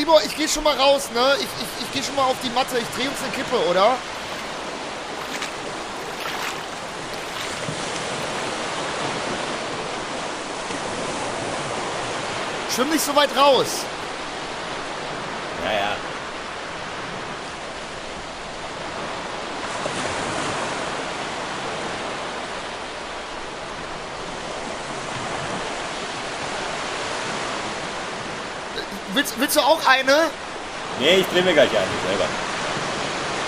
Tibor, ich gehe schon mal raus, ne? Ich, ich, ich gehe schon mal auf die Matte. Ich drehe uns eine Kippe, oder? Schwimm nicht so weit raus. Ja, ja. Willst, du auch eine? Nee, ich drehe mir gleich eine selber.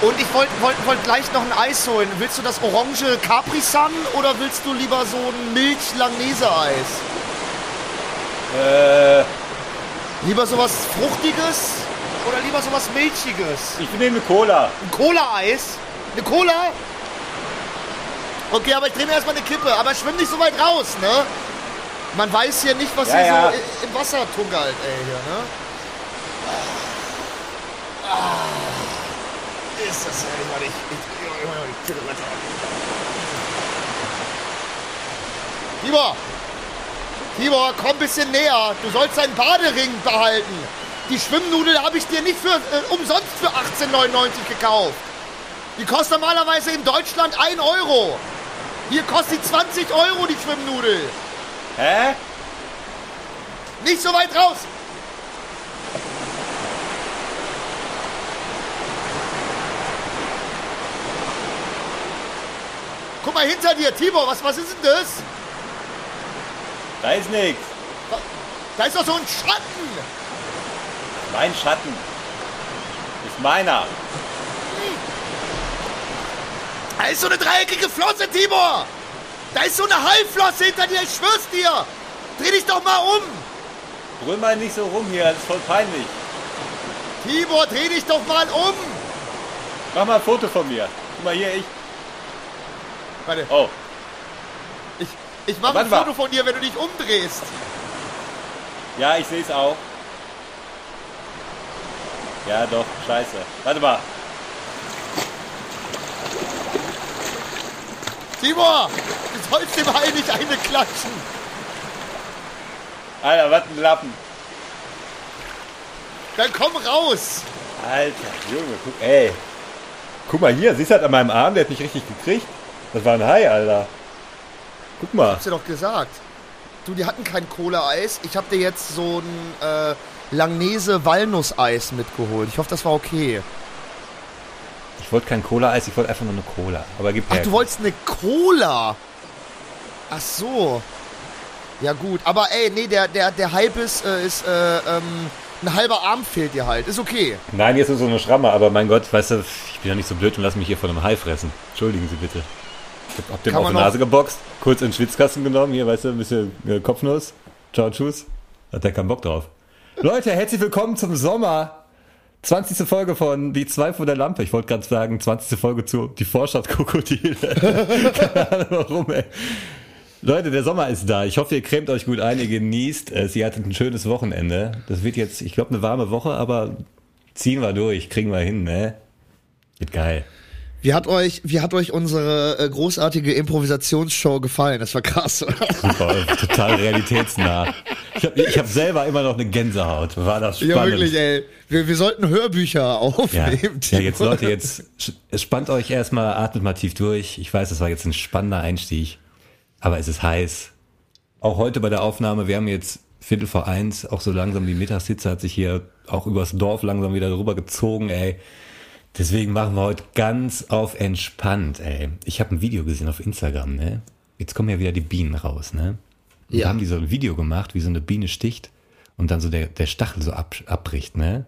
Und ich wollte wollt, wollt gleich noch ein Eis holen. Willst du das orange Capri Sun oder willst du lieber so ein Milch-Langnese-Eis? Äh, Lieber sowas Fruchtiges oder lieber sowas Milchiges? ich nehme Cola. Ein Cola-Eis? Eine Cola? Okay, aber ich drehe mir erstmal eine Kippe. Aber schwimm nicht so weit raus, ne? Man weiß hier nicht, was Ja, hier ja. so im Wasser tunkelt, ey, hier, ne? Ist das. Ich, ich, ich, ich, Tibor! Tibor, komm ein bisschen näher. Du sollst deinen Badering behalten. Die Schwimmnudel habe ich dir nicht für äh, umsonst für 18,99 gekauft. Die kostet normalerweise in Deutschland 1 Euro. Hier kostet die 20 Euro, die Schwimmnudel. Hä? Nicht so weit raus. Guck mal hinter dir, Tibor, was, was ist denn das? Da ist nix. Da, ist doch so ein Schatten. Mein Schatten. Ist meiner. Da ist so eine dreieckige Flosse, Tibor. Da ist so eine Halbflosse hinter dir, ich schwör's dir. Dreh dich doch mal um. Brüll mal nicht so rum hier, das ist voll peinlich. Tibor, dreh dich doch mal um. Mach mal ein Foto von mir. Guck mal hier, ich. Warte, Oh, ich, ich mache ein. Foto von dir, wenn du dich umdrehst. ja, ich sehe es auch. Ja, doch, scheiße. Warte mal. Tibor, du sollst dem Hai nicht eine klatschen. Alter, was ein Lappen. Dann komm raus. Alter, Junge, guck, ey. Guck mal hier, siehst du das an meinem Arm? Der hat mich richtig gekriegt. Das war ein Hai, Alter. Guck mal. Hab's dir doch gesagt. Du, die hatten kein Cola-Eis. Ich hab dir jetzt so ein äh, Langnese-Walnuss-Eis mitgeholt. Ich hoffe, das war okay. Ich wollte kein Cola-Eis, ich wollte einfach nur eine Cola. Aber gib Ach, her. du wolltest eine Cola. Ach so. Ja gut, aber ey, nee, der, der, der Hype ist, äh, ist äh, ähm, ein halber Arm fehlt dir halt. Ist okay. Nein, jetzt ist so eine Schramme, aber mein Gott, weißt du, ich bin ja nicht so blöd und lass mich hier von einem Hai fressen. Entschuldigen Sie bitte. Ich hab, dem auf die Nase geboxt, kurz in den Schwitzkasten genommen, hier, weißt du, ein bisschen äh, Kopfnuss. Ciao, tschüss. Hat der keinen Bock drauf. Leute, herzlich willkommen zum Sommer. 20. Folge von Die zwei von der Lampe. Ich wollte gerade sagen, 20. Folge zu Die Vorstadt Krokodile. Keine Ahnung warum, ey. Leute, der Sommer ist da. Ich hoffe, ihr cremt euch gut ein, ihr genießt es. Ihr hattet ein schönes Wochenende. Das wird jetzt, ich glaube, eine warme Woche, aber ziehen wir durch, kriegen wir hin, ne? Wird geil. Wie hat euch, wie hat euch unsere äh, großartige Improvisationsshow gefallen? Das war krass. oder? Super, total realitätsnah. Ich habe ich hab selber immer noch eine Gänsehaut. War das spannend. ja, wirklich, ey. Wir, wir sollten Hörbücher Ja, aufnehmen. ja, jetzt Timo. Leute, jetzt spannt euch erstmal, atmet mal tief durch. Ich weiß, das war jetzt ein spannender Einstieg, aber es ist heiß. Auch heute bei der Aufnahme, wir haben jetzt Viertel vor eins, auch so langsam die Mittagshitze hat sich hier auch übers Dorf langsam wieder rüber gezogen, ey. Deswegen machen wir heute ganz auf entspannt, ey. Ich habe ein Video gesehen auf Instagram, ne? Jetzt kommen ja wieder die Bienen raus, ne? Und Ja. Da haben die so ein Video gemacht, wie so eine Biene sticht und dann so der, der Stachel so ab, abbricht, ne?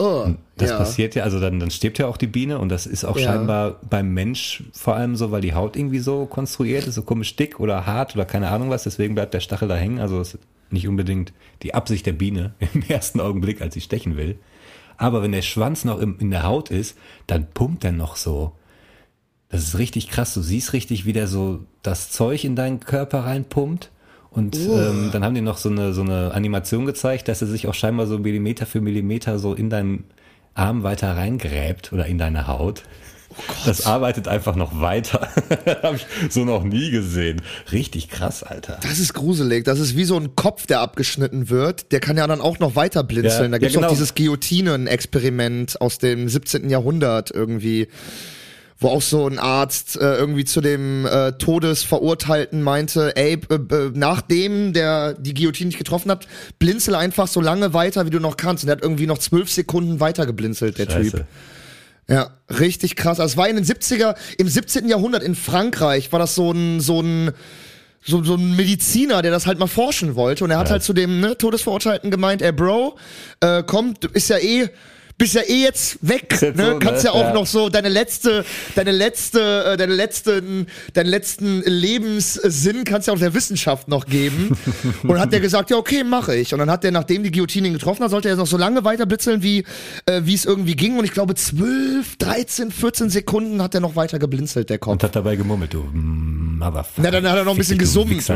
Oh, Das ja. passiert ja, also dann, dann stirbt ja auch die Biene und das ist auch Ja. scheinbar beim Mensch vor allem so, weil die Haut irgendwie so konstruiert ist, so komisch dick oder hart oder keine Ahnung was, deswegen bleibt der Stachel da hängen. Also ist nicht unbedingt die Absicht der Biene im ersten Augenblick, als sie stechen will. Aber wenn der Schwanz noch im, in der Haut ist, dann pumpt er noch so. Das ist richtig krass. Du siehst richtig, wie der so das Zeug in deinen Körper reinpumpt. Und ähm, dann haben die noch so eine, so eine Animation gezeigt, dass er sich auch scheinbar so Millimeter für Millimeter so in deinen Arm weiter reingräbt oder in deine Haut. Das arbeitet einfach noch weiter. Habe ich so noch nie gesehen. Richtig krass, Alter. Das ist gruselig. Das ist wie so ein Kopf, der abgeschnitten wird. Der kann ja dann auch noch weiter blinzeln. Ja, da gibt's ja, genau. auch dieses Guillotinen-Experiment aus dem 17. Jahrhundert irgendwie wo auch so ein Arzt äh, irgendwie zu dem äh, Todesverurteilten meinte, ey, äh, nachdem der die Guillotine nicht getroffen hat, blinzel einfach so lange weiter, wie du noch kannst. Und er hat irgendwie noch zwölf Sekunden weiter geblinzelt, der Scheiße. Typ. Ja, richtig krass. Also es war in den 70er, im 17. Jahrhundert in Frankreich war das so ein, so ein, so, so ein Mediziner, der das halt mal forschen wollte. Und er hat Ja. halt zu dem ne, Todesverurteilten gemeint, ey Bro, äh, komm, du bist ja eh, bist ja eh jetzt weg, ne? so, Kannst ne? ja auch Ja. noch so deine letzte, deine letzte, äh, deine letzten, deinen letzten Lebenssinn kannst ja auch der Wissenschaft noch geben. und dann hat der gesagt, ja okay, mache ich. Und dann hat der, nachdem die Guillotine ihn getroffen hat, sollte er noch so lange weiter blitzeln, wie äh, wie es irgendwie ging. Und ich glaube 12, 13, 14 Sekunden hat er noch weiter geblinzelt, der Kopf. Und hat dabei gemummelt, du. mm, Aber Na, dann hat er noch ein bisschen gesummt.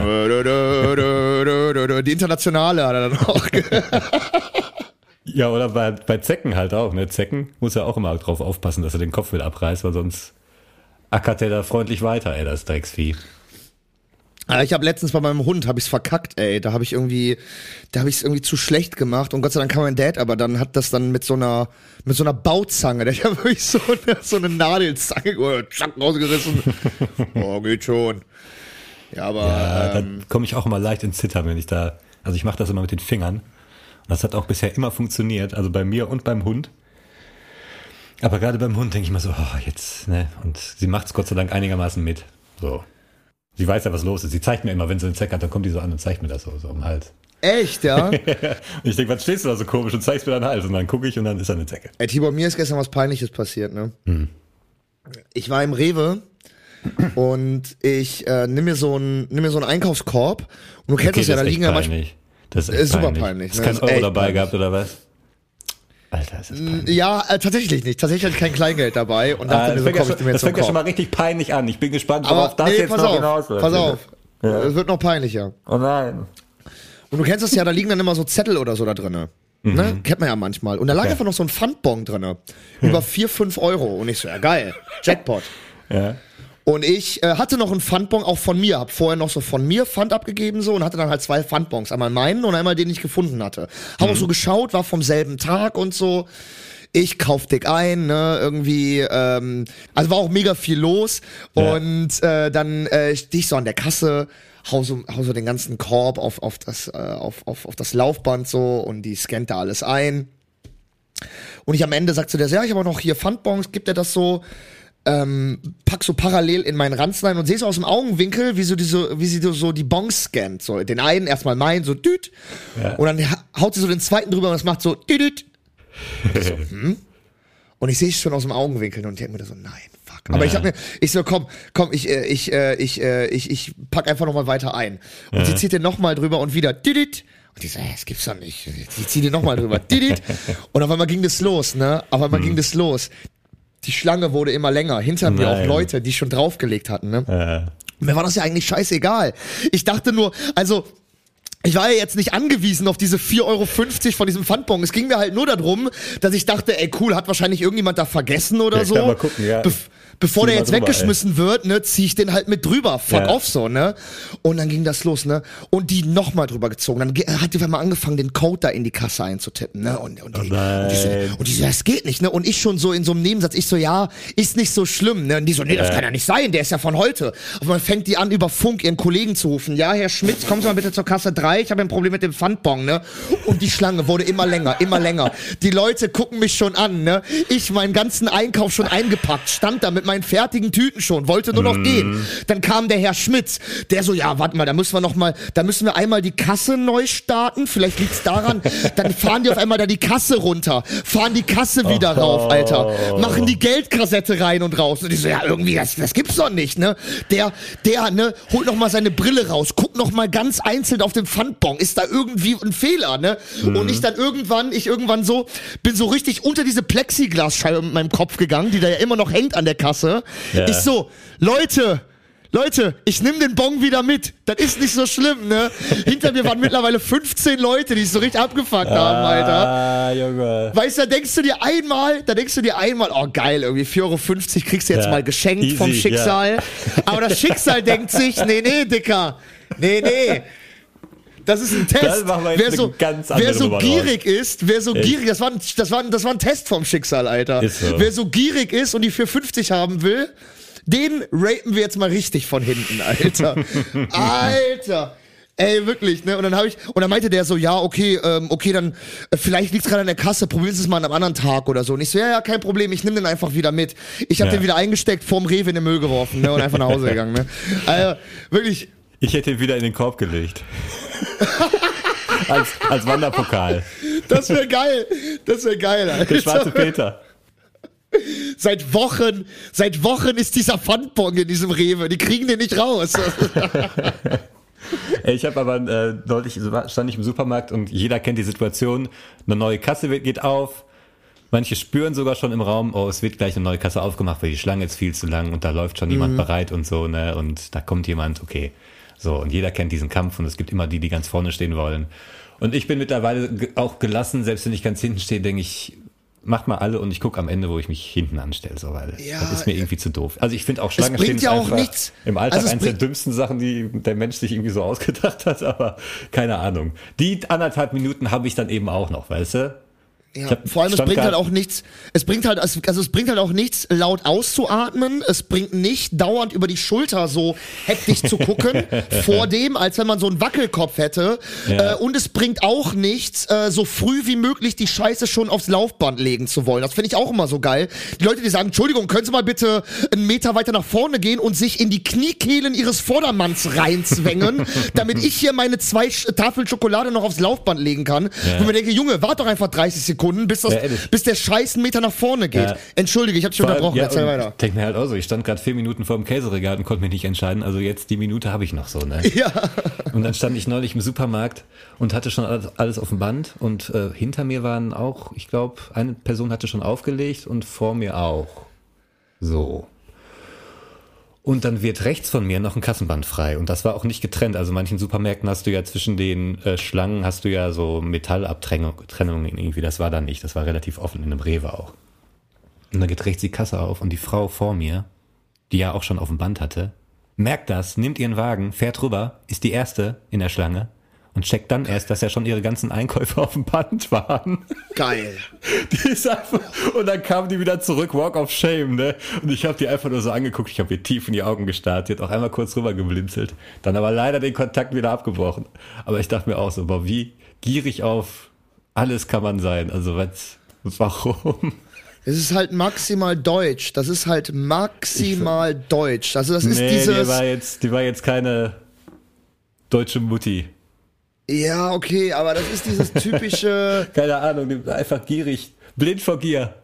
Die internationale hat er dann auch. Ja, oder bei, bei Zecken halt auch. Ne? Zecken muss ja auch immer drauf aufpassen, dass er den Kopf wieder abreißt, weil sonst ackert er da freundlich weiter, ey, das Drecksvieh. Ah, Ich habe letztens bei meinem Hund habe ich's verkackt, ey. Da habe ich irgendwie, da habe ich es irgendwie zu schlecht gemacht und Gott sei Dank kam mein Dad, aber dann hat das dann mit so einer mit so einer Bauzange, der hat wirklich so eine, so eine Nadelzange oder zack rausgerissen. oh, geht schon. Ja, aber Ja, ähm, da komme ich auch immer leicht ins Zittern, wenn ich da. Also ich mache das immer mit den Fingern. Und das hat auch bisher immer funktioniert, also bei mir und beim Hund. Aber gerade beim Hund denke ich mal so, oh, jetzt, ne? Und sie macht es Gott sei Dank einigermaßen mit. So. Sie weiß ja, was los ist. Sie zeigt mir immer, wenn sie einen Zeck hat, dann kommt die so an und zeigt mir das so, so am Hals. echt, ja. Und ich denke, was stehst du da so komisch und zeigst mir deinen Hals? Und dann gucke ich und dann ist da eine Zecke. Ey, Tibor, mir ist gestern was Peinliches passiert, ne? Hm. Ich war im Rewe und ich äh, nimm mir so einen nimm mir so einen Einkaufskorb und du kennst das ja, da liegen ja manchmal. Das ist, Ist super peinlich. peinlich, Ist ne? kein Das Euro dabei peinlich. gehabt oder was? Alter, ist das peinlich. Ja, äh, tatsächlich nicht. Tatsächlich hatte ich kein Kleingeld dabei und dachte das mir so, fängt, ja komm, ich das jetzt so fängt ja schon mal richtig peinlich an. Ich bin gespannt, worauf Aber das nee, jetzt pass noch auf, hinausläuft. pass auf. Ja. Es wird noch peinlicher. Oh nein. Und du kennst das ja, da liegen dann immer so Zettel oder so da drinne. Ne? Kennt man ja manchmal. Und da lag Mhm. Ja. einfach noch so ein Pfandbon drinne. Über 4, 5 Euro. Und ich so, ja geil. Jackpot. Ja. Und ich äh, hatte noch einen Pfandbon auch von mir, hab vorher noch so von mir Pfand abgegeben so und hatte dann halt zwei Pfandbons, einmal meinen und einmal den ich gefunden hatte. Hab auch so geschaut, war vom selben Tag und so. Ich kauf dick ein, ne, irgendwie, ähm, also war auch mega viel los Ja. und äh, dann äh, stehe ich so an der Kasse, hau so, hau so den ganzen Korb auf, auf, das, äh, auf, auf, auf das Laufband so und die scannt da alles ein. Und ich am Ende sagt so der, ja, ich habe auch noch hier Pfandbons, gibt er das so, ähm, pack so parallel in meinen Ranzen rein und sehe so aus dem Augenwinkel, wie so diese, wie sie so die Bons scannt. So den einen erstmal meinen, so düt. Ja. Und dann ha- haut sie so den zweiten drüber und es macht so düt. So, hm? Und ich sehe es schon aus dem Augenwinkel und denke mir so, nein, fuck. Aber Ja. ich hab mir, ich so, komm, komm, ich, äh, ich, äh, ich, äh, ich, ich pack einfach noch mal weiter ein. Und sie zieht den noch mal drüber und wieder düt. Und ich so, das gibt's doch nicht. Sie zieht den noch mal drüber. Und auf einmal ging das los, ne? Auf einmal ging das los. Die Schlange wurde immer länger. Hinter mir auch Nein. Leute, die schon draufgelegt hatten, ne? Äh, Mir war das ja eigentlich scheißegal. Ich dachte nur, also, ich war ja jetzt nicht angewiesen auf diese 4,50 Euro von diesem Pfandbon. Es ging mir halt nur darum, dass ich dachte, ey cool, hat wahrscheinlich irgendjemand da vergessen oder Ja, so. mal gucken, ja. Bef bevor der mal jetzt drüber, weggeschmissen wird, ne, zieh ich den halt mit drüber. Fuck Ja. off so, ne? Und dann ging das los, ne? Und die nochmal drüber gezogen. Dann hat die einmal angefangen, den Code da in die Kasse einzutippen, ne? Und, und, die, nein. und, die so, und die so, das geht nicht, ne? Und ich schon so in so einem Nebensatz, ich so, ja, ist nicht so schlimm, ne? Und die so, nee, das Ja. kann ja nicht sein, der ist ja von heute. Und man fängt die an, über Funk ihren Kollegen zu rufen. Ja, Herr Schmidt, kommen Sie mal bitte zur Kasse 3, ich habe ein Problem mit dem Pfandbon, ne? Und die Schlange wurde immer länger, immer länger. Die Leute gucken mich schon an, ne? Ich meinen ganzen Einkauf schon eingepackt, stand da mit meinen fertigen Tüten schon, wollte nur noch gehen. Dann kam der Herr Schmitz, der so, ja, warte mal, da müssen wir noch mal, da müssen wir einmal die Kasse neu starten, vielleicht liegt's daran. Dann fahren die auf einmal da die Kasse runter, fahren die Kasse wieder rauf, Alter. Machen die Geldkassette rein und raus. Und ich so, ja, irgendwie, das, das gibt's doch nicht, ne? Der, der, ne, holt noch mal seine Brille raus, guckt noch mal ganz einzeln auf den Pfandbon. Ist da irgendwie ein Fehler, ne? Und ich dann irgendwann, ich irgendwann so, bin so richtig unter diese Plexiglasscheibe mit meinem Kopf gegangen, die da ja immer noch hängt an der Kasse. Ja. Ich so, Leute, Leute, ich nehme den Bon wieder mit. Das ist nicht so schlimm, ne? Hinter mir waren mittlerweile 15 Leute, die es so richtig abgefuckt haben, Alter. Ah, Junge. Weißt du, da denkst du dir einmal, da denkst du dir einmal, oh geil, irgendwie 4,50 Euro kriegst du jetzt Ja, mal geschenkt easy, vom Schicksal. Aber das Schicksal denkt sich, nee, nee, Dicker. Nee, nee. Das ist ein Test. Wer so, wer so gierig ist, wer so Echt? gierig, das war, ein, das, war ein, das war ein Test vom Schicksal, Alter. So. Wer so gierig ist und die 450 haben will, den rapen wir jetzt mal richtig von hinten, Alter. Alter. Ey, wirklich, ne? Und dann habe ich, und dann meinte der so, ja, okay, ähm, okay, dann äh, vielleicht liegt's gerade an der Kasse, probieren Sie es mal an einem anderen Tag oder so. Und ich so, ja, ja, kein Problem, ich nehme den einfach wieder mit. Ich habe Ja. den wieder eingesteckt, vorm Rewe in den Müll geworfen, ne? Und einfach nach Hause gegangen, ne? Also, wirklich, Ich hätte ihn wieder in den Korb gelegt. als, als Wanderpokal. das wäre geil. Das wäre geil, Alter. Der schwarze Peter. Seit Wochen, seit Wochen ist dieser Pfandbon in diesem Rewe. Die kriegen den nicht raus. Ich habe aber äh, neulich stand ich im Supermarkt und jeder kennt die Situation. Eine neue Kasse geht auf. Manche spüren sogar schon im Raum, oh, es wird gleich eine neue Kasse aufgemacht, weil die Schlange ist viel zu lang und da läuft schon jemand bereit und so, ne? Und da kommt jemand, okay. So, und jeder kennt diesen Kampf und es gibt immer die, die ganz vorne stehen wollen. Und ich bin mittlerweile auch gelassen, selbst wenn ich ganz hinten stehe, denke ich, macht mal alle und ich gucke am Ende, wo ich mich hinten anstelle, so, weil Ja, das ist mir irgendwie zu doof. Also ich finde auch Schlange stehen ja ist auch einfach nichts. im Alltag Also es eines der dümmsten Sachen, die der Mensch sich irgendwie so ausgedacht hat, aber keine Ahnung. Die anderthalb Minuten habe ich dann eben auch noch, weißt du? Ja, hab- vor allem, es bringt halt auch nichts, es bringt halt, also es bringt halt auch nichts, laut auszuatmen, es bringt nicht dauernd über die Schulter so hektisch zu gucken, vor dem, als wenn man so einen Wackelkopf hätte, Ja. äh, und es bringt auch nichts, äh, so früh wie möglich die Scheiße schon aufs Laufband legen zu wollen. Das finde ich auch immer so geil. Die Leute, die sagen, Entschuldigung, können Sie mal bitte einen Meter weiter nach vorne gehen und sich in die Kniekehlen Ihres Vordermanns reinzwängen, damit ich hier meine zwei Tafeln Schokolade noch aufs Laufband legen kann. Ja. Wo ich mir denke, Junge, wart doch einfach 30 Sekunden, bis, das, Ja, bis der Scheiß Meter nach vorne geht. Ja. Entschuldige, ich hab dich unterbrochen, ja, erzähl weiter. Ich denke mir halt auch so, ich stand gerade vier Minuten vor dem Käseregal und konnte mich nicht entscheiden, also jetzt die Minute habe ich noch so, ne? Ja. Und dann stand ich neulich im Supermarkt und hatte schon alles, alles auf dem Band und äh, hinter mir waren auch, ich glaube, eine Person hatte schon aufgelegt und vor mir auch. So. Und dann wird rechts von mir noch ein Kassenband frei. Und das war auch nicht getrennt. Also manchen Supermärkten hast du ja zwischen den äh, Schlangen hast du ja so Metallabtrennungen irgendwie. Das war da nicht. Das war relativ offen in einem Rewe auch. Und dann geht rechts die Kasse auf und die Frau vor mir, die ja auch schon auf dem Band hatte, merkt das, nimmt ihren Wagen, fährt rüber, ist die erste in der Schlange und checkt dann erst, dass ja schon ihre ganzen Einkäufe auf dem Band waren. Geil. Die ist einfach, und dann kam die wieder zurück, Walk of Shame, ne? Und ich habe die einfach nur so angeguckt, ich habe ihr tief in die Augen gestarrt, die hat auch einmal kurz rüber geblinzelt, dann aber leider den Kontakt wieder abgebrochen. Aber ich dachte mir auch so, boah, wie gierig auf alles kann man sein. Also was, warum? Es ist halt maximal deutsch. Das ist halt maximal deutsch. Also das ist nee, die dieses. war jetzt, die war jetzt keine deutsche Mutti. Ja, okay, aber das ist dieses typische. Keine Ahnung, einfach gierig, blind vor Gier.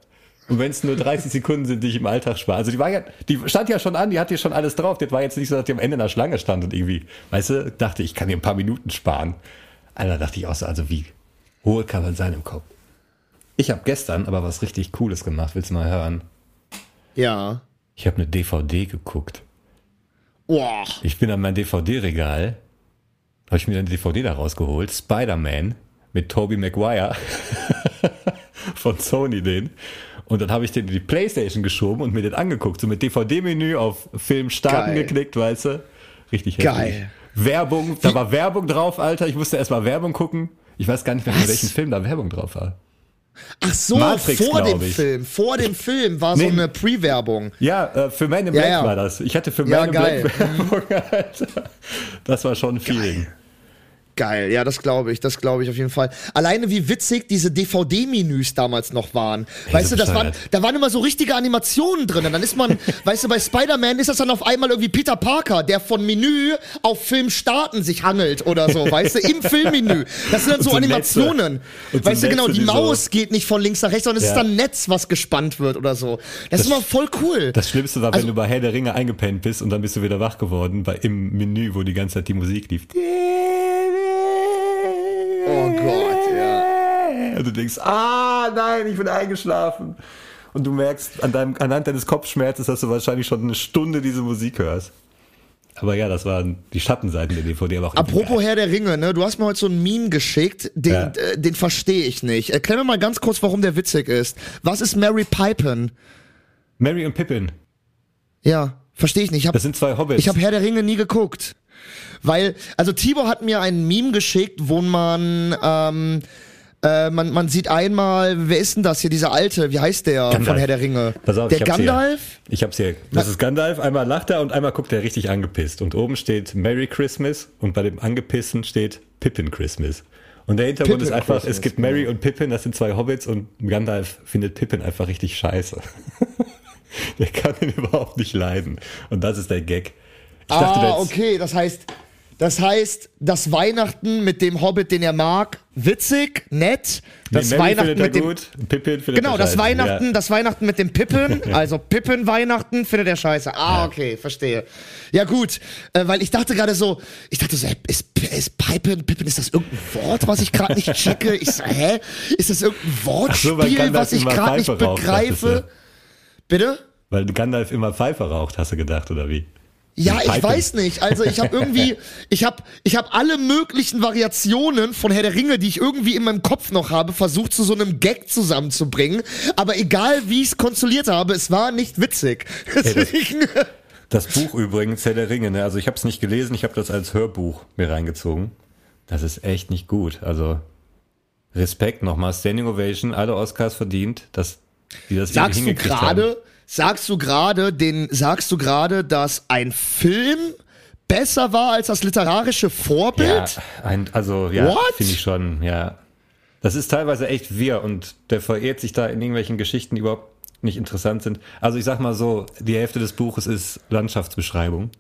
Und wenn es nur 30 Sekunden sind, die ich im Alltag spare. Also die war ja, die stand ja schon an, die hat hier schon alles drauf. Das war jetzt nicht so, dass die am Ende in der Schlange stand und irgendwie, weißt du, dachte ich, kann hier ein paar Minuten sparen. Alter, dachte ich auch so, also wie hohl kann man sein im Kopf? Ich habe gestern aber was richtig Cooles gemacht. Willst du mal hören? ja. Ich habe eine DVD geguckt. Boah. Ich bin an mein DVD-Regal, habe ich mir eine DVD da rausgeholt, Spider-Man mit Tobey Maguire von Sony den. Und dann habe ich den in die Playstation geschoben und mir den angeguckt, so mit DVD-Menü auf Film starten Geil. geklickt, weißt du? Richtig heftig. Geil. Werbung, da war Werbung drauf, Alter. Ich musste erstmal Werbung gucken. Ich weiß gar nicht mehr, in welchem Film da Werbung drauf war. Ach so, Matrix, vor dem ich. Film. Vor dem Film war so Nee. eine Pre-Werbung. Ja, äh, für Man in Ja, Black ja. war das. Ich hatte für Ja, Man in geil. Black Werbung, Alter. Das war schon ein Feeling. Geil, ja, das glaube ich, das glaube ich auf jeden Fall. Alleine wie witzig diese DVD-Menüs damals noch waren. weißt so du, das waren, da waren immer so richtige Animationen drin. Und dann ist man, weißt du, bei Spider-Man ist das dann auf einmal irgendwie Peter Parker, der von Menü auf Film starten sich hangelt oder so, weißt du, im Filmmenü. Das sind dann so Animationen. Weißt du, genau, die die so- Maus geht nicht von links nach rechts, sondern es Ja. ist dann ein Netz, was gespannt wird oder so. Das, ist immer voll cool. Das Schlimmste war, Also- wenn du bei Herr der Ringe eingepennt bist und dann bist du wieder wach geworden bei, im Menü, wo die ganze Zeit die Musik lief. Oh Und du denkst, ah, nein, ich bin eingeschlafen. Und du merkst an deinem, anhand deines Kopfschmerzes, dass du wahrscheinlich schon eine Stunde diese Musik hörst. Aber ja, das waren die Schattenseiten der DVD. Aber auch Apropos Herr der Ringe, ne? Du hast mir heute so ein Meme geschickt, den, Ja. äh, den verstehe ich nicht. Erklär mir mal ganz kurz, warum der witzig ist. Was ist Mary Pippin? Mary und Pippin. Ja, verstehe ich nicht. Ich habe Das sind zwei Hobbits. ich hab Herr der Ringe nie geguckt. Weil, also Tibor hat mir ein Meme geschickt, wo man, ähm, äh, man, man sieht einmal, wer ist denn das hier, dieser Alte, wie heißt der Gandalf. von Herr der Ringe? Pass auf, der ich Gandalf? Hier. Ich hab's hier. Das ist Gandalf. Einmal lacht er und einmal guckt er richtig angepisst. Und oben steht Merry Christmas und bei dem Angepissen steht Pippin Christmas. Und der Hintergrund Pippin ist einfach, Christmas, es gibt Mary und Pippin, das sind zwei Hobbits und Gandalf findet Pippin einfach richtig scheiße. der kann ihn überhaupt nicht leiden. Und das ist der Gag. Ich dachte, ah, das- okay, das heißt, das heißt, das Weihnachten mit dem Hobbit, den er mag, witzig, nett. Das nee, Weihnachten findet er mit dem gut, Pippin findet Genau, das. Weihnachten, Ja. das Weihnachten mit dem Pippin, also Pippin Weihnachten findet er scheiße. Ah, okay, verstehe. Ja gut, äh, weil ich dachte gerade so, ich dachte so, hä, ist, ist Pippin, Pippin, ist das irgendein Wort, was ich gerade nicht checke? Ich so, hä? Ist das irgendein Wortspiel, so, was ich gerade nicht Pfeife raucht, begreife? Bitte? Weil Gandalf immer Pfeife raucht, hast du gedacht, oder wie? Ja, ich weiß nicht. Also ich habe irgendwie, ich habe, ich habe alle möglichen Variationen von Herr der Ringe, die ich irgendwie in meinem Kopf noch habe, versucht zu so einem Gag zusammenzubringen. Aber egal, wie ich es konstruiert habe, es war nicht witzig. Deswegen, Das Buch übrigens, Herr der Ringe, ne? also ich habe es nicht gelesen, ich habe das als Hörbuch mir reingezogen. Das ist echt nicht gut. Also Respekt nochmal, Standing Ovation, alle Oscars verdient, dass die das sagst du gerade, sagst du gerade, den, sagst du gerade, dass ein Film besser war als das literarische Ja, Vorbild? ein, also ja, finde ich schon, ja. Das ist teilweise echt wirr und der verirrt sich da in irgendwelchen Geschichten, die überhaupt nicht interessant sind. Also ich sag mal so, die Hälfte des Buches ist Landschaftsbeschreibung.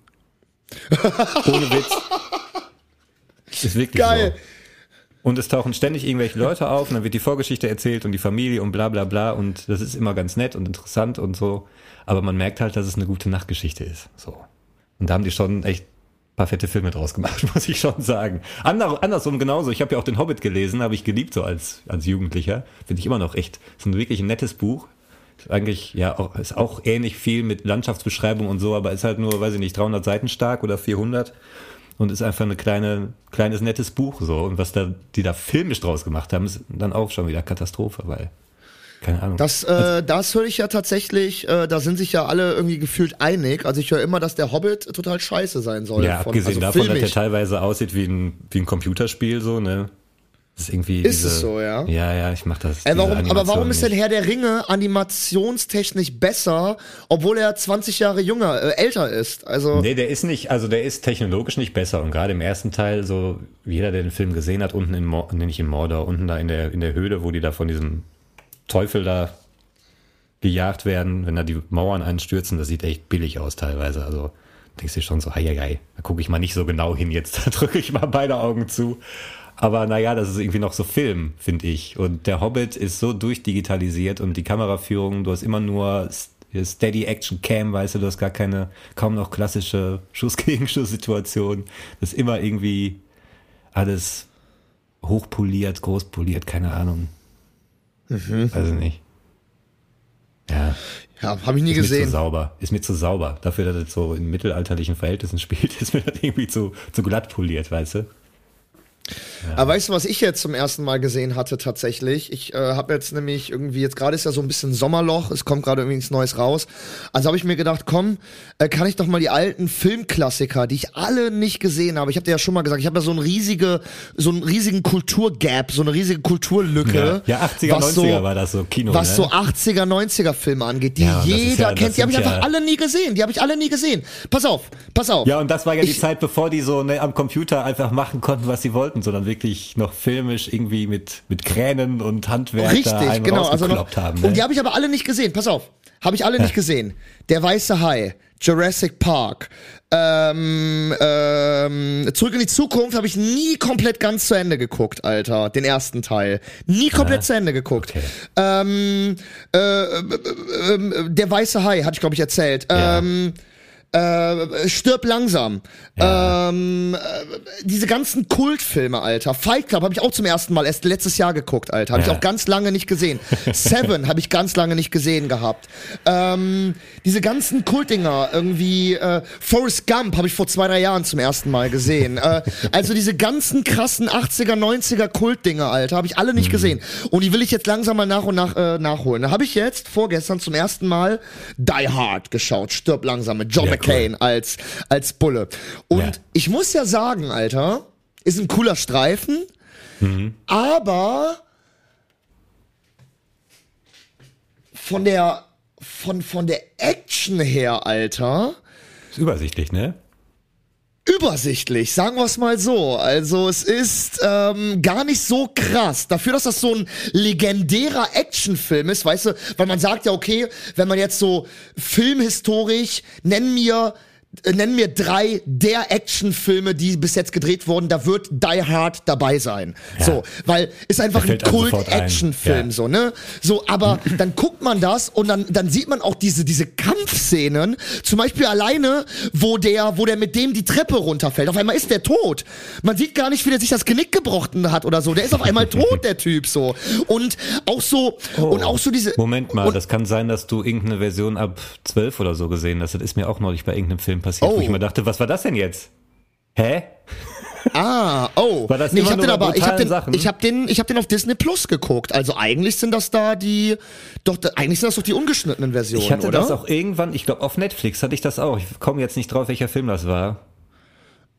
Ohne Witz. Ist wirklich Geil. so. Und es tauchen ständig irgendwelche Leute auf und dann wird die Vorgeschichte erzählt und die Familie und bla bla bla und das ist immer ganz nett und interessant und so. Aber man merkt halt, dass es eine gute Nachtgeschichte ist. So. Und da haben die schon echt paar fette Filme draus gemacht, muss ich schon sagen. Ander, andersrum genauso. Ich habe ja auch den Hobbit gelesen, habe ich geliebt so als, als Jugendlicher. Finde ich immer noch echt. Ist ein wirklich nettes Buch. Ist eigentlich, ja, auch, ist auch ähnlich viel mit Landschaftsbeschreibung und so, aber ist halt nur, weiß ich nicht, 300 Seiten stark oder 400 und ist einfach eine kleine, kleines nettes Buch so. Und was da, die da filmisch draus gemacht haben, ist dann auch schon wieder Katastrophe, weil, keine Ahnung. Das, äh, das höre ich ja tatsächlich, äh, da sind sich ja alle irgendwie gefühlt einig. Also ich höre immer, dass der Hobbit total scheiße sein soll. ja, von- abgesehen also davon, dass der filmisch. teilweise aussieht wie ein, wie ein Computerspiel, so, ne? Das ist irgendwie. Ist diese, es so, ja? Ja, ja, ich mach das. Ey, warum, aber warum ist denn. Herr der Ringe animationstechnisch besser, obwohl er 20 Jahre jünger, äh, älter ist? Also, Nee, der ist nicht, also der ist technologisch nicht besser und gerade im ersten Teil, so jeder, der den Film gesehen hat, unten in, nee, nicht in Mordor, unten da in der, in der Höhle, wo die da von diesem Teufel da gejagt werden, wenn da die Mauern einstürzen, das sieht echt billig aus teilweise, also denkst du schon so, hei, hei, hei, da gucke ich mal nicht so genau hin jetzt, da drücke ich mal beide Augen zu. Aber naja, das ist irgendwie noch so Film, finde ich. Und der Hobbit ist so durchdigitalisiert und die Kameraführung, du hast immer nur Steady Action Cam, weißt du, du hast gar keine, kaum noch klassische Schuss-Gegenschuss-Situation. Das ist immer irgendwie alles hochpoliert, großpoliert, keine Ahnung. Mhm. Weiß ich nicht. Ja, ja, habe ich nie ist mir zu gesehen. sauber. Ist mir zu sauber. Dafür, dass es so in mittelalterlichen Verhältnissen spielt, ist mir das irgendwie zu, zu glatt poliert, weißt du? Aber weißt du, was ich jetzt zum ersten Mal gesehen hatte tatsächlich? Ich äh, habe jetzt nämlich irgendwie, jetzt gerade ist ja so ein bisschen Sommerloch, es kommt gerade irgendwie nichts Neues raus. Also habe ich mir gedacht, komm, äh, kann ich doch mal die alten Filmklassiker, die ich alle nicht gesehen habe. Ich habe dir ja schon mal gesagt, ich habe ja so einen riesige, so einen riesigen Kulturgap, so eine riesige Kulturlücke. Ja, 80er, was 90er war das so Kino, Was ne? so 80er, 90er Filme angeht, die Ja, jeder ja- kennt. Die habe ich einfach ja- alle nie gesehen. Die habe ich alle nie gesehen. Pass auf, pass auf. Ja, und das war ja die Ich- Zeit, bevor die so ne, am Computer einfach machen konnten, was sie wollten, sondern wirklich noch filmisch irgendwie mit, mit Kränen und Handwerk da Richtig, einen genau. Also noch, haben. Ne? Und die habe ich aber alle nicht gesehen. Pass auf. Habe ich alle nicht gesehen. Der Weiße Hai, Jurassic Park, ähm, ähm, Zurück in die Zukunft habe ich nie komplett ganz zu Ende geguckt, Alter. Den ersten Teil. Nie komplett zu Ende geguckt. Okay. Ähm, äh, äh, äh, äh, der Weiße Hai, hatte ich glaube ich erzählt. Ja. Ähm, Äh, stirb langsam. Ja. Ähm, äh, diese ganzen Kultfilme, Alter. Fight Club habe ich auch zum ersten Mal erst letztes Jahr geguckt, Alter. Habe Ja. ich auch ganz lange nicht gesehen. Seven habe ich ganz lange nicht gesehen gehabt. Ähm, diese ganzen Kultdinger, irgendwie äh, Forrest Gump habe ich vor zwei, drei Jahren zum ersten Mal gesehen. äh, also diese ganzen krassen 80er, 90er Kultdinger, Alter, habe ich alle nicht gesehen. Und die will ich jetzt langsam mal nach und nach äh, nachholen. Da habe ich jetzt vorgestern zum ersten Mal Die Hard geschaut. Stirb langsam mit John Ja, McCain als, als Bulle. Und Ja. ich muss ja sagen, Alter, ist ein cooler Streifen, aber von der, von, von der Action her, Alter, Ist übersichtlich, ne? Übersichtlich, sagen wir es mal so. Also es ist ähm, gar nicht so krass. Dafür, dass das so ein legendärer Actionfilm ist, weißt du, weil man sagt ja, okay, wenn man jetzt so filmhistorisch, nenn mir äh, Nenn mir drei der Actionfilme, die bis jetzt gedreht wurden, da wird Die Hard dabei sein. So, weil ist einfach ein. Kult-Actionfilm, Ja. so, ne? So, aber dann guckt man das und dann, dann sieht man auch diese, diese Kampfszenen, zum Beispiel alleine, wo der, wo der mit dem die Treppe runterfällt. Auf einmal ist der tot. Man sieht gar nicht, wie der sich das Genick gebrochen hat oder so. Der ist auf einmal tot, der Typ, so. Und auch so, und auch so diese. Oh. Moment mal, und, das kann sein, dass du irgendeine Version ab 12 oder so gesehen hast. Das ist mir auch neulich bei irgendeinem Film passiert, wo Oh. ich mir dachte, was war das denn jetzt? Hä? Ah, oh. War das nee, ich immer hab nur den aber, ich hab brutalen den, Sachen? ich hab den, ich den auf Disney Plus geguckt. Also eigentlich sind das da die, doch, eigentlich sind das doch die ungeschnittenen Versionen, Ich hatte oder? das auch irgendwann, ich glaube auf Netflix hatte ich das auch. Ich komme jetzt nicht drauf, welcher Film das war.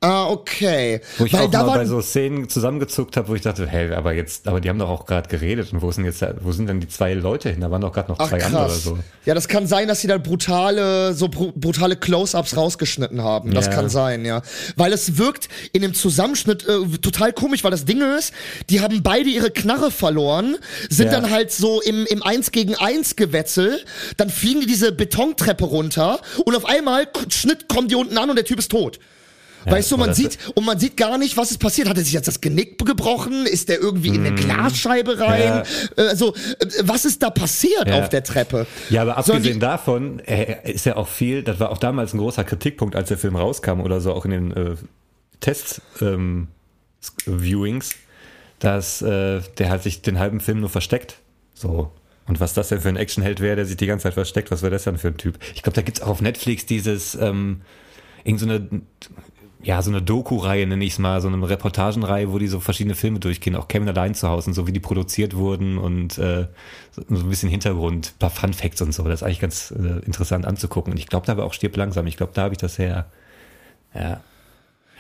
Ah, okay. Wo ich Weil auch da mal bei so Szenen zusammengezuckt habe, wo ich dachte, hey, aber jetzt, aber die haben doch auch gerade geredet und wo sind jetzt, wo sind denn die zwei Leute hin? Da waren doch gerade noch Ach zwei andere oder krass. so. Ja, das kann sein, dass sie da brutale, so bru brutale Close-ups rausgeschnitten haben. Das Ja. kann sein, ja. Weil es wirkt in dem Zusammenschnitt äh, total komisch, weil das Ding ist, die haben beide ihre Knarre verloren, sind Ja. dann halt so im, im 1 gegen 1 Gewetzel, dann fliegen die diese Betontreppe runter und auf einmal, Schnitt, kommen die unten an und der Typ ist tot. Weißt du, man sieht, und man sieht gar nicht, was ist passiert. Hat er sich jetzt das Genick gebrochen? Ist der irgendwie in eine Glasscheibe rein? Äh, Also, was ist da passiert Ja. auf der Treppe? Ja, aber abgesehen die- davon äh, ist ja auch viel, das war auch damals ein großer Kritikpunkt, als der Film rauskam oder so, auch in den äh, Test-Viewings, dass äh, der halt sich den halben Film nur versteckt. So. Und was das denn für ein Actionheld wäre, der sich die ganze Zeit versteckt, was wäre das denn für ein Typ? Ich glaube, da gibt's auch auf Netflix dieses, ähm, irgend so eine, ja, so eine Doku-Reihe, nenne ich es mal, so eine Reportagenreihe, wo die so verschiedene Filme durchgehen, auch Kevin allein zu Hause und so, wie die produziert wurden und äh, so, so ein bisschen Hintergrund, ein paar Fun Facts und so. Das ist eigentlich ganz äh, interessant anzugucken. Und ich glaube, da war auch Stirb langsam. Ich glaube, da habe ich das her. Ja.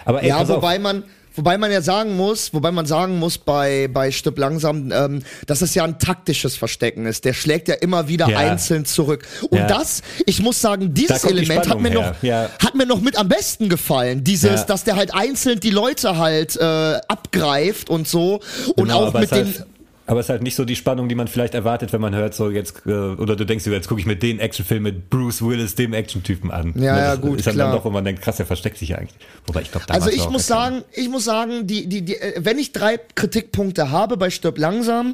Aber ey, Ja, pass auf. wobei man, wobei man ja sagen muss, wobei man sagen muss bei, bei Stipp langsam, ähm, dass es ja ein taktisches Verstecken ist. Der schlägt ja immer wieder Ja. einzeln zurück. Und Ja. das, ich muss sagen, dieses kommt die Element hat mir her. noch, Ja. hat mir noch mit am besten gefallen. Dieses, dass der halt einzeln die Leute halt äh, abgreift und so. Und Genau, auch mit den. Halt, aber es ist halt nicht so die Spannung, die man vielleicht erwartet, wenn man hört, so jetzt, äh, oder du denkst, jetzt gucke ich mir den Actionfilm mit Bruce Willis, dem Actiontypen an. Ja, Ne, ja, das gut, Ist dann, klar. dann doch, wo man denkt, krass, der versteckt sich ja eigentlich. Wobei ich glaube, Also ich muss sagen, ich muss sagen, die, die, die, äh, wenn ich drei Kritikpunkte habe bei Stirb langsam,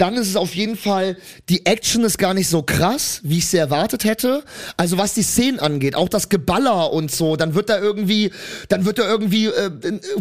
dann ist es auf jeden Fall, die Action ist gar nicht so krass, wie ich sie erwartet hätte. Also was die Szenen angeht, auch das Geballer und so, dann wird da irgendwie, dann wird da irgendwie äh,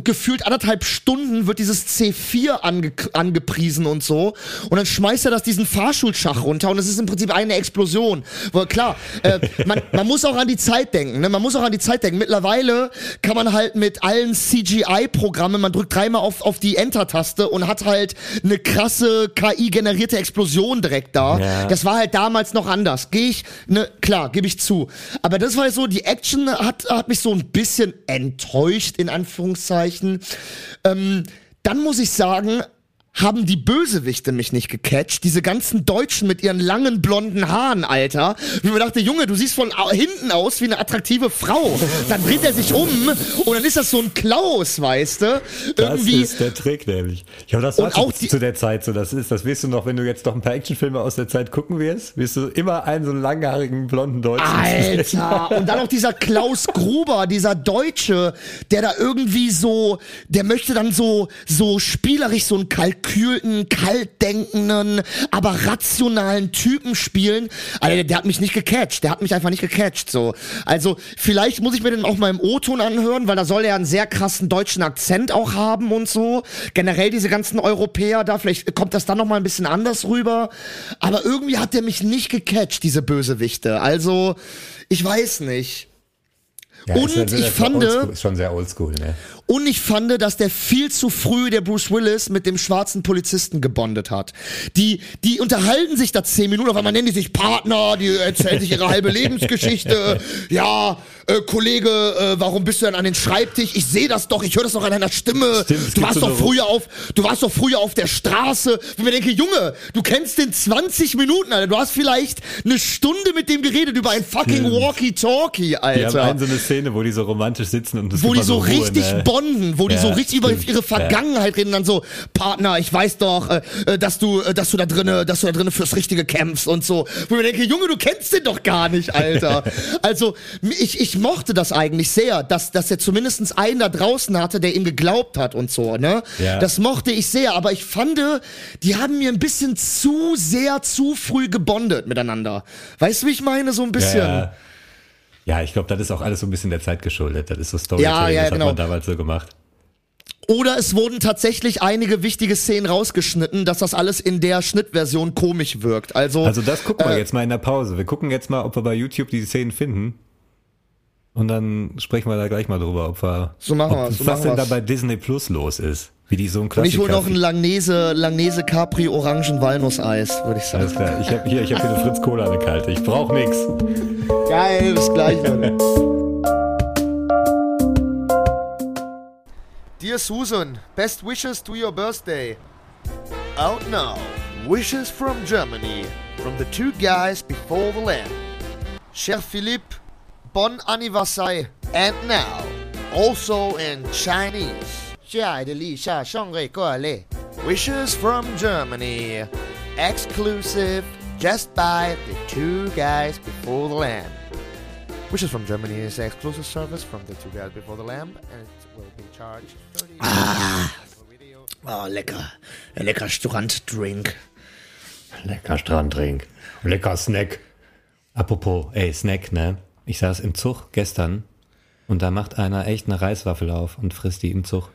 gefühlt anderthalb Stunden wird dieses C4 ange, angepriesen und so. Und dann schmeißt er das diesen Fahrschulschach runter und es ist im Prinzip eine Explosion. Weil klar, äh, man, man muss auch an die Zeit denken. Ne? Man muss auch an die Zeit denken. Mittlerweile kann man halt mit allen CGI-Programmen, man drückt dreimal auf, auf die Enter-Taste und hat halt eine krasse KI-generierte Explosion direkt da. Ja. Das war halt damals noch anders. Gehe ich, ne, klar, gebe ich zu. Aber das war halt so, die Action hat, hat mich so ein bisschen enttäuscht, in Anführungszeichen. Ähm, dann muss ich sagen, haben die Bösewichte mich nicht gecatcht. Diese ganzen Deutschen mit ihren langen blonden Haaren, Alter. Wie man dachte, Junge, du siehst von hinten aus wie eine attraktive Frau. Dann dreht er sich um und dann ist das so ein Klaus, weißt du? Das Irgendwie. ist der Trick nämlich. Ja, das war auch zu, die- zu der Zeit so. Das ist, das wirst du noch, wenn du jetzt noch ein paar Actionfilme aus der Zeit gucken wirst, wirst du immer einen so einen langhaarigen blonden Deutschen. Alter, und dann auch dieser Klaus Gruber, dieser Deutsche, der da irgendwie so, der möchte dann so, so spielerisch so ein Kalkül unterkühlten, kaltdenkenden, aber rationalen Typen spielen. Alter, der, der hat mich nicht gecatcht. Der hat mich einfach nicht gecatcht. So. Also, vielleicht muss ich mir den auch mal im O-Ton anhören, weil da soll er einen sehr krassen deutschen Akzent auch haben und so. Generell diese ganzen Europäer da, vielleicht kommt das dann nochmal ein bisschen anders rüber. Aber irgendwie hat der mich nicht gecatcht, diese Bösewichte. Also, ich weiß nicht. Ja, Und ist, ich fand- ist schon sehr oldschool, ne? Und ich fand, dass der viel zu früh, der Bruce Willis, mit dem schwarzen Polizisten gebondet hat. Die, die unterhalten sich da zehn Minuten, auf einmal nennen die sich Partner, die erzählen sich ihre halbe Lebensgeschichte. Ja, äh, Kollege, äh, warum bist du denn an den Schreibtisch? Ich sehe das doch, ich höre das doch an deiner Stimme. Stimmt, du warst so doch früher auf, du warst doch früher auf der Straße. Wo ich mir denke, Junge, du kennst den 20 Minuten, Alter. Du hast vielleicht eine Stunde mit dem geredet über ein fucking. Walkie-Talkie, Die haben Alter so eine Szene, wo die so romantisch sitzen und es wo die mal so Ruhe, richtig ne? Bonden, wo die Ja, so richtig über stimmt. ihre Vergangenheit reden, dann so Partner, ich weiß doch, äh, äh, dass du, äh, dass du da drinne, dass du da drinne fürs Richtige kämpfst und so. Wo ich mir denke, Junge, du kennst den doch gar nicht, Alter. also ich, ich mochte das eigentlich sehr, dass, dass er zumindest einen da draußen hatte, der ihm geglaubt hat und so, ne? Ja. Das mochte ich sehr, aber ich fand, die haben mir ein bisschen zu sehr, zu früh gebondet miteinander. Weißt du, wie ich meine? So ein bisschen. Ja, ja. ich glaube, das ist auch alles so ein bisschen der Zeit geschuldet. Das ist so Storytelling, Ja, ja, das genau. hat man damals so gemacht. Oder es wurden tatsächlich einige wichtige Szenen rausgeschnitten, dass das alles in der Schnittversion komisch wirkt. Also, Also das gucken wir äh, jetzt mal in der Pause. Wir gucken jetzt mal, ob wir bei YouTube die Szenen finden. Und dann sprechen wir da gleich mal drüber, ob wir, So machen ob, so was machen denn da bei Disney Plus los ist. Wie die so ein und ich hole noch ein Langnese, Langnese Capri Orangen Walnusseis, würde ich Alles sagen. klar. Ich habe hier, ich habe hier eine Fritz Cola eine kalte. Ich brauche nix. Geil, bis gleich, Leute. Dear Susan, best wishes to your birthday. Out now, wishes from Germany, from the two guys before the lamp. Cher Philippe, bon anniversaire. And now, also in Chinese. Wishes from Germany. Exclusive just by the two guys before the lamb. Wishes from Germany is an exclusive service from the two guys before the lamb and it will be charged 30 ah. Oh, lecker. Ein lecker Stranddrink. Lecker Stranddrink. Lecker Snack. Apropos, ey, Snack, ne? Ich saß im Zug gestern und da macht einer echt eine Reiswaffel auf und frisst die im Zug.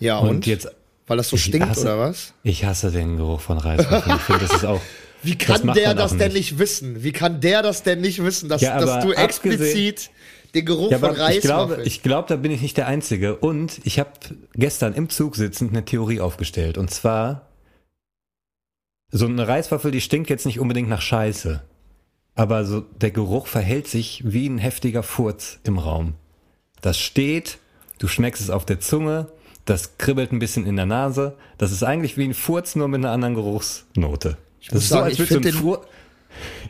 Ja, Und, und? jetzt, Weil das so stinkt, hasse- oder was? ich hasse den Geruch von Reiswaffeln. Ich finde, das ist auch. Wie das kann macht der das denn nicht wissen? Wie kann der das denn nicht wissen, dass, Ja, dass du explizit den Geruch Ja, von aber ich Reiswaffeln... glaube, ich glaube, da bin ich nicht der Einzige. Und ich habe gestern im Zug sitzend eine Theorie aufgestellt. Und zwar, so eine Reiswaffel, die stinkt jetzt nicht unbedingt nach Scheiße. Aber so der Geruch verhält sich wie ein heftiger Furz im Raum. Das steht, du schmeckst es auf der Zunge, das kribbelt ein bisschen in der Nase. Das ist eigentlich wie ein Furz, nur mit einer anderen Geruchsnote. Das ist so, sagen, als ich würdest du find einen den- Fur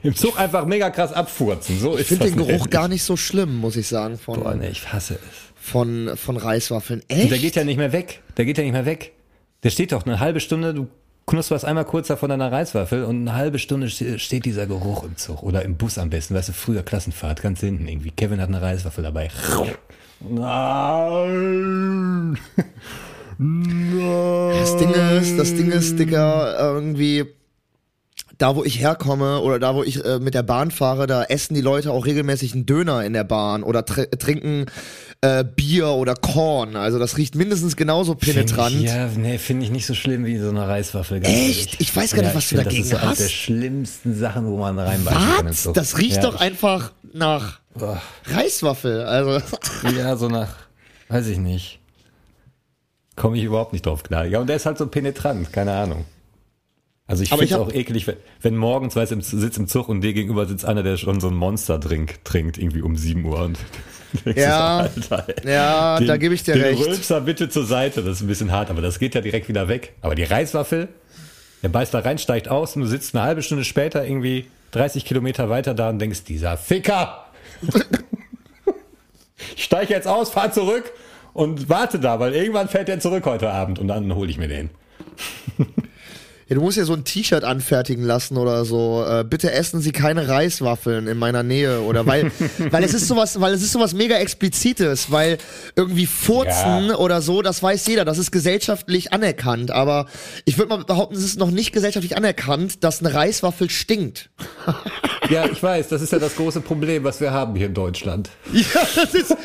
im Zug einfach mega krass abfurzen. So ich finde den Geruch gar nicht so schlimm, muss ich sagen, von, Boah, nee, ich hasse es. von, von Reiswaffeln. Und Echt? der geht ja nicht mehr weg. Der geht ja nicht mehr weg. Der steht doch eine halbe Stunde, du knusperst einmal kurz da von deiner Reiswaffel und eine halbe Stunde ste- steht dieser Geruch im Zug. Oder im Bus am besten, weißt du, früher Klassenfahrt, ganz hinten irgendwie. Kevin hat eine Reiswaffel dabei. Nein! Das Ding ist, das Ding ist, Digga, irgendwie, da wo ich herkomme oder da wo ich äh, mit der Bahn fahre, da essen die Leute auch regelmäßig einen Döner in der Bahn oder tr trinken äh, Bier oder Korn. Also das riecht mindestens genauso penetrant. Find ich, ja, nee, finde ich nicht so schlimm wie so eine Reiswaffel. Echt? Ich weiß gar nicht, Ja, was du find, dagegen Das ist so hast. der schlimmsten Sachen, wo man reinbeißen kann. Zug. Das riecht ja, doch einfach nach Boah. Reiswaffel. Also Ja, so nach, weiß ich nicht. Komme ich überhaupt nicht drauf klar. Ja, und der ist halt so penetrant, keine Ahnung. Also ich finde ich es auch eklig, wenn, wenn morgens, weißt du, im- sitzt im Zug und dir gegenüber sitzt einer, der schon so einen Monster-Drink trinkt, irgendwie um 7 Uhr. Und Ja. so, Alter, ey, Ja, den, da gebe ich dir den recht. Rülpser bitte zur Seite, das ist ein bisschen hart, aber das geht ja direkt wieder weg. Aber die Reiswaffel, der beißt da rein, steigt aus und du sitzt eine halbe Stunde später irgendwie 30 Kilometer weiter da und denkst, dieser Ficker! ich steige jetzt aus, fahr zurück und warte da, weil irgendwann fährt der zurück heute Abend und dann hole ich mir den. Ja, du musst ja so ein T-Shirt anfertigen lassen oder so. Äh, bitte essen Sie keine Reiswaffeln in meiner Nähe oder weil, weil es ist sowas, weil es ist sowas mega explizites, weil irgendwie Furzen Ja. oder so, das weiß jeder, das ist gesellschaftlich anerkannt. Aber ich würde mal behaupten, es ist noch nicht gesellschaftlich anerkannt, dass eine Reiswaffel stinkt. Ja, ich weiß, das ist ja das große Problem, was wir haben hier in Deutschland. Ja, das ist.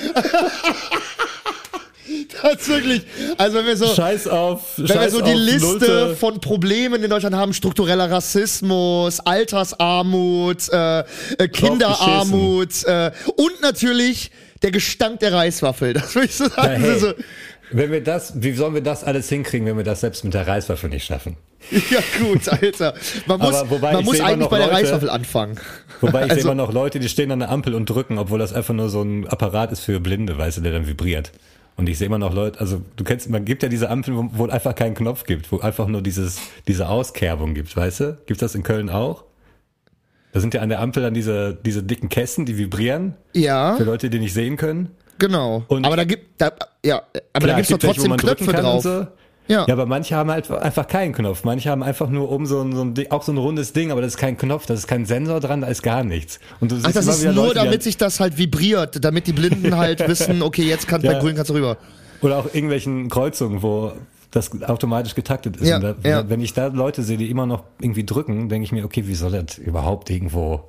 das wirklich. Also wenn wir so. Scheiß auf, Wenn wir scheiß so die Liste Nullte. von Problemen in Deutschland haben, struktureller Rassismus, Altersarmut, äh, äh, Kinderarmut äh, und natürlich der Gestank der Reiswaffel. Das würde ich so sagen. hey, so, wenn wir das, wie sollen wir das alles hinkriegen, wenn wir das selbst mit der Reiswaffe nicht schaffen? ja gut, Alter. Man muss, wobei, man muss sehe eigentlich bei der Leute- Reiswaffel anfangen. Wobei ich sehe Also- immer noch Leute, die stehen an der Ampel und drücken, obwohl das einfach nur so ein Apparat ist für Blinde, weißt du, der dann vibriert. Und ich sehe immer noch Leute, also du kennst, man gibt ja diese Ampeln, wo, wo einfach keinen Knopf gibt, wo einfach nur dieses, diese Auskerbung gibt, weißt du? Gibt's das in Köln auch? Da sind ja an der Ampel dann diese, diese dicken Kästen, die vibrieren, Ja, für Leute, die nicht sehen können. genau. Und- aber da gibt, da, ja, aber da Klar, gibt's doch gibt trotzdem Knöpfe drauf. So. Ja. Ja, aber manche haben halt einfach keinen Knopf. Manche haben einfach nur oben so ein, so ein Ding, auch so ein rundes Ding, aber das ist kein Knopf, das ist kein Sensor dran, da ist gar nichts. Und du Ach, das ist nur, Leute, damit halt- sich das halt vibriert, damit die Blinden halt wissen, okay, jetzt kannst du Ja. bei grün kannst du rüber. Oder auch irgendwelchen Kreuzungen, wo das automatisch getaktet ist. Ja, Und da, ja. Wenn ich da Leute sehe, die immer noch irgendwie drücken, denke ich mir, okay, wie soll das überhaupt irgendwo?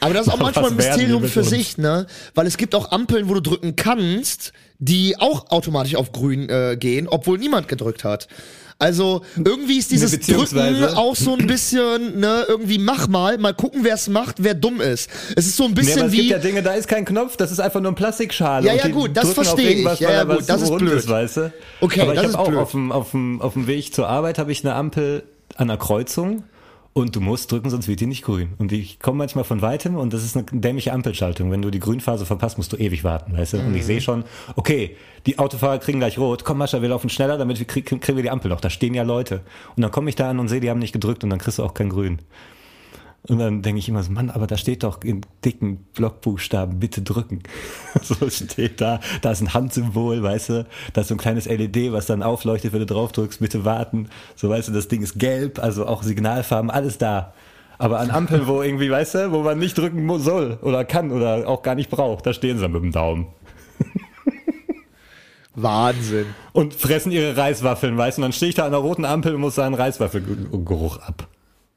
Aber das ist auch manchmal ein Mysterium für sich, ne? Weil es gibt auch Ampeln, wo du drücken kannst, die auch automatisch auf grün äh, gehen, obwohl niemand gedrückt hat. Also irgendwie ist dieses Drücken auch so ein bisschen, ne, irgendwie mach mal, mal gucken, wer es macht, wer dumm ist. Es ist so ein Nee, bisschen aber es wie. gibt ja Dinge, da ist kein Knopf, das ist einfach nur ein Plastikschale. Ja, ja, gut, das verstehe ich. Ja, ja, gut, das ist blöd. Ist, weißt du? Okay, aber ich das habe ist auch blöd. auf dem, auf, dem, auf dem Weg zur Arbeit habe ich eine Ampel an der Kreuzung und du musst drücken, sonst wird die nicht grün. Und ich komme manchmal von weitem und das ist eine dämliche Ampelschaltung. Wenn du die Grünphase verpasst, musst du ewig warten, weißt du? Und ich Mhm. sehe schon, okay, die Autofahrer kriegen gleich rot. Komm, Mascha, wir laufen schneller, damit wir krieg, kriegen wir die Ampel noch. Da stehen ja Leute. Und dann komme ich da an und sehe, die haben nicht gedrückt und dann kriegst du auch kein Grün. Und dann denke ich immer so, Mann, aber da steht doch in dicken Blockbuchstaben, bitte drücken. So steht da, da ist ein Handsymbol, weißt du, da ist so ein kleines LED, was dann aufleuchtet, wenn du drauf drückst, bitte warten. So weißt du, das Ding ist gelb, also auch Signalfarben, alles da. Aber an Ampeln, wo irgendwie, weißt du, wo man nicht drücken soll oder kann oder auch gar nicht braucht, da stehen sie dann mit dem Daumen. Wahnsinn. Und fressen ihre Reiswaffeln, weißt du, und dann stehe ich da an der roten Ampel und muss da einen Reiswaffelgeruch ab.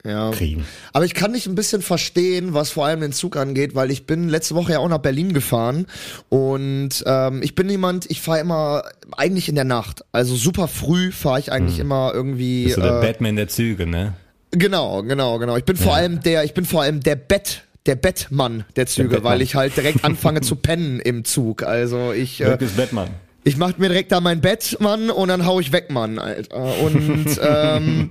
Ja. Kriegen. Aber ich kann nicht ein bisschen verstehen, was vor allem den Zug angeht, weil ich bin letzte Woche ja auch nach Berlin gefahren und ähm, ich bin jemand, ich fahre immer eigentlich in der Nacht. Also super früh fahre ich eigentlich immer irgendwie. Hm. Bist du der äh, Batman der Züge, ne? Genau, genau, genau. Ich bin vor allem der, ich bin vor allem der Bett, der Bettmann der Züge, Bettmann. weil ich halt direkt anfange zu pennen im Zug. Also ich, äh, Batman. ich mach mir direkt da mein Bett, Mann, und dann hau ich weg, Mann, Alter. Und ähm,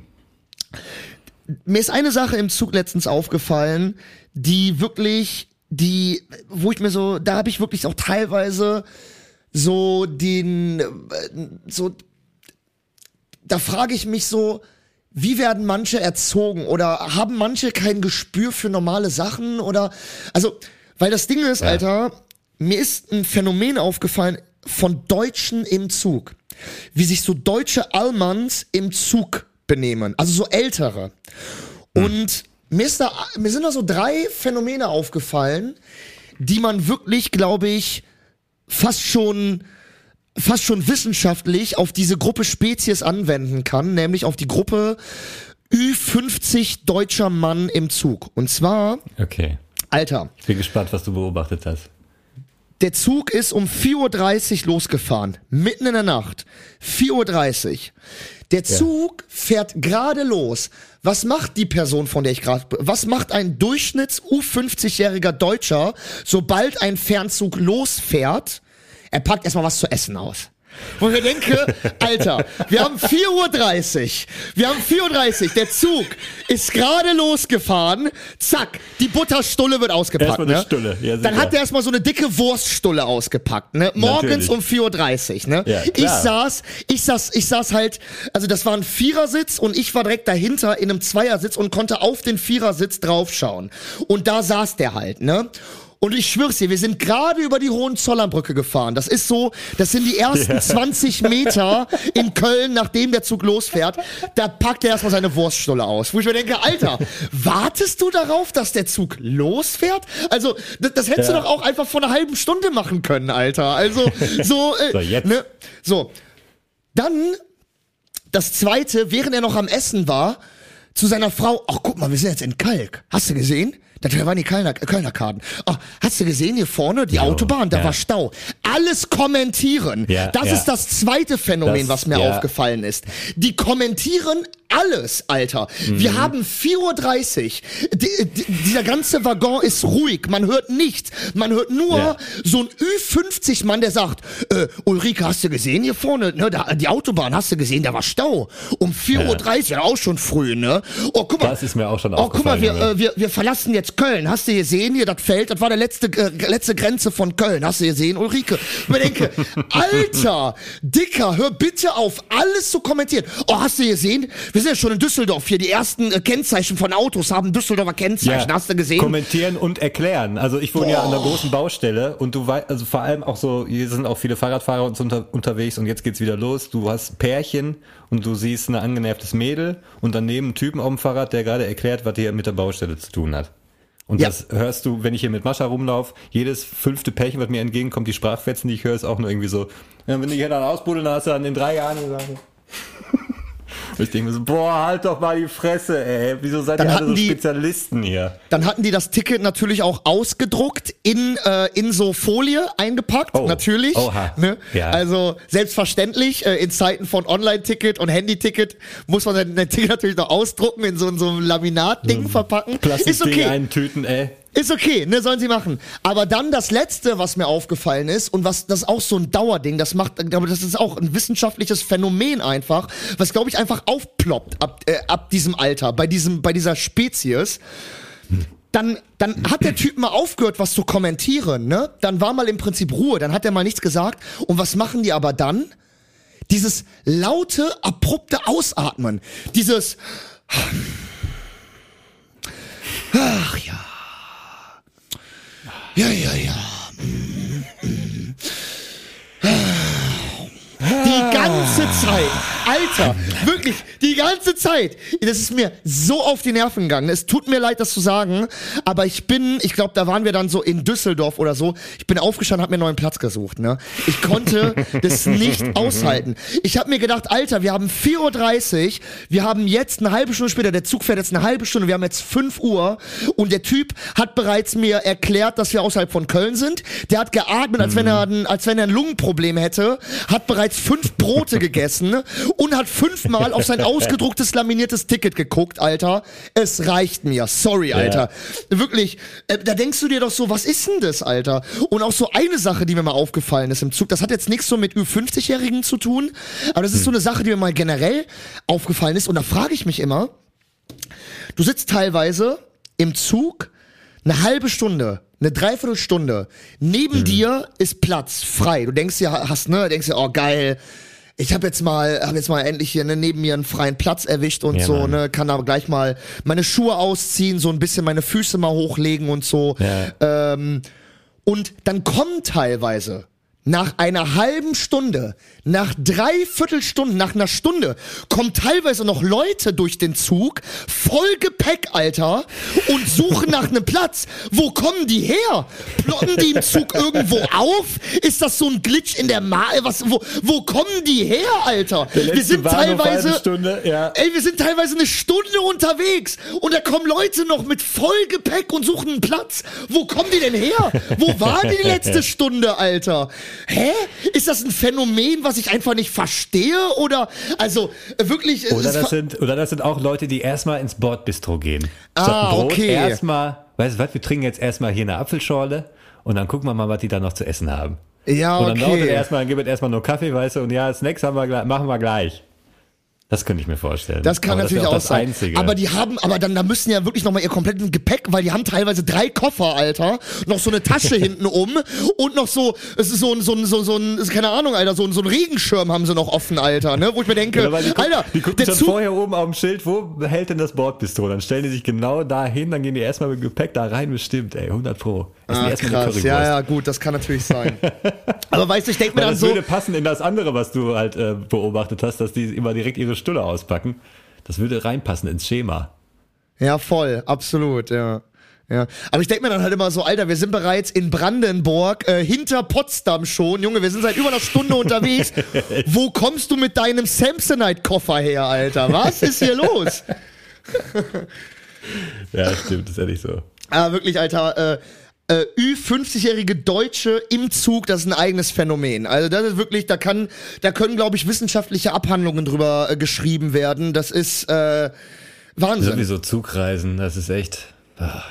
mir ist eine Sache im Zug letztens aufgefallen, die wirklich, die, wo ich mir so, da habe ich wirklich auch teilweise so den, äh, so, da frage ich mich so, wie werden manche erzogen oder haben manche kein Gespür für normale Sachen oder, also, weil das Ding ist, Alter, mir ist ein Phänomen aufgefallen von Deutschen im Zug. Wie sich so deutsche Allmanns im Zug benehmen. Also so ältere. Und mir, ist da, mir sind da so drei Phänomene aufgefallen, die man wirklich, glaube ich, fast schon fast schon wissenschaftlich auf diese Gruppe Spezies anwenden kann, nämlich auf die Gruppe Ü50 deutscher Mann im Zug. Und zwar, Okay. Alter, Ich bin gespannt, was du beobachtet hast. Der Zug ist um 4.30 Uhr losgefahren, mitten in der Nacht. 4.30 Uhr. Der Zug fährt gerade los. Was macht die Person, von der ich gerade, was macht ein Durchschnitts U50-jähriger Deutscher, sobald ein Fernzug losfährt? Er packt erstmal was zu essen aus. Wo ich denke, Alter, wir haben 4.30 Uhr. Wir haben 4.30 Uhr. Der Zug ist gerade losgefahren. Zack, die Butterstulle wird ausgepackt. Erstmal eine ne? Stulle, ja, Dann hat er erstmal so eine dicke Wurststulle ausgepackt. Ne? Morgens Natürlich. um 4.30 Uhr. Ne? Ja, ich saß, ich saß, ich saß halt, also das war ein Vierersitz und ich war direkt dahinter in einem Zweiersitz und konnte auf den Vierersitz draufschauen. Und da saß der halt, ne? Und ich schwör's dir, wir sind gerade über die Hohenzollernbrücke gefahren. Das ist so, das sind die ersten ja. 20 Meter in Köln, nachdem der Zug losfährt. Da packt er erstmal seine Wurststulle aus. Wo ich mir denke, Alter, wartest du darauf, dass der Zug losfährt? Also, das, das hättest ja. du doch auch einfach vor einer halben Stunde machen können, Alter. Also, so, äh, so, jetzt. Ne? so. Dann, das zweite, während er noch am Essen war, zu seiner Frau, ach guck mal, wir sind jetzt in Kalk. Hast du gesehen? Da waren die Kölner, Kölner Karten. Oh, hast du gesehen hier vorne die jo, Autobahn? Da ja. war Stau. Alles kommentieren. Ja, das ja. ist das zweite Phänomen, das, was mir aufgefallen ist. Die kommentieren alles, Alter. Mhm. Wir haben 4.30 Uhr. Die, die, dieser ganze Waggon ist ruhig. Man hört nichts. Man hört nur ja. so ein Ü50-Mann, der sagt, äh, Ulrike, hast du gesehen hier vorne? Ne, da, die Autobahn, hast du gesehen? Da war Stau. Um 4.30 Uhr, ja. auch schon früh, ne? Oh, guck mal. Das ist mir auch schon Oh, guck mal, wir, äh, wir, wir verlassen jetzt Köln. Hast du gesehen hier, das Feld? Das war der letzte, äh, letzte Grenze von Köln. Hast du gesehen, Ulrike? Ich denke, Alter, Dicker, hör bitte auf, alles zu kommentieren. Oh, hast du gesehen? Wir wir sind ja schon in Düsseldorf hier. Die ersten äh, Kennzeichen von Autos haben Düsseldorfer Kennzeichen. Ja. Hast du gesehen? Kommentieren und erklären. Also ich wohne Boah. ja an einer großen Baustelle und du weißt, also vor allem auch so, hier sind auch viele Fahrradfahrer und so unter, unterwegs und jetzt geht's wieder los. Du hast Pärchen und du siehst ein angenervtes Mädel und daneben einen Typen auf dem Fahrrad, der gerade erklärt, was hier mit der Baustelle zu tun hat. Und ja. das hörst du, wenn ich hier mit Mascha rumlaufe, jedes fünfte Pärchen, was mir entgegenkommt, die Sprachfetzen, die ich höre, ist auch nur irgendwie so, wenn du hier dann ausbuddeln hast, dann in drei Jahren sagen. Ich denke mir so, boah, halt doch mal die Fresse, ey. Wieso seid dann ihr alle so die, Spezialisten hier? Dann hatten die das Ticket natürlich auch ausgedruckt, in, äh, in so Folie eingepackt, oh. natürlich. Oha. Ne? Ja. Also selbstverständlich, äh, in Zeiten von Online-Ticket und Handy-Ticket muss man sein Ticket natürlich noch ausdrucken, in so, in so einem Laminat-Ding hm. verpacken. Plastik Ist okay. eintüten, ey. Ist okay, ne, sollen sie machen. Aber dann das letzte, was mir aufgefallen ist und was das ist auch so ein Dauerding, das macht, aber das ist auch ein wissenschaftliches Phänomen einfach, was glaube ich einfach aufploppt ab, äh, ab diesem Alter, bei diesem, bei dieser Spezies. Dann, dann hat der Typ mal aufgehört, was zu kommentieren, ne? Dann war mal im Prinzip Ruhe, dann hat er mal nichts gesagt. Und was machen die aber dann? Dieses laute, abrupte Ausatmen. Dieses, ach ja. Ja, ja, ja. Die ganze Zeit. Alter, wirklich, die ganze Zeit. Das ist mir so auf die Nerven gegangen. Es tut mir leid, das zu sagen, aber ich bin, ich glaube, da waren wir dann so in Düsseldorf oder so. Ich bin aufgestanden, habe mir einen neuen Platz gesucht. Ne? Ich konnte das nicht aushalten. Ich habe mir gedacht, Alter, wir haben 4.30 Uhr, wir haben jetzt eine halbe Stunde später, der Zug fährt jetzt eine halbe Stunde, wir haben jetzt 5 Uhr und der Typ hat bereits mir erklärt, dass wir außerhalb von Köln sind. Der hat geatmet, als wenn er ein, als wenn er ein Lungenproblem hätte, hat bereits fünf Brote gegessen und hat fünfmal auf sein ausgedrucktes laminiertes Ticket geguckt, Alter. Es reicht mir. Sorry, Alter. Ja. Wirklich, äh, da denkst du dir doch so, was ist denn das, Alter? Und auch so eine Sache, die mir mal aufgefallen ist im Zug, das hat jetzt nichts so mit Ü50-Jährigen zu tun, aber das ist so hm. eine Sache, die mir mal generell aufgefallen ist und da frage ich mich immer, du sitzt teilweise im Zug eine halbe Stunde eine Dreiviertelstunde. Neben mhm. dir ist Platz frei. Du denkst ja, hast ne, denkst ja, oh geil. Ich habe jetzt mal, habe jetzt mal endlich hier ne, neben mir einen freien Platz erwischt und ja, so, Mann. ne, kann aber gleich mal meine Schuhe ausziehen, so ein bisschen meine Füße mal hochlegen und so. Ja. Ähm, und dann kommen teilweise nach einer halben Stunde, nach drei Viertelstunden, nach einer Stunde kommen teilweise noch Leute durch den Zug, voll Gepäck, Alter, und suchen nach einem Platz. Wo kommen die her? Plotten die im Zug irgendwo auf? Ist das so ein Glitch in der Ma was wo, wo kommen die her, Alter? Wir sind teilweise Stunde, ja. Ey, wir sind teilweise eine Stunde unterwegs und da kommen Leute noch mit voll Gepäck und suchen einen Platz. Wo kommen die denn her? Wo war die letzte Stunde, Alter? Hä? Ist das ein Phänomen, was ich einfach nicht verstehe? Oder, also, wirklich. Oder das, sind, oder das sind auch Leute, die erstmal ins Bordbistro gehen. Ah, Brot okay. erstmal, weißt du was, wir trinken jetzt erstmal hier eine Apfelschorle und dann gucken wir mal, was die da noch zu essen haben. Ja, okay. Und dann dauert es erstmal, dann gibt es erstmal nur Kaffee, weißt du, und ja, Snacks haben wir, machen wir gleich. Das könnte ich mir vorstellen. Das kann aber natürlich das auch das sein. Einzige. Aber die haben, aber dann, da müssen ja wirklich nochmal ihr komplettes Gepäck, weil die haben teilweise drei Koffer, Alter. Noch so eine Tasche hinten um und noch so, es ist so ein, so ein, so, so ein, ist keine Ahnung, Alter, so ein, so ein Regenschirm haben sie noch offen, Alter, ne? Wo ich mir denke, Ja, die, guck- Alter, die gucken schon Zug, vorher oben auf dem Schild, wo hält denn das Bordbistro? Dann stellen die sich genau da hin, dann gehen die erstmal mit Gepäck da rein, bestimmt, ey, 100 Pro. Essen Ah, krass, ja, ja, gut, das kann natürlich sein. aber weißt du, ich denke mir dann das so, würde passen in das andere, was du halt äh, beobachtet hast, dass die immer direkt ihre Stulle auspacken. Das würde reinpassen ins Schema. Ja, voll, absolut, ja. Ja, aber ich denke mir dann halt immer so, Alter, wir sind bereits in Brandenburg, äh, hinter Potsdam schon, Junge, wir sind seit über einer Stunde unterwegs. Wo kommst du mit deinem Samsonite-Koffer her, Alter? Was ist hier los? Ja, stimmt, ist ehrlich so. Ah, wirklich, Alter, äh, äh, Ü50-jährige Deutsche im Zug, das ist ein eigenes Phänomen. Also das ist wirklich, da kann, da können, glaube ich, wissenschaftliche Abhandlungen drüber äh, geschrieben werden. Das ist äh, Wahnsinn. Sowieso Zugreisen, das ist echt, ah,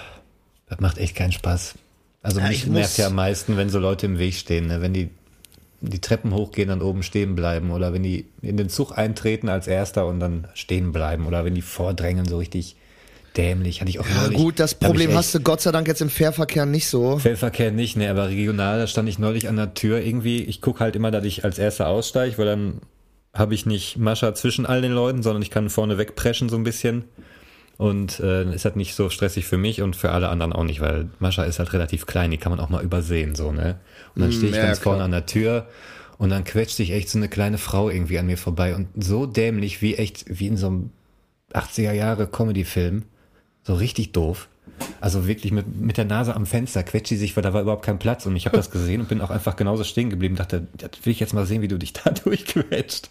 das macht echt keinen Spaß. Also Ja, mich nervt ja am meisten, wenn so Leute im Weg stehen, ne? wenn die die Treppen hochgehen, dann oben stehen bleiben oder wenn die in den Zug eintreten als Erster und dann stehen bleiben oder wenn die vordrängen, so richtig dämlich. Hatte ich auch Ja, neulich. gut, das Problem hast du Gott sei Dank jetzt im Fährverkehr nicht so. Feldverkehr nicht, ne, aber regional, da stand ich neulich an der Tür irgendwie. Ich guck halt immer, dass ich als erster aussteige, weil dann habe ich nicht Mascha zwischen all den Leuten, sondern ich kann vorne wegpreschen so ein bisschen. Und äh, ist das nicht so stressig für mich und für alle anderen auch nicht, weil Mascha ist halt relativ klein, die kann man auch mal übersehen, so, ne? Und dann stehe ich ja, ganz klar. vorne an der Tür und dann quetscht sich echt so eine kleine Frau irgendwie an mir vorbei und so dämlich wie echt, wie in so einem 80er Jahre Comedy-Film. So richtig doof. Also wirklich mit, mit der Nase am Fenster quetscht sie sich, weil da war überhaupt kein Platz. Und ich habe das gesehen und bin auch einfach genauso stehen geblieben. Dachte, das will ich jetzt mal sehen, wie du dich da durchquetscht.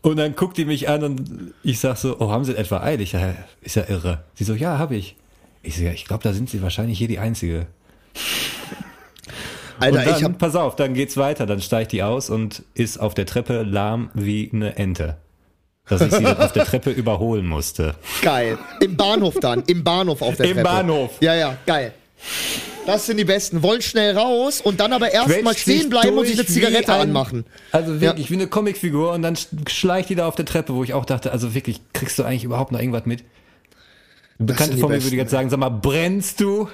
Und dann guckt die mich an und ich sag so, oh, haben sie etwa eilig? Ja, ist ja irre. Sie so, ja, habe ich. Ich so, ja, ich glaube, da sind sie wahrscheinlich hier die Einzige. Alter, und dann, ich hab, pass auf, dann geht's weiter. Dann steigt die aus und ist auf der Treppe lahm wie eine Ente. Dass ich sie dann auf der Treppe überholen musste. geil. Im Bahnhof dann, im Bahnhof auf der Im Treppe. Bahnhof. Ja, ja, geil. Das sind die Besten. Wollen schnell raus und dann aber erstmal stehen bleiben und sich eine Zigarette ein- anmachen. Also wirklich wie eine Comicfigur und dann sch- schleicht die da auf der Treppe, wo ich auch dachte, also wirklich, kriegst du eigentlich überhaupt noch irgendwas mit? Eine Bekannte von mir würde jetzt sagen, sag mal, brennst du?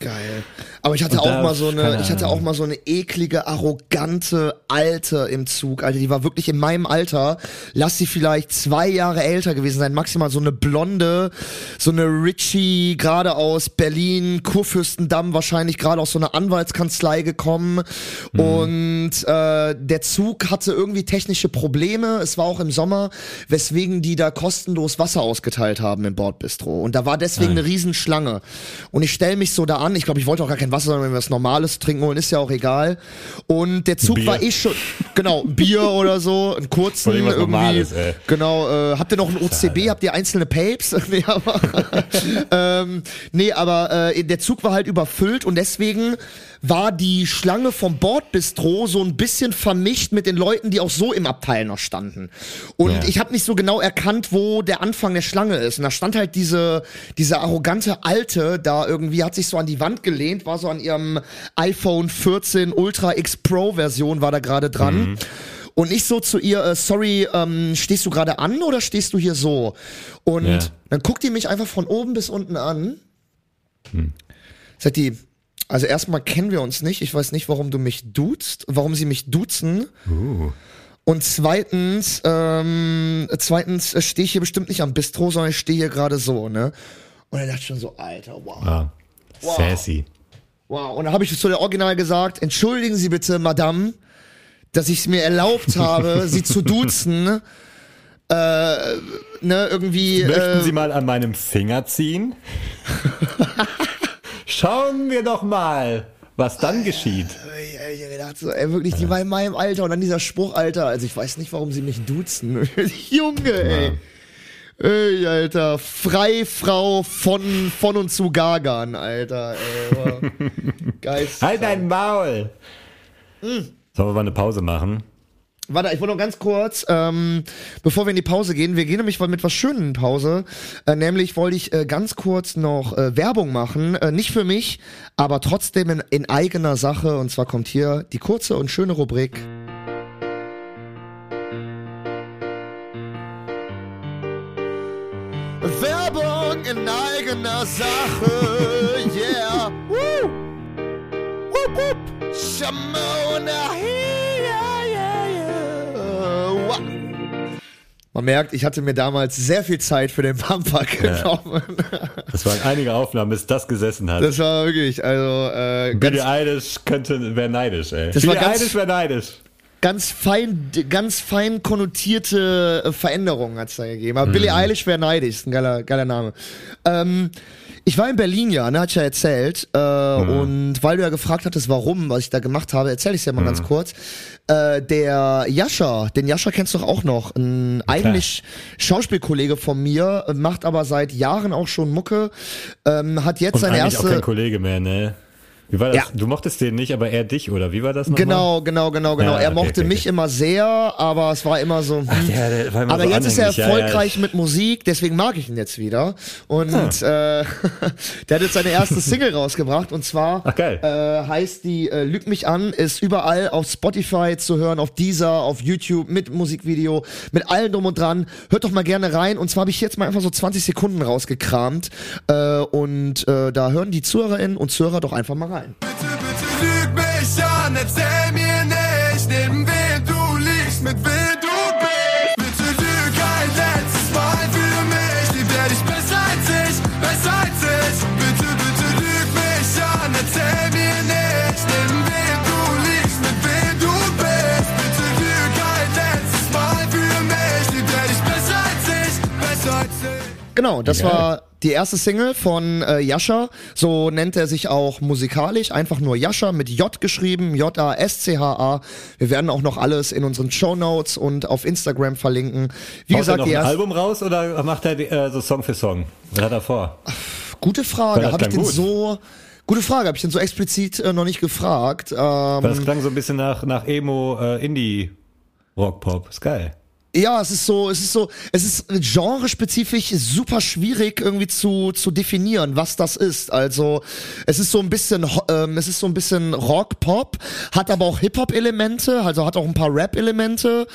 Geil. Aber ich hatte Und auch mal so eine, ich hatte auch mal so eine eklige, arrogante Alte im Zug. Alter, die war wirklich in meinem Alter. Lass sie vielleicht zwei Jahre älter gewesen sein. Maximal so eine blonde, so eine Richie, gerade aus Berlin, Kurfürstendamm, wahrscheinlich gerade aus so einer Anwaltskanzlei gekommen. Mhm. Und äh, der Zug hatte irgendwie technische Probleme. Es war auch im Sommer, weswegen die da kostenlos Wasser ausgeteilt haben im Bordbistro. Und da war deswegen eine Riesenschlange. Und ich stell mich so da an. Ich glaube, ich wollte auch gar kein Wasser, sondern was Normales trinken holen, ist ja auch egal. Und der Zug Bier. war eh schon, genau, Bier oder so, einen kurzen irgendwie. Normales. Genau, äh, habt ihr noch ein OCB? Habt ihr einzelne Papes? nee, aber, ähm, nee, aber äh, der Zug war halt überfüllt und deswegen war die Schlange vom Bordbistro so ein bisschen vermischt mit den Leuten, die auch so im Abteil noch standen. Und Ja. ich habe nicht so genau erkannt, wo der Anfang der Schlange ist. Und da stand halt diese, diese arrogante Alte da irgendwie, hat sich so an die Wand gelehnt, war so an ihrem iPhone 14 Ultra X Pro Version, war da gerade dran. Und ich so zu ihr, äh, sorry, ähm, stehst du gerade an oder stehst du hier so? Und Ja. dann guckt die mich einfach von oben bis unten an. Sagt die, also erstmal kennen wir uns nicht. Ich weiß nicht, warum du mich duzt, warum sie mich duzen. Und zweitens, ähm, zweitens äh, stehe ich hier bestimmt nicht am Bistro, sondern ich stehe hier gerade so, ne? Und er dachte schon so, Alter, wow. Ah, sassy. Wow. Und dann habe ich zu der Original gesagt, entschuldigen Sie bitte, Madame, dass ich es mir erlaubt habe, Sie zu duzen. Äh, ne, irgendwie. Möchten äh, Sie mal an meinem Finger ziehen? Schauen wir doch mal, was dann geschieht. Ey, Ich hab gedacht, so, ey, wirklich, die war in meinem Alter und dann dieser Spruch, Alter, also ich weiß nicht, warum sie mich duzen. Junge, ey. Ey, Alter, Freifrau von, von und zu Gagan, Alter, ey. Geist. Halt dein Maul! Hm. Sollen wir mal eine Pause machen? warte, ich wollte noch ganz kurz, ähm, bevor wir in die Pause gehen, wir gehen nämlich mit was Schönen in Pause. Äh, nämlich wollte ich äh, ganz kurz noch äh, Werbung machen. Äh, nicht für mich, aber trotzdem in, in eigener Sache. Und zwar kommt hier die kurze und schöne Rubrik. Werbung in eigener Sache, yeah. Woo. Woop, wupp. Shamona hier. Man merkt, ich hatte mir damals sehr viel Zeit für den Bumper genommen. Das waren einige Aufnahmen, bis das gesessen hat. Das war wirklich, also äh, ganz, Billie Eilish könnte, wäre neidisch, ey. Das war Billie ganz- Eilish wäre neidisch. ganz fein, ganz fein konnotierte äh, Veränderungen hat's da gegeben. Aber Billie Eilish wäre neidisch, ist ein geiler, geiler Name. Ähm, ich war in Berlin ja, ne, hat ich ja erzählt. Äh, Und weil du ja gefragt hattest, warum, was ich da gemacht habe, erzähle ich ja mal ganz kurz. Äh, der Jascha, den Jascha kennst du doch auch noch, ein eigentlich Schauspielkollege von mir, äh, macht aber seit Jahren auch schon Mucke, ähm, hat jetzt Und seine eigentlich auch erste. kein Kollege mehr, ne? Wie war das? Ja. Du mochtest den nicht, aber er dich, oder wie war das nochmal? Genau, genau, genau, genau. Ja, er okay, mochte okay, mich okay. immer sehr, aber es war immer so. hm. der- der war immer aber so jetzt ist er anhänglich, ja, erfolgreich mit Musik, deswegen mag ich ihn jetzt wieder. Und äh, der hat jetzt seine erste Single rausgebracht und zwar Ach. Äh, heißt die äh, Lüg mich an, ist überall auf Spotify zu hören, auf Deezer, auf YouTube mit Musikvideo, mit allem drum und dran. Hört doch mal gerne rein. Und zwar habe ich jetzt mal einfach so 20 Sekunden rausgekramt äh, und äh, da hören die Zuhörerinnen und Zuhörer doch einfach mal rein. Bitte, bitte lüg mich an, erzähl mir nicht, neben wem du liegst, mit wem du bist. Bitte lüg ein letztes Mal für mich, lieb werde ich besser als ich, besser als ich. Bitte, bitte lüg mich an, erzähl mir nicht, neben wem du liegst, mit wem du bist. Bitte lüg ein letztes Mal für mich, lieb werde ich besser als ich, besser als ich. Genau, das war die erste Single von äh, Yasha. So nennt er sich auch musikalisch. Einfach nur Yasha mit J geschrieben. J-A-S-C-H-A. Wir werden auch noch alles in unseren Show Notes und auf Instagram verlinken. Wie Haut er gesagt, noch die ein Album raus oder macht er die, äh, so Song für Song? Was hat er vor? gute Frage. Habe ich den gut. so, gute Frage. Habe ich den so explizit äh, noch nicht gefragt. Ähm, das klang so ein bisschen nach, nach Emo, äh, Indie, Rock-Pop. Ist geil. Ja, es ist so, es ist so, es ist genrespezifisch super schwierig irgendwie zu, zu definieren, was das ist. Also es ist so ein bisschen, ähm, es ist so ein bisschen Rock, Pop, hat aber auch Hip-Hop-Elemente, also hat auch ein paar Rap-Elemente.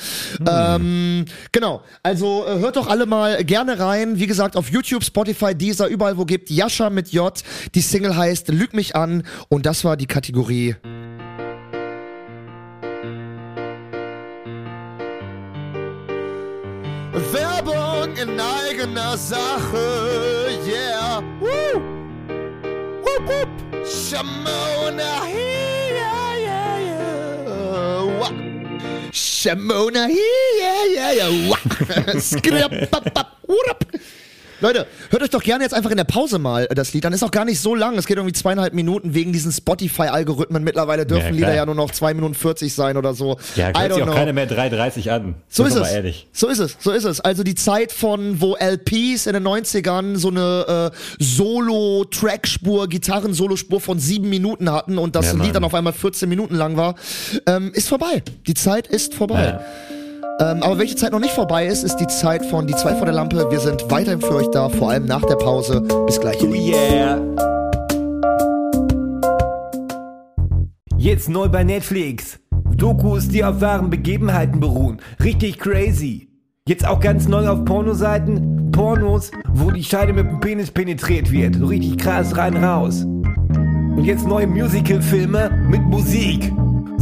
Ähm, genau, also äh, hört doch alle mal gerne rein. Wie gesagt, auf YouTube, Spotify, Deezer, überall wo gibt Yasha mit J. Die Single heißt Lüg mich an und das war die Kategorie. In eigener Sache, yeah. Woo. Wupp, wupp. Shamona, yeah, yeah, yeah. Wah. Shamona, yeah, yeah, yeah. Wah. Skrip, bap, bap, wurup. Leute, hört euch doch gerne jetzt einfach in der Pause mal das Lied an. Ist auch gar nicht so lang. Es geht irgendwie zweieinhalb Minuten wegen diesen Spotify-Algorithmen. Mittlerweile dürfen Ja, Lieder ja nur noch zwei Minuten 40 sein oder so. Ja, hört sich auch know. keiner mehr 3,30 an. So ist es. ehrlich. So ist es, so ist es. Also die Zeit von, wo LPs in den 90ern so eine äh, Solo-Trackspur, Gitarren-Solospur von sieben Minuten hatten und das Ja, Lied dann auf einmal 14 Minuten lang war, ähm, ist vorbei. Die Zeit ist vorbei. Ja. Ähm, aber welche Zeit noch nicht vorbei ist, ist die Zeit von Die zwei vor der Lampe. Wir sind weiterhin für euch da, vor allem nach der Pause. Bis gleich. Oh yeah. Jetzt neu bei Netflix. Dokus, die auf wahren Begebenheiten beruhen. Richtig crazy. Jetzt auch ganz neu auf Pornoseiten. Pornos, wo die Scheide mit dem Penis penetriert wird. So richtig krass rein raus. Und jetzt neue Musical-Filme mit Musik.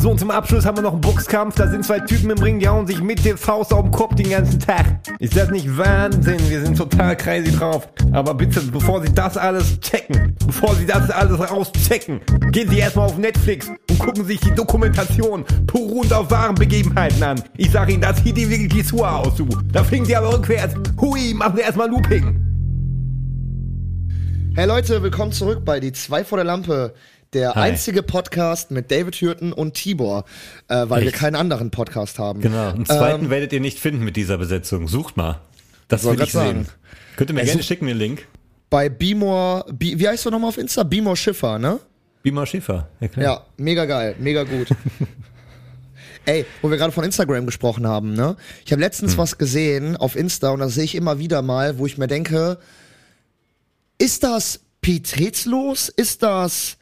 So, und zum Abschluss haben wir noch einen Boxkampf. Da sind zwei Typen im Ring, die hauen sich mit der Faust auf den Kopf den ganzen Tag. Ist das nicht Wahnsinn? Wir sind total crazy drauf. Aber bitte, bevor Sie das alles checken, bevor Sie das alles rauschecken, gehen Sie erstmal auf Netflix und gucken sich die Dokumentation beruhend auf wahren Begebenheiten an. Ich sag Ihnen, das sieht die wirklich Schuhe aus, du. Da fliegen Sie aber rückwärts. Hui, machen Sie erstmal Looping. Hey Leute, willkommen zurück bei Die zwei vor der Lampe. Der Hi. einzige Podcast mit David Hürten und Tibor, äh, weil wir Echt? keinen anderen Podcast haben. Genau. Einen zweiten Ähm, werdet ihr nicht finden mit dieser Besetzung. Sucht mal. Das will ich sehen. sagen. Könnt ihr mir Es- gerne schicken, den Link. bei Beamor, Bi wie heißt du nochmal auf Insta? Beamor Schiffer, ne? Beamer Schäfer. Ja, klar. Ja, mega geil, mega gut. Ey, wo wir gerade von Instagram gesprochen haben, ne? Ich habe letztens Hm. was gesehen auf Insta und das sehe ich immer wieder mal, wo ich mir denke, ist das pietätslos? Ist das,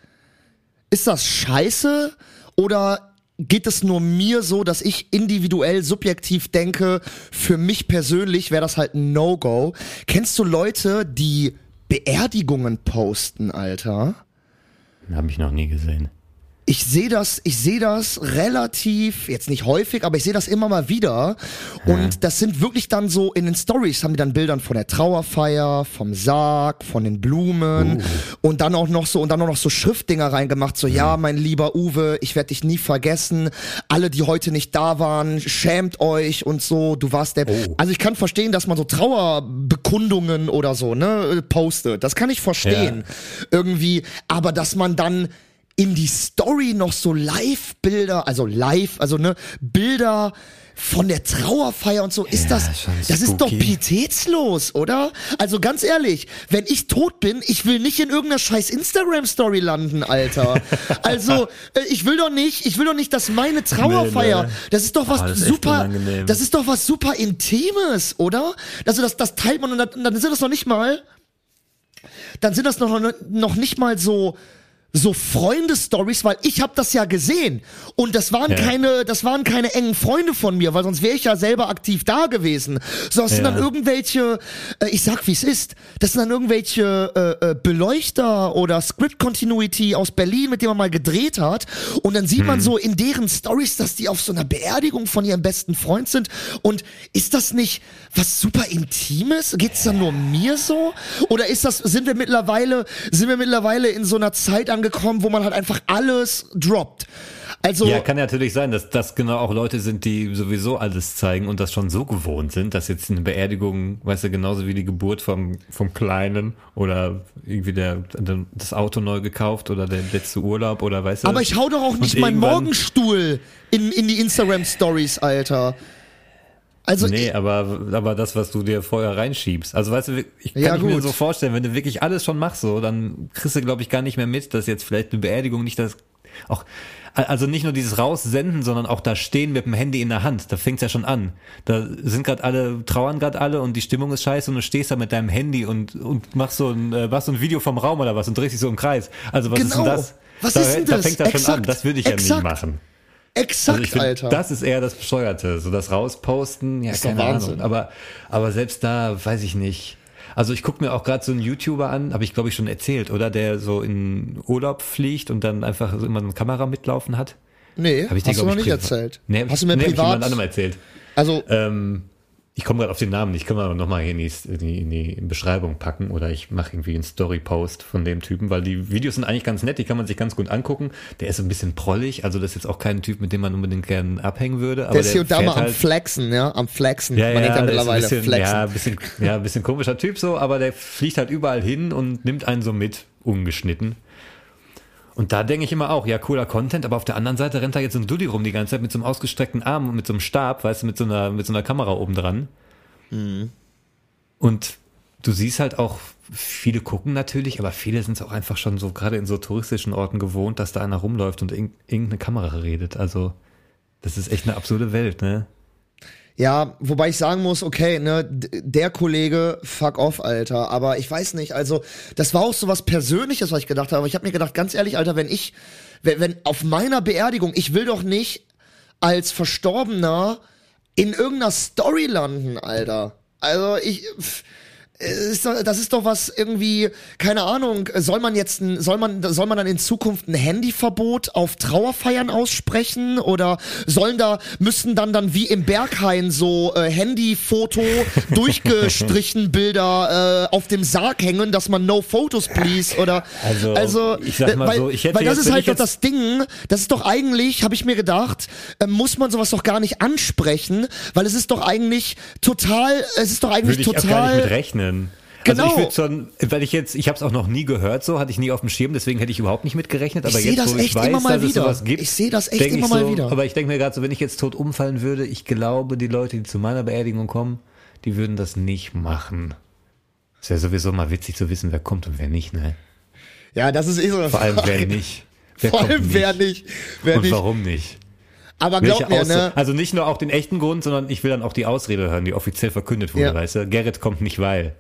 ist das scheiße? Oder geht es nur mir so, dass ich individuell subjektiv denke, für mich persönlich wäre das halt ein No-Go? Kennst du Leute, die Beerdigungen posten, Alter. Habe ich noch nie gesehen. Ich sehe das, ich sehe das relativ, jetzt nicht häufig, aber ich sehe das immer mal wieder. Und das sind wirklich dann so in den Stories haben die dann Bildern von der Trauerfeier, vom Sarg, von den Blumen und dann auch noch so und dann auch noch so Schriftdinger reingemacht, so ja, mein lieber Uwe, ich werde dich nie vergessen. Alle, die heute nicht da waren, schämt euch und so. Du warst der. Also ich kann verstehen, dass man so Trauerbekundungen oder so ne postet. Das kann ich verstehen irgendwie, aber dass man dann in die Story noch so Live-Bilder, also live, also ne, Bilder von der Trauerfeier und so, ist Ja, das, das ist doch pietätslos, oder? Also ganz ehrlich, wenn ich tot bin, ich will nicht in irgendeiner scheiß Instagram-Story landen, Alter. also, äh, ich will doch nicht, ich will doch nicht, dass meine Trauerfeier, Nee, ne? das ist doch was Ah, das ist super, das ist doch was super Intimes, oder? Also das, das teilt man und dann, dann sind das noch nicht mal, dann sind das noch, noch nicht mal so so Freunde-Stories, weil ich habe das ja gesehen und das waren Ja. keine, das waren keine engen Freunde von mir, weil sonst wäre ich ja selber aktiv da gewesen. So, das sind Ja. dann irgendwelche, äh, ich sag wie es ist, das sind dann irgendwelche äh, äh, Beleuchter oder Script Continuity aus Berlin, mit dem man mal gedreht hat und dann sieht Mhm. man so in deren Stories, dass die auf so einer Beerdigung von ihrem besten Freund sind und ist das nicht was super Intimes? Geht's dann nur mir so? Oder ist das, sind wir mittlerweile, sind wir mittlerweile in so einer Zeit angekommen, wo man halt einfach alles droppt? Also, Ja, kann ja natürlich sein, dass das genau auch Leute sind, die sowieso alles zeigen und das schon so gewohnt sind, dass jetzt eine Beerdigung, weißt du, genauso wie die Geburt vom, vom Kleinen oder irgendwie der, das Auto neu gekauft oder der letzte Urlaub oder weißt du. aber ich hau doch auch nicht meinen Morgenstuhl in, in die Instagram-Stories, Alter. Also, Nee, aber, aber das, was du dir vorher reinschiebst. Also weißt du, ich kann Ja, ich mir so vorstellen, wenn du wirklich alles schon machst, so, dann kriegst du, glaube ich, gar nicht mehr mit, dass jetzt vielleicht eine Beerdigung nicht das auch also nicht nur dieses Raussenden, sondern auch da stehen mit dem Handy in der Hand. Da fängt's ja schon an. Da sind gerade alle, trauern gerade alle und die Stimmung ist scheiße und du stehst da mit deinem Handy und, und machst so ein, äh, machst so ein Video vom Raum oder was und drehst dich so im Kreis. Also was ist denn Genau. das? Was da, ist denn Da das? fängt das schon an. Exakt. Das würde ich ja Exakt. nie machen. Exakt, Also find, Alter. Das ist eher das Bescheuerte. So das Rausposten, ja, Ist keine Wahnsinn. Ahnung. Aber, aber selbst da weiß ich nicht. Also ich gucke mir auch gerade so einen YouTuber an, habe ich glaube ich schon erzählt, oder? Der so in Urlaub fliegt und dann einfach so immer eine Kamera mitlaufen hat. nee, Hab ich dir, hast du glaub noch ich, nicht privat- erzählt. Nee, hast ich, du mir nee, hab ich jemand privat, anderem erzählt. also, Ähm, ich komme gerade auf den Namen, ich kann mal noch mal hier in die, in die, Beschreibung packen oder ich mache irgendwie einen Story-Post von dem Typen, weil die Videos sind eigentlich ganz nett, die kann man sich ganz gut angucken. Der ist so ein bisschen prollig, also das ist jetzt auch kein Typ, mit dem man unbedingt gern abhängen würde. Aber der ist hier und da mal am halt- Flexen, ja, am Flexen. ja, Man ja, ja mittlerweile bisschen, Flexen. ja, ein bisschen, ja, ein bisschen komischer Typ so, aber der fliegt halt überall hin und nimmt einen so mit, ungeschnitten. Und da denke ich immer auch, ja, cooler Content, aber auf der anderen Seite rennt da jetzt so ein Dulli rum die ganze Zeit mit so einem ausgestreckten Arm und mit so einem Stab, weißt du, mit so einer, mit so einer Kamera oben dran. Mhm. Und du siehst halt auch, viele gucken natürlich, aber viele sind es auch einfach schon so, gerade in so touristischen Orten gewohnt, dass da einer rumläuft und irg irgendeine Kamera redet. Also, das ist echt eine absurde Welt, ne? Ja, wobei ich sagen muss, okay, ne, der Kollege, fuck off, Alter. Aber ich weiß nicht, also, das war auch so was Persönliches, was ich gedacht habe. Aber ich habe mir gedacht, ganz ehrlich, Alter, wenn ich, wenn, wenn auf meiner Beerdigung, ich will doch nicht als Verstorbener in irgendeiner Story landen, Alter. Also ich. pff, ist doch- Das ist doch was irgendwie, keine Ahnung, soll man jetzt, ein, soll man, soll man dann in Zukunft ein Handyverbot auf Trauerfeiern aussprechen oder sollen da, müssen dann dann wie im Berghain so äh, Handyfoto durchgestrichen Bilder äh, auf dem Sarg hängen, dass man no photos please oder, Also, also, ich sag mal weil, so, ich hätte weil das jetzt, ist halt doch das Ding, das ist doch eigentlich, habe ich mir gedacht, äh, muss man sowas doch gar nicht ansprechen, weil es ist doch eigentlich total, es ist doch eigentlich ich auch gar total nicht mit rechnen. Genau. Also ich würde schon, weil ich jetzt, ich habe es auch noch nie gehört, so hatte ich nie auf dem Schirm, deswegen hätte ich überhaupt nicht mitgerechnet. Aber Ich jetzt, das wo ich weiß, immer mal dass es wieder. sowas gibt, Ich seh das echt immer mal so, wieder. Aber ich denke mir gerade so, wenn ich jetzt tot umfallen würde, ich glaube, die Leute, die zu meiner Beerdigung kommen, die würden das nicht machen. Es wäre sowieso mal witzig zu wissen, wer kommt und wer nicht, ne? Ja, das ist eh so eine Vor allem wer Frage. nicht. Wer Vor allem wer nicht. Wer und nicht. warum nicht? Aber glaub mir, ne? Also nicht nur auch den echten Grund, sondern ich will dann auch die Ausrede hören, die offiziell verkündet wurde, Ja. weißt du? Gerrit kommt nicht, weil.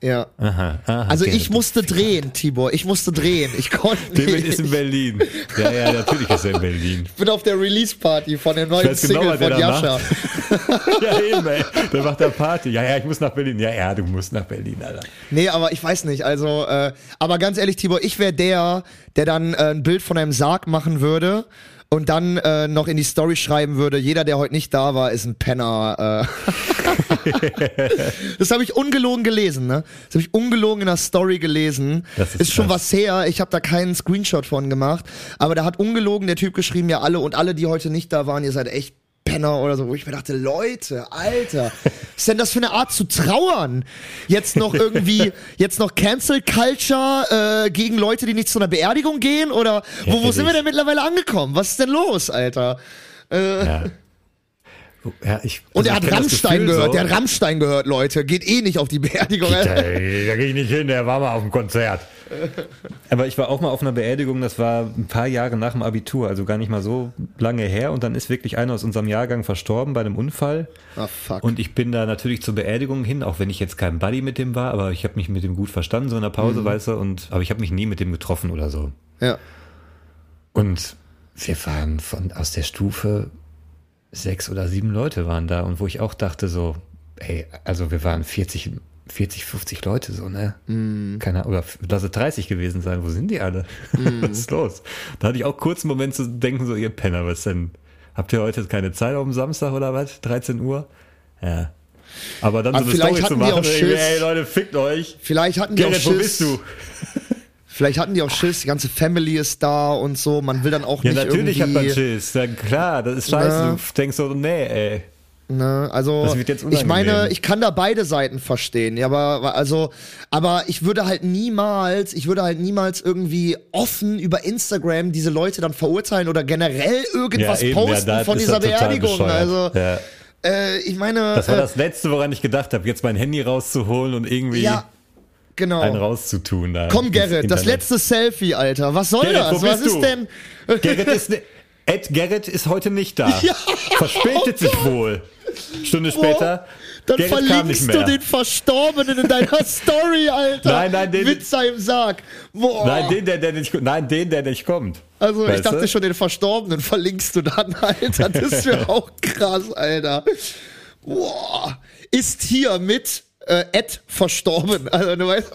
Ja. Aha, aha. Also Gerrit ich musste drehen, Tibor. Ich musste drehen. Ich konnte David nicht. ist in Berlin. Ja, ja, natürlich ist er in Berlin. Ich bin auf der Release-Party von der neuen genau, Single der von da Jascha. Ja, eben, ey. Der macht da Party. Ja, ja, ich muss nach Berlin. Ja, ja, du musst nach Berlin, Alter. Nee, aber ich weiß nicht. Also, äh, aber ganz ehrlich, Tibor, ich wäre der, der dann äh, ein Bild von einem Sarg machen würde und dann äh, noch in die Story schreiben würde, jeder, der heute nicht da war, ist ein Penner. Äh. das habe ich ungelogen gelesen, ne? Das habe ich ungelogen in der Story gelesen. Das ist ist schon was her. Ich habe da keinen Screenshot von gemacht, aber da hat ungelogen der Typ geschrieben, ja alle und alle, die heute nicht da waren, ihr seid echt Penner oder so, wo ich mir dachte, Leute, Alter, was ist denn das für eine Art zu trauern? Jetzt noch irgendwie, jetzt noch Cancel Culture äh, gegen Leute, die nicht zu einer Beerdigung gehen? Oder wo, wo sind wir denn mittlerweile angekommen? Was ist denn los, Alter? Ja. Ja, ich, Und also er hat Rammstein gehört, so. der hat Rammstein gehört, Leute. Geht eh nicht auf die Beerdigung. Da, da gehe ich nicht hin, der war mal auf dem Konzert. Aber ich war auch mal auf einer Beerdigung, das war ein paar Jahre nach dem Abitur, also gar nicht mal so lange her. Und dann ist wirklich einer aus unserem Jahrgang verstorben bei einem Unfall. Ah, fuck. Und ich bin da natürlich zur Beerdigung hin, auch wenn ich jetzt kein Buddy mit dem war, aber ich habe mich mit dem gut verstanden, so in der Pause, Mhm. weißt du, und, aber ich habe mich nie mit dem getroffen oder so. ja. Und wir waren von, aus der Stufe, sechs oder sieben Leute waren da und wo ich auch dachte so, ey, also wir waren 40, 40, 50 Leute so, ne? Keine Ahnung, oder lass es 30 gewesen sein, wo sind die alle? was ist los? Da hatte ich auch kurz einen Moment zu denken, so, ihr Penner, was denn? Habt ihr heute keine Zeit auf dem Samstag oder was? 13 Uhr? Ja. Aber dann Aber so eine vielleicht Story zu die machen, auch ey, Schiss. ey Leute, fickt euch. Vielleicht hatten die Gerrit, auch wo Schiss. bist du? Vielleicht hatten die auch Schiss, die ganze Family ist da und so. Man will dann auch Ja, nicht natürlich hat man Schiss. Ja, klar, das ist scheiße. Na. Du denkst so, nee, ey. Ne, also ich meine, ich kann da beide Seiten verstehen, ja, aber also, aber ich würde halt niemals, ich würde halt niemals irgendwie offen über Instagram diese Leute dann verurteilen oder generell irgendwas ja, posten da von dieser er Beerdigung. Also, ja. äh, ich meine, Das war äh, das Letzte, woran ich gedacht habe, jetzt mein Handy rauszuholen und irgendwie ja, genau. einen rauszutun. Da Komm, Gerrit, das letzte Selfie, Alter. Was soll Gerrit, das? Was ist du? denn? Gerrit ist, ne, Ed Gerrit ist heute nicht da. Ja, Verspätet oh sich wohl. Stunde später. Dann Gerrit verlinkst du den Verstorbenen in deiner Story, Alter. Nein, nein, den- Mit seinem Sarg. Boah. Nein, den, der, der nicht, nein, den, der nicht kommt. Also ich Weißt dachte du? schon, den Verstorbenen verlinkst du dann, Alter. Das wäre auch krass, Alter. Boah. Ist hier mit äh, Ed verstorben. Also du weißt.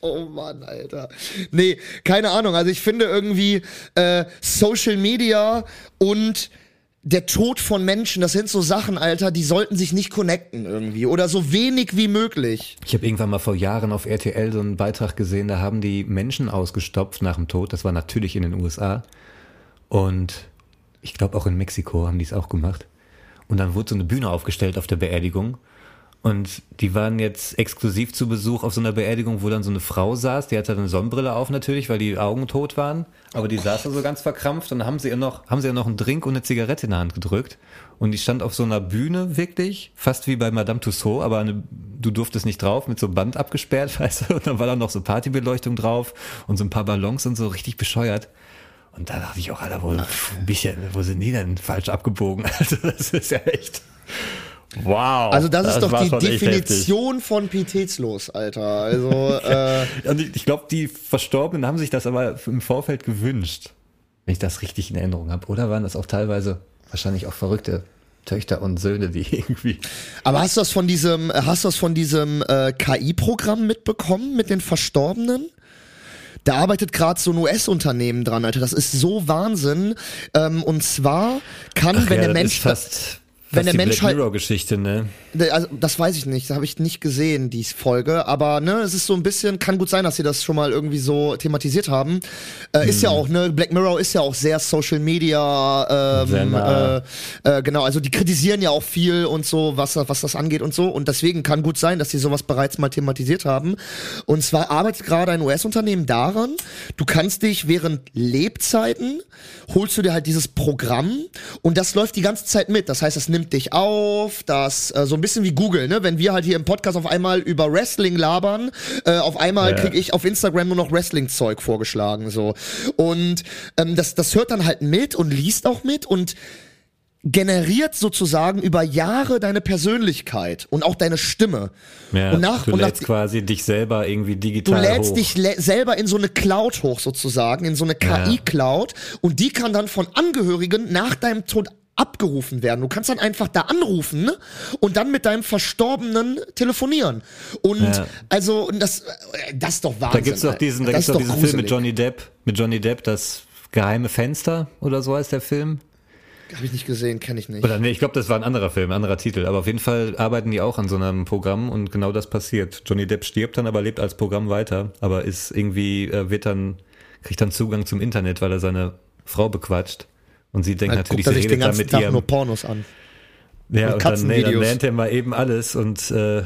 Oh Mann, Alter. Nee, keine Ahnung. Also ich finde irgendwie äh, Social Media und der Tod von Menschen, das sind so Sachen, Alter, die sollten sich nicht connecten irgendwie. Oder so wenig wie möglich. Ich habe irgendwann mal vor Jahren auf RTL so einen Beitrag gesehen, da haben die Menschen ausgestopft nach dem Tod. Das war natürlich in den USA. Und ich glaube auch in Mexiko haben die es auch gemacht. Und dann wurde so eine Bühne aufgestellt auf der Beerdigung. Und die waren jetzt exklusiv zu Besuch auf so einer Beerdigung, wo dann so eine Frau saß, die hatte eine Sonnenbrille auf natürlich, weil die Augen tot waren. Aber die saß da so ganz verkrampft und dann haben sie ihr noch, haben sie ihr noch einen Drink und eine Zigarette in der Hand gedrückt. Und die stand auf so einer Bühne wirklich, fast wie bei Madame Tussauds, aber eine, du durftest nicht drauf, mit so einem Band abgesperrt, weißt du, und dann war da noch so Partybeleuchtung drauf und so ein paar Ballons und so richtig bescheuert. Und da dachte ich auch, Alter, wo, ein bisschen, wo sind die denn falsch abgebogen? Also das ist ja echt. Wow. Also das, ist doch die. Definition von pietätslos, Alter. Also äh, Und ich, ich glaube, die Verstorbenen haben sich das aber im Vorfeld gewünscht, wenn ich das richtig in Erinnerung habe. Oder waren das auch teilweise wahrscheinlich auch verrückte Töchter und Söhne, die irgendwie. Aber hast du das von diesem, hast du das von diesem äh, KI-Programm mitbekommen mit den Verstorbenen? Da arbeitet gerade so ein US-Unternehmen dran, Alter. Das ist so Wahnsinn. Ähm, und zwar kann, wenn der das Mensch, ist fast, wenn fast der Mensch Black halt- Mirror-Geschichte, ne? also das weiß ich nicht, das habe ich nicht gesehen, die Folge. Aber ne, es ist so ein bisschen, kann gut sein, dass sie das schon mal irgendwie so thematisiert haben. Äh, Ist ja Mhm. auch, ne, Black Mirror ist ja auch sehr Social Media, ähm, äh, äh, genau, also die kritisieren ja auch viel und so, was, was das angeht und so. Und deswegen kann gut sein, dass sie sowas bereits mal thematisiert haben. Und zwar arbeitet gerade ein US-Unternehmen daran, du kannst dich während Lebzeiten, holst du dir halt dieses Programm und das läuft die ganze Zeit mit. Das heißt, es nimmt dich auf, das äh, so ein bisschen wie Google, ne? Wenn wir halt hier im Podcast auf einmal über Wrestling labern, äh, auf einmal Ja. krieg ich auf Instagram nur noch Wrestling-Zeug vorgeschlagen, so. Und ähm, das, das hört dann halt mit und liest auch mit und generiert sozusagen über Jahre deine Persönlichkeit und auch deine Stimme. Ja, und nach, du und nach, lädst quasi dich selber irgendwie Du digital lädst hoch. dich le- selber in so eine Cloud hoch sozusagen, in so eine Ja. KI-Cloud und die kann dann von Angehörigen nach deinem Tod abgerufen werden. Du kannst dann einfach da anrufen und dann mit deinem Verstorbenen telefonieren. Und Ja. also und das, äh, das ist doch Wahnsinn. Da gibt's doch diesen, da das gibt's doch diesen Film mit. Johnny Depp, mit Johnny Depp, das geheime Fenster oder so heißt der Film. Hab ich nicht gesehen, kenne ich nicht. Oder nee, ich glaube, das war ein anderer Film, ein anderer Titel. Aber auf jeden Fall arbeiten die auch an so einem Programm und genau das passiert. Johnny Depp stirbt dann, aber lebt als Programm weiter, aber ist irgendwie, äh, wird dann, kriegt dann Zugang zum Internet, weil er seine Frau bequatscht. Und sie denkt Dann natürlich, guckt sie den redet dann ganzen mit Tag ihrem, nur Pornos an. ja, und und dann, nee, dann lernt er mal eben alles und äh,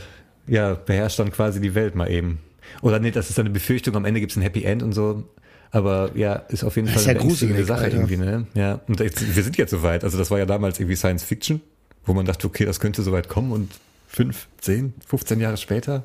ja, beherrscht dann quasi die Welt mal eben. Oder nee, das ist eine Befürchtung, am Ende gibt's ein Happy End und so. Aber ja, ist auf jeden Das Fall ja eine beängstigende gruselig, Sache Alter. irgendwie, ne? Ja, und jetzt, wir sind jetzt soweit. Also das war ja damals irgendwie Science Fiction, wo man dachte, okay, das könnte soweit kommen und fünf, zehn, 15 Jahre später.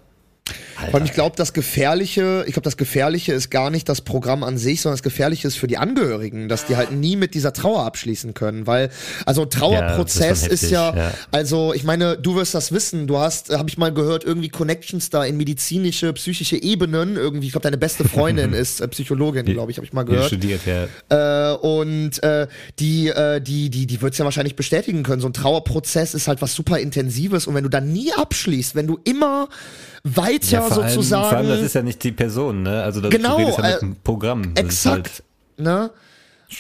Vor allem, ich glaube, das Gefährliche, ich glaube, das Gefährliche ist gar nicht das Programm an sich, sondern das Gefährliche ist für die Angehörigen, dass die halt nie mit dieser Trauer abschließen können, weil, also Trauerprozess Ja, ist schon ja, heftig, ja. also ich meine, du wirst das wissen, du hast, habe ich mal gehört, irgendwie Connections da in medizinische, psychische Ebenen, irgendwie, ich glaube, deine beste Freundin ist äh, Psychologin, glaube ich, habe ich mal Die gehört. studiert ja. Äh, und äh, die, äh, die, die, die wird's ja wahrscheinlich bestätigen können. So ein Trauerprozess ist halt was super Intensives und wenn du dann nie abschließt, wenn du immer weiter ja, vor allem, sozusagen. vor allem, das ist ja nicht die Person, ne? Also das, Genau, redest ja mit äh, Programm. Das ist Exakt. halt ne?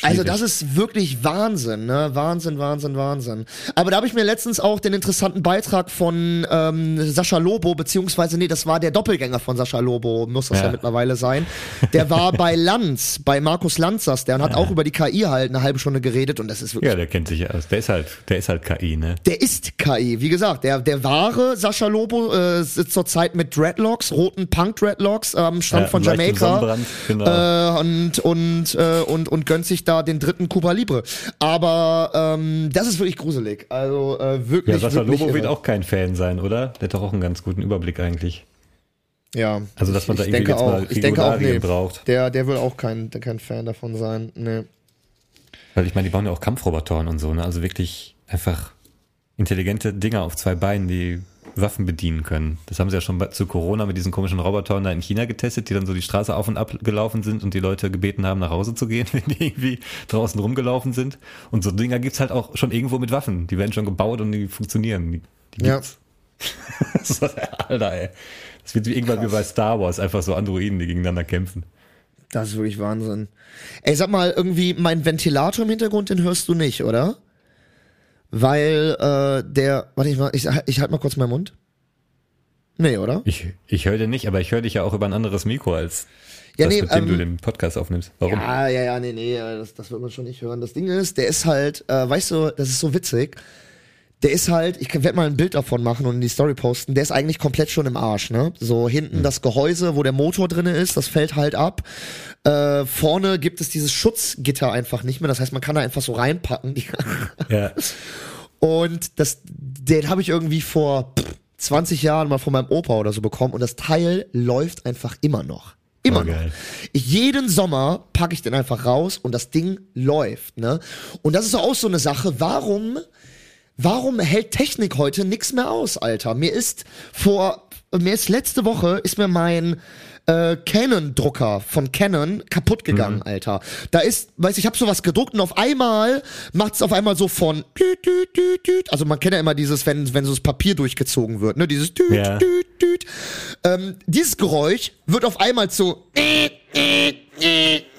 Also schwierig. das ist wirklich Wahnsinn, ne? Wahnsinn, Wahnsinn, Wahnsinn. Aber da habe ich mir letztens auch den interessanten Beitrag von ähm, Sascha Lobo, beziehungsweise, nee, das war der Doppelgänger von Sascha Lobo, muss das ja, Ja. mittlerweile sein. Der war bei Lanz, bei Markus Lanzers, der hat auch über die KI halt eine halbe Stunde geredet und das ist wirklich Ja, der kennt sich ja aus. Der ist halt, der ist halt KI, ne? Der ist KI, wie gesagt, der, der wahre Sascha Lobo äh, sitzt zurzeit mit Dreadlocks, roten Punk-Dreadlocks am Strand Ja, von Jamaika genau. äh, und, und, äh, und, und gönnt sich da den dritten Cuba Libre. Aber ähm, das ist wirklich gruselig. Also äh, wirklich, Ja, Sascha Lobo wird auch kein Fan sein, oder? Der hat doch auch einen ganz guten Überblick eigentlich. Ja, Also, dass man ich, da irgendwie jetzt auch, mal ich denke auch, nee, braucht. Der, der will auch kein, kein Fan davon sein. Nee. Weil ich meine, die bauen ja auch Kampfrobotoren und so, ne? Also wirklich einfach intelligente Dinger auf zwei Beinen, die Waffen bedienen können. Das haben sie ja schon bei- zu Corona mit diesen komischen Robotern da in China getestet, die dann so die Straße auf und ab gelaufen sind und die Leute gebeten haben, nach Hause zu gehen, wenn die irgendwie draußen rumgelaufen sind. Und so Dinger gibt's halt auch schon irgendwo mit Waffen. Die werden schon gebaut und die funktionieren. Die, die Ja. gibt's. das ist, Alter, ey. Das wird wie irgendwann wie bei Star Wars, einfach so Androiden, die gegeneinander kämpfen. Das ist wirklich Wahnsinn. Ey, sag mal, irgendwie mein Ventilator im Hintergrund, den hörst du nicht, oder? Weil äh, der, warte ich mal, ich, ich halt mal kurz meinen Mund. Nee, oder? Ich, ich höre dich nicht, aber ich höre dich ja auch über ein anderes Mikro als Ja, das, nee, mit dem ähm, du den Podcast aufnimmst. Warum? Ja, ja, ja, nee, nee, das, das wird man schon nicht hören. Das Ding ist, der ist halt, äh, weißt du, das ist so witzig. Der ist halt, ich werde mal ein Bild davon machen und in die Story posten. Der ist eigentlich komplett schon im Arsch, ne? So hinten das Gehäuse, wo der Motor drinne ist, das fällt halt ab. Äh, vorne gibt es dieses Schutzgitter einfach nicht mehr. Das heißt, man kann da einfach so reinpacken. Ja. Und das, den habe ich irgendwie vor pff, 20 Jahren mal von meinem Opa oder so bekommen und das Teil läuft einfach immer noch. Immer Oh, noch. Ich, jeden Sommer packe ich den einfach raus und das Ding läuft, ne? Und das ist auch so eine Sache, warum, warum hält Technik heute nix mehr aus, Alter? Mir ist vor, mir ist letzte Woche, ist mir mein äh, Canon-Drucker von Canon kaputt gegangen, Alter. Da ist, weiß ich, ich habe sowas gedruckt und auf einmal macht es auf einmal so von düt, düt, düt, düt. Also man kennt ja immer dieses, wenn, wenn so das Papier durchgezogen wird, ne? Dieses düt, düt, düt. Ähm, dieses Geräusch wird auf einmal zu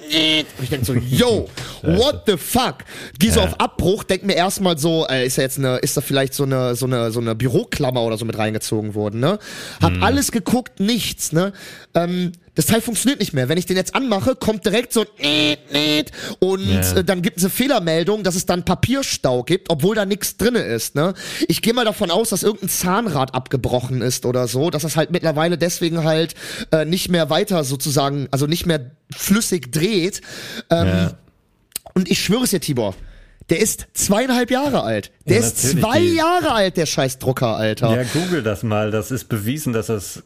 und ich denke so, yo, what the fuck? Geh so auf Abbruch, denk mir erstmal so, äh, ist da jetzt eine, ist da vielleicht so eine, so eine, so eine Büroklammer oder so mit reingezogen worden, ne? Hab Hm. alles geguckt, nichts, ne? Ähm, das Teil funktioniert nicht mehr. Wenn ich den jetzt anmache, kommt direkt so ein und Ja. äh, dann gibt es eine Fehlermeldung, dass es dann Papierstau gibt, obwohl da nichts drinne ist, ne? Ich gehe mal davon aus, dass irgendein Zahnrad abgebrochen ist oder so, dass das halt mittlerweile deswegen halt äh, nicht mehr weiter sozusagen, also nicht mehr flüssig dreht. Ähm, ja. und ich schwöre es dir, Tibor, der ist zweieinhalb Jahre alt. Der Ja, ist zwei Jahre alt, der scheiß Drucker, Alter. ja, google das mal. Das ist bewiesen, dass das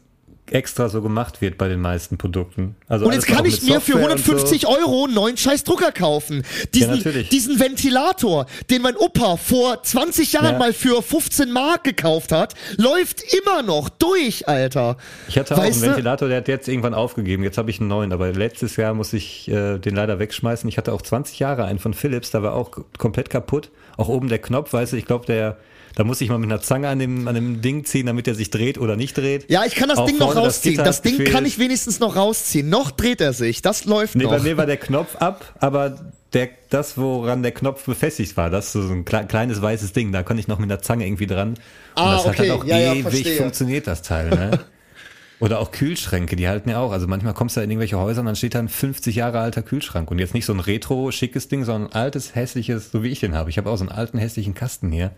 extra so gemacht wird bei den meisten Produkten. Also Und jetzt kann auch ich mir für Software und 150 so. Euro einen neuen scheiß Drucker kaufen. Diesen, natürlich. diesen Ventilator, den mein Opa vor 20 Jahren Ja. mal für 15 Mark gekauft hat, läuft immer noch durch, Alter. Ich hatte auch Weißt einen du? Ventilator, der hat jetzt irgendwann aufgegeben. Jetzt habe ich einen neuen, aber letztes Jahr muss ich äh, den leider wegschmeißen. Ich hatte auch 20 Jahre einen von Philips, da war auch komplett kaputt. Auch oben der Knopf, weißt du, ich glaube, der, da muss ich mal mit einer Zange an dem, an dem Ding ziehen, damit er sich dreht oder nicht dreht. Ja, ich kann das Auch Ding noch rausziehen. Das, hat Ding gefehlt. kann ich wenigstens noch rausziehen. Noch dreht er sich. Das läuft Nee, noch. bei mir war der Knopf ab, aber der, das, woran der Knopf befestigt war, das ist so ein kle kleines weißes Ding, da konnte ich noch mit einer Zange irgendwie dran. Und Ah, das hat okay. halt auch Ja, ja, ewig verstehe. funktioniert, das Teil, ne? Oder auch Kühlschränke, die halten ja auch. Also manchmal kommst du in irgendwelche Häuser und dann steht da ein 50 Jahre alter Kühlschrank. Und jetzt nicht so ein retro-schickes Ding, sondern ein altes, hässliches, so wie ich den habe. Ich habe auch so einen alten, hässlichen Kasten hier.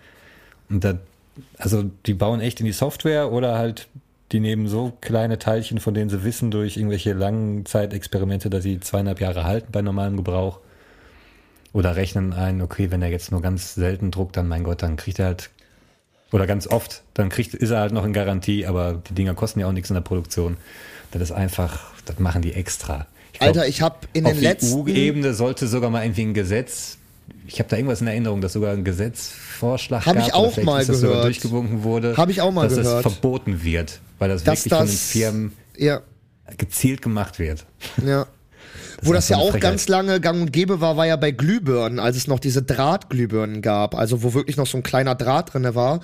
Und da, also die bauen echt in die Software oder halt, die nehmen so kleine Teilchen, von denen sie wissen durch irgendwelche langen Zeitexperimente, dass sie zweieinhalb Jahre halten bei normalem Gebrauch. Oder rechnen ein, okay, wenn er jetzt nur ganz selten druckt, dann mein Gott, dann kriegt er halt, oder ganz oft, dann kriegt, ist er halt noch in Garantie, aber die Dinger kosten ja auch nichts in der Produktion. Das ist einfach, das machen die extra. Ich glaub, Alter, ich habe in auf den letzten... EU-Ebene sollte sogar mal irgendwie ein Gesetz, ich habe da irgendwas in Erinnerung, dass sogar ein Gesetzvorschlag Hab gab, ich auch mal das sogar gehört. durchgewunken wurde, Hab ich auch mal dass gehört. das verboten wird, weil das dass wirklich von den das... Firmen Ja, gezielt gemacht wird. ja. Wo das ist ja auch ganz lange gang und gäbe war, war ja bei Glühbirnen, als es noch diese Drahtglühbirnen gab, also wo wirklich noch so ein kleiner Draht drinne war.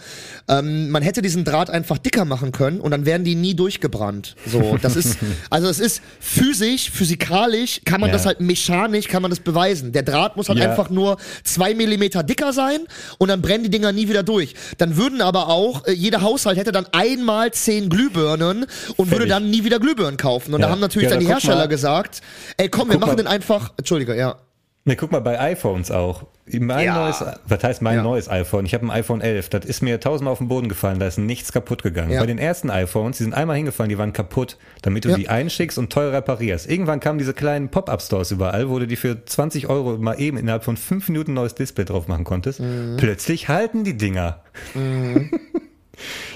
Ähm, man hätte diesen Draht einfach dicker machen können und dann wären die nie durchgebrannt. So, das ist, also es ist physisch, physikalisch, kann man Ja. das halt mechanisch, kann man das beweisen. Der Draht muss halt Ja. einfach nur zwei Millimeter dicker sein und dann brennen die Dinger nie wieder durch. Dann würden aber auch, äh, jeder Haushalt hätte dann einmal zehn Glühbirnen und würde Fertig. dann nie wieder Glühbirnen kaufen. Und da Ja. haben natürlich dann da die Hersteller mal. gesagt, ey komm, wir machen mal. den einfach, Entschuldige, ja. Ne, guck mal, bei iPhones auch. Mein Ja. neues, was heißt mein Ja. neues iPhone? Ich habe ein iPhone 11. Das ist mir tausendmal auf den Boden gefallen. Da ist nichts kaputt gegangen. Ja. Bei den ersten iPhones, die sind einmal hingefallen, die waren kaputt, damit du die einschickst und teuer reparierst. Irgendwann kamen diese kleinen Pop-Up-Stores überall, wo du die für 20 Euro mal eben innerhalb von fünf Minuten neues Display drauf machen konntest. Mhm. Plötzlich halten die Dinger.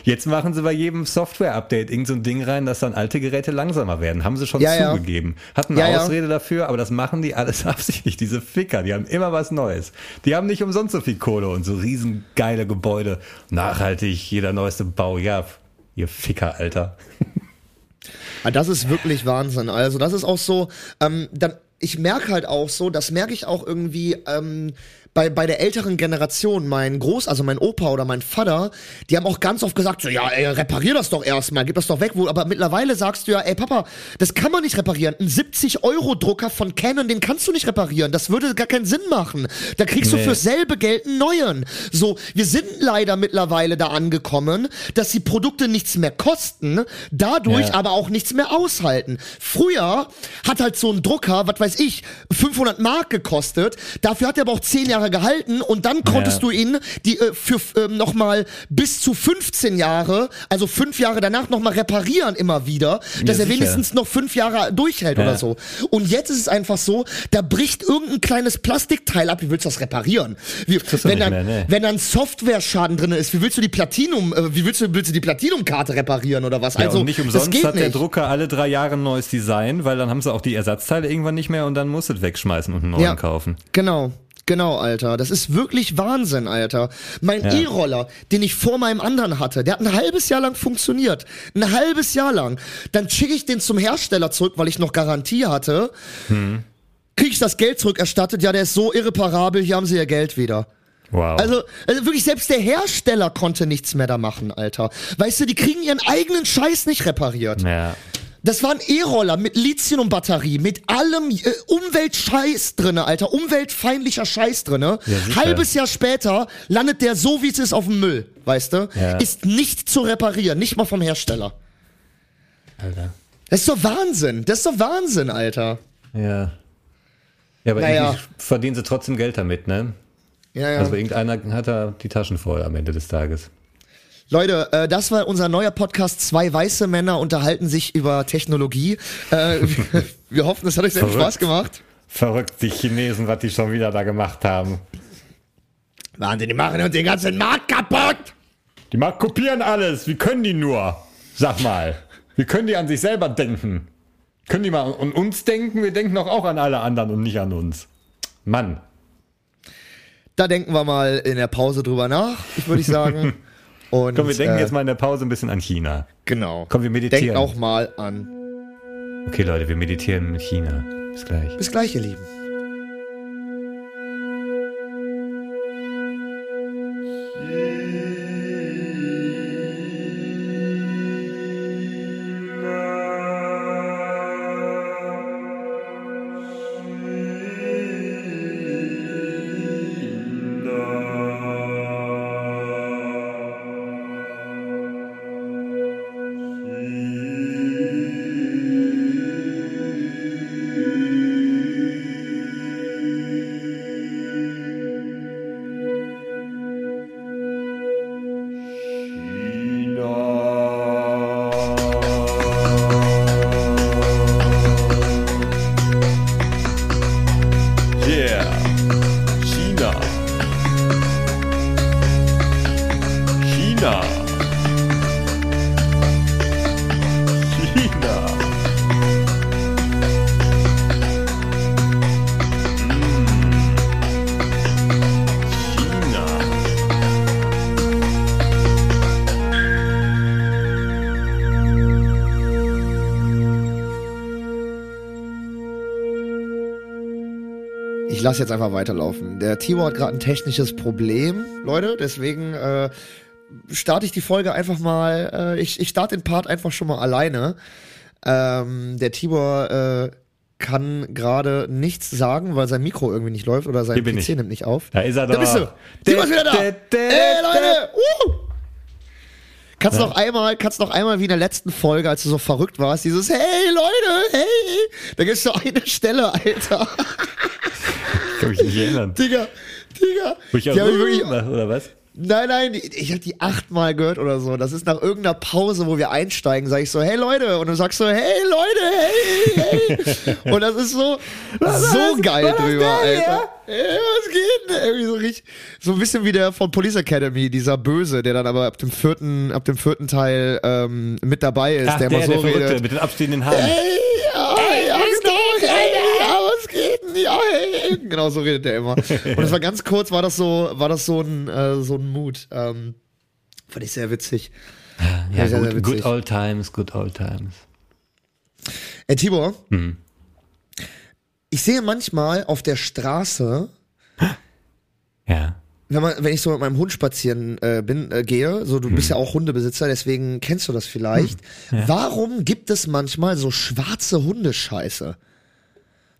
Jetzt machen sie bei jedem Software-Update irgend so ein Ding rein, dass dann alte Geräte langsamer werden. Haben sie schon Ja, ja. zugegeben. Hatten eine Ja, ja. Ausrede dafür, aber das machen die alles absichtlich. Diese Ficker, die haben immer was Neues. Die haben nicht umsonst so viel Kohle und so riesengeile Gebäude. Nachhaltig, jeder neueste Bau. Ja, ihr Ficker, Alter. Ah, Das ist wirklich Wahnsinn. Also das ist auch so, ähm, dann, ich merke halt auch so, das merke ich auch irgendwie ähm, bei, bei der älteren Generation, mein Groß, also mein Opa oder mein Vater, die haben auch ganz oft gesagt, so, ja, ey, reparier das doch erstmal, gib das doch weg. Wo, aber mittlerweile sagst du ja, ey Papa, das kann man nicht reparieren. Ein 70-Euro-Drucker von Canon, den kannst du nicht reparieren. Das würde gar keinen Sinn machen. Da kriegst du Nee. fürs selbe Geld einen neuen. So, wir sind leider mittlerweile da angekommen, dass die Produkte nichts mehr kosten, dadurch Ja. aber auch nichts mehr aushalten. Früher hat halt so ein Drucker, was weiß ich, 500 Mark gekostet, dafür hat er aber auch 10 Jahre gehalten und dann konntest Ja. du ihn die, äh, für ähm, nochmal bis zu 15 Jahre, also 5 Jahre danach nochmal reparieren immer wieder, dass er sicher. wenigstens noch 5 Jahre durchhält Ja. oder so. Und jetzt ist es einfach so, da bricht irgendein kleines Plastikteil ab, wie willst du das reparieren? Wie, du wenn, dann, mehr, nee. wenn dann Software-Schaden drin ist, wie willst du die Platinum, äh, wie willst du, willst du die Platinum-Karte reparieren oder was? Ja, also, nicht das umsonst geht hat der nicht. Drucker alle drei Jahre ein neues Design, weil dann haben sie auch die Ersatzteile irgendwann nicht mehr und dann musst du es wegschmeißen und einen neuen Ja. kaufen. Genau. Genau, Alter. Das ist wirklich Wahnsinn, Alter. Mein Ja. E-Roller, den ich vor meinem anderen hatte, der hat ein halbes Jahr lang funktioniert. Ein halbes Jahr lang. Dann schicke ich den zum Hersteller zurück, weil ich noch Garantie hatte. Hm. Krieg ich das Geld zurückerstattet? Ja, der ist so irreparabel, hier haben sie ihr Geld wieder. Wow. Also, also wirklich, selbst der Hersteller konnte nichts mehr da machen, Alter. Weißt du, die kriegen ihren eigenen Scheiß nicht repariert. ja. Das war ein E-Roller mit Lithium-Batterie, mit allem äh, Umweltscheiß drinne, Alter, umweltfeindlicher Scheiß drinne. Ja. Halbes Jahr später landet der so, wie es ist, auf dem Müll, weißt du? Ja. Ist nicht zu reparieren, nicht mal vom Hersteller. Alter. Das ist doch Wahnsinn, das ist doch Wahnsinn, Alter. Ja. Ja, aber Naja. irgendwie verdienen sie trotzdem Geld damit, ne? Ja, ja. Also irgendeiner hat da die Taschen voll am Ende des Tages. Leute, äh, das war unser neuer Podcast. Zwei weiße Männer unterhalten sich über Technologie. Äh, wir, wir hoffen, es hat euch sehr viel. Spaß gemacht. Verrückt, die Chinesen, was die schon wieder da gemacht haben. Wahnsinn, die machen uns den ganzen Markt kaputt. Die mal kopieren alles. Wie können die nur? Sag mal. Wie können die an sich selber denken? Können die mal an uns denken? Wir denken doch auch an alle anderen und nicht an uns. Mann. Da denken wir mal in der Pause drüber nach, ich würde ich sagen. Und, Komm, wir denken äh, jetzt mal in der Pause ein bisschen an China. Genau. Komm, wir meditieren. Denkt auch mal an. Okay, Leute, wir meditieren mit China. Bis gleich. Bis gleich, ihr Lieben. Ich lasse jetzt einfach weiterlaufen. Der Timo hat gerade ein technisches Problem, Leute. Deswegen äh, starte ich die Folge einfach mal. Äh, ich, ich starte den Part einfach schon mal alleine. Ähm, der Tibor äh, kann gerade nichts sagen, weil sein Mikro irgendwie nicht läuft oder sein PC ich. nimmt nicht auf. Da ist er Da doch. bist du. Tibor ist wieder da. Da, da, da, Ey, da. Leute! Uh! Kannst noch einmal, kannst noch einmal wie in der letzten Folge, als du so verrückt warst, dieses Hey Leute, hey! Da gibt's so eine Stelle, Alter. Kann mich nicht erinnern. Digga, Digga. Wo ich Die auch, hab ich wirklich, oder was? nein, nein, ich habe die achtmal gehört oder so. Das ist nach irgendeiner Pause, wo wir einsteigen, sage ich so, hey Leute. Und du sagst so, hey Leute, hey, hey. Und das ist so, so geil das drüber, geil, Alter. Ey, was geht denn? Irgendwie so richtig, so ein bisschen wie der von Police Academy, dieser Böse, der dann aber ab dem vierten, ab dem vierten Teil ähm, mit dabei ist, Ach, der der, immer so der redet. mit den abstehenden Haaren. Hey, denn? Ja, hey. Genau so redet er immer. Und es war ganz kurz, war das so, war das so ein, äh, so ein Mut. Ähm, fand ich sehr witzig. Ja, sehr, sehr good, good witzig. old times, good old times. Ey, Tibor, Mhm. ich sehe manchmal auf der Straße, Ja. wenn, man, wenn ich so mit meinem Hund spazieren äh, bin, äh, gehe, so du bist ja auch Hundebesitzer, deswegen kennst du das vielleicht. Warum gibt es manchmal so schwarze Hundescheiße?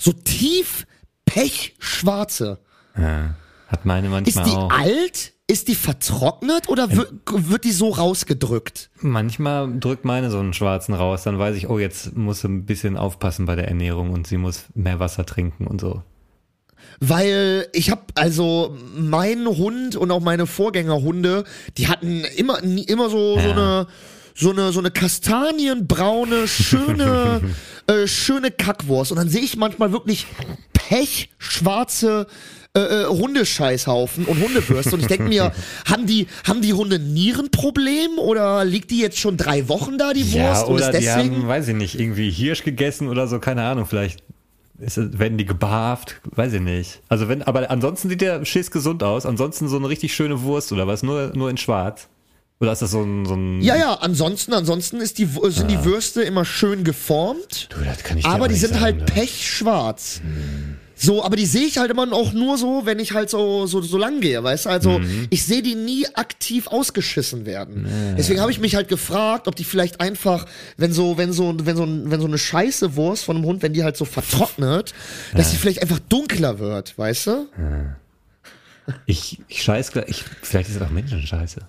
So tief pechschwarze. ja. Hat meine Ist manchmal die auch. alt? Ist die vertrocknet oder wird, wird die so rausgedrückt? Manchmal drückt meine so einen schwarzen raus, dann weiß ich, oh, jetzt muss sie ein bisschen aufpassen bei der Ernährung und sie muss mehr Wasser trinken und so. Weil ich habe also mein Hund und auch meine Vorgängerhunde, die hatten immer immer so so Ja. eine so eine so eine kastanienbraune schöne äh, schöne Kackwurst und dann sehe ich manchmal wirklich pechschwarze äh, äh, Hundescheißhaufen und Hundewürste und ich denke mir, haben die haben die Hunde Nierenproblem oder liegt die jetzt schon drei Wochen da die Wurst Ja, oder die haben, weiß ich nicht, irgendwie Hirsch gegessen oder so, keine Ahnung, vielleicht ist, werden die gebarft, weiß ich nicht. Also wenn, aber ansonsten sieht der Schiss gesund aus, ansonsten so eine richtig schöne Wurst oder was, nur, nur in schwarz. Oder ist das so ein, so ein ja, ja, ansonsten, ansonsten ist die, sind die Würste immer schön geformt. Du, das kann ich aber die sind sagen, halt du. pechschwarz. So, aber die sehe ich halt immer auch nur so, wenn ich halt so, so, so lang gehe, weißt du? Also, Mhm. ich sehe die nie aktiv ausgeschissen werden. Deswegen habe ich mich halt gefragt, ob die vielleicht einfach, wenn so, wenn so, wenn so, wenn so eine scheiße Wurst von einem Hund, wenn die halt so vertrocknet, dass die vielleicht einfach dunkler wird, weißt du? Ich, ich scheiß gleich, ich, vielleicht ist es auch Menschenscheiße.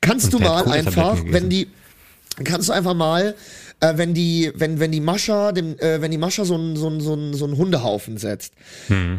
Kannst Und du mal Kohletabletten einfach, wenn die, kannst du einfach mal äh, wenn die, wenn, wenn die Mascha, dem, äh, wenn die Mascha so einen so einen- so einen- so einen Hundehaufen setzt,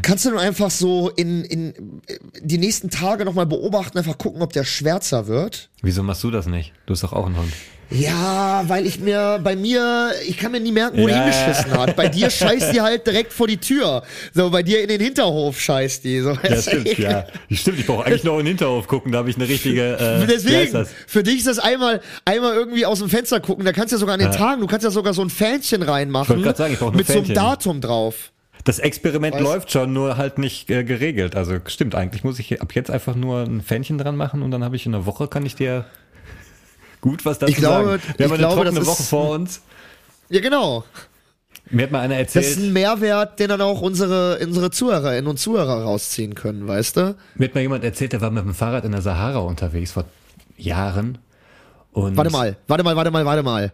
kannst du dann einfach so in, in die nächsten Tage nochmal beobachten, einfach gucken, ob der schwärzer wird. Wieso machst du das nicht? Du hast doch auch einen Hund. Ja, weil ich mir, bei mir, ich kann mir nie merken, wo die Ja. hingeschissen hat. Bei dir scheißt die halt direkt vor die Tür. So, bei dir in den Hinterhof scheißt die. So, Ja, stimmt, ja. Stimmt, ich brauche eigentlich noch in den Hinterhof gucken, da habe ich eine richtige. Äh, Deswegen, für dich ist das einmal, einmal irgendwie aus dem Fenster gucken. Da kannst du ja sogar an den Tagen, du kannst ja sogar so ein Fähnchen reinmachen. wollte grad sagen, ich brauch nur Mit so einem Fähnchen. Datum drauf. Das Experiment Weißt- läuft schon, nur halt nicht äh, geregelt. Also stimmt, eigentlich muss ich ab jetzt einfach nur ein Fähnchen dran machen und dann habe ich in einer Woche, kann ich dir gut was dazu Ich glaube- sagen. Wir haben eine glaube, trockene Woche ist- vor uns. Ja, genau. Mir hat mal einer Das ist erzählt, ein Mehrwert, den dann auch unsere, unsere Zuhörerinnen und Zuhörer rausziehen können, weißt du? mir hat mal jemand erzählt, der war mit dem Fahrrad in der Sahara unterwegs vor Jahren. Und Warte mal, warte mal, warte mal, warte mal.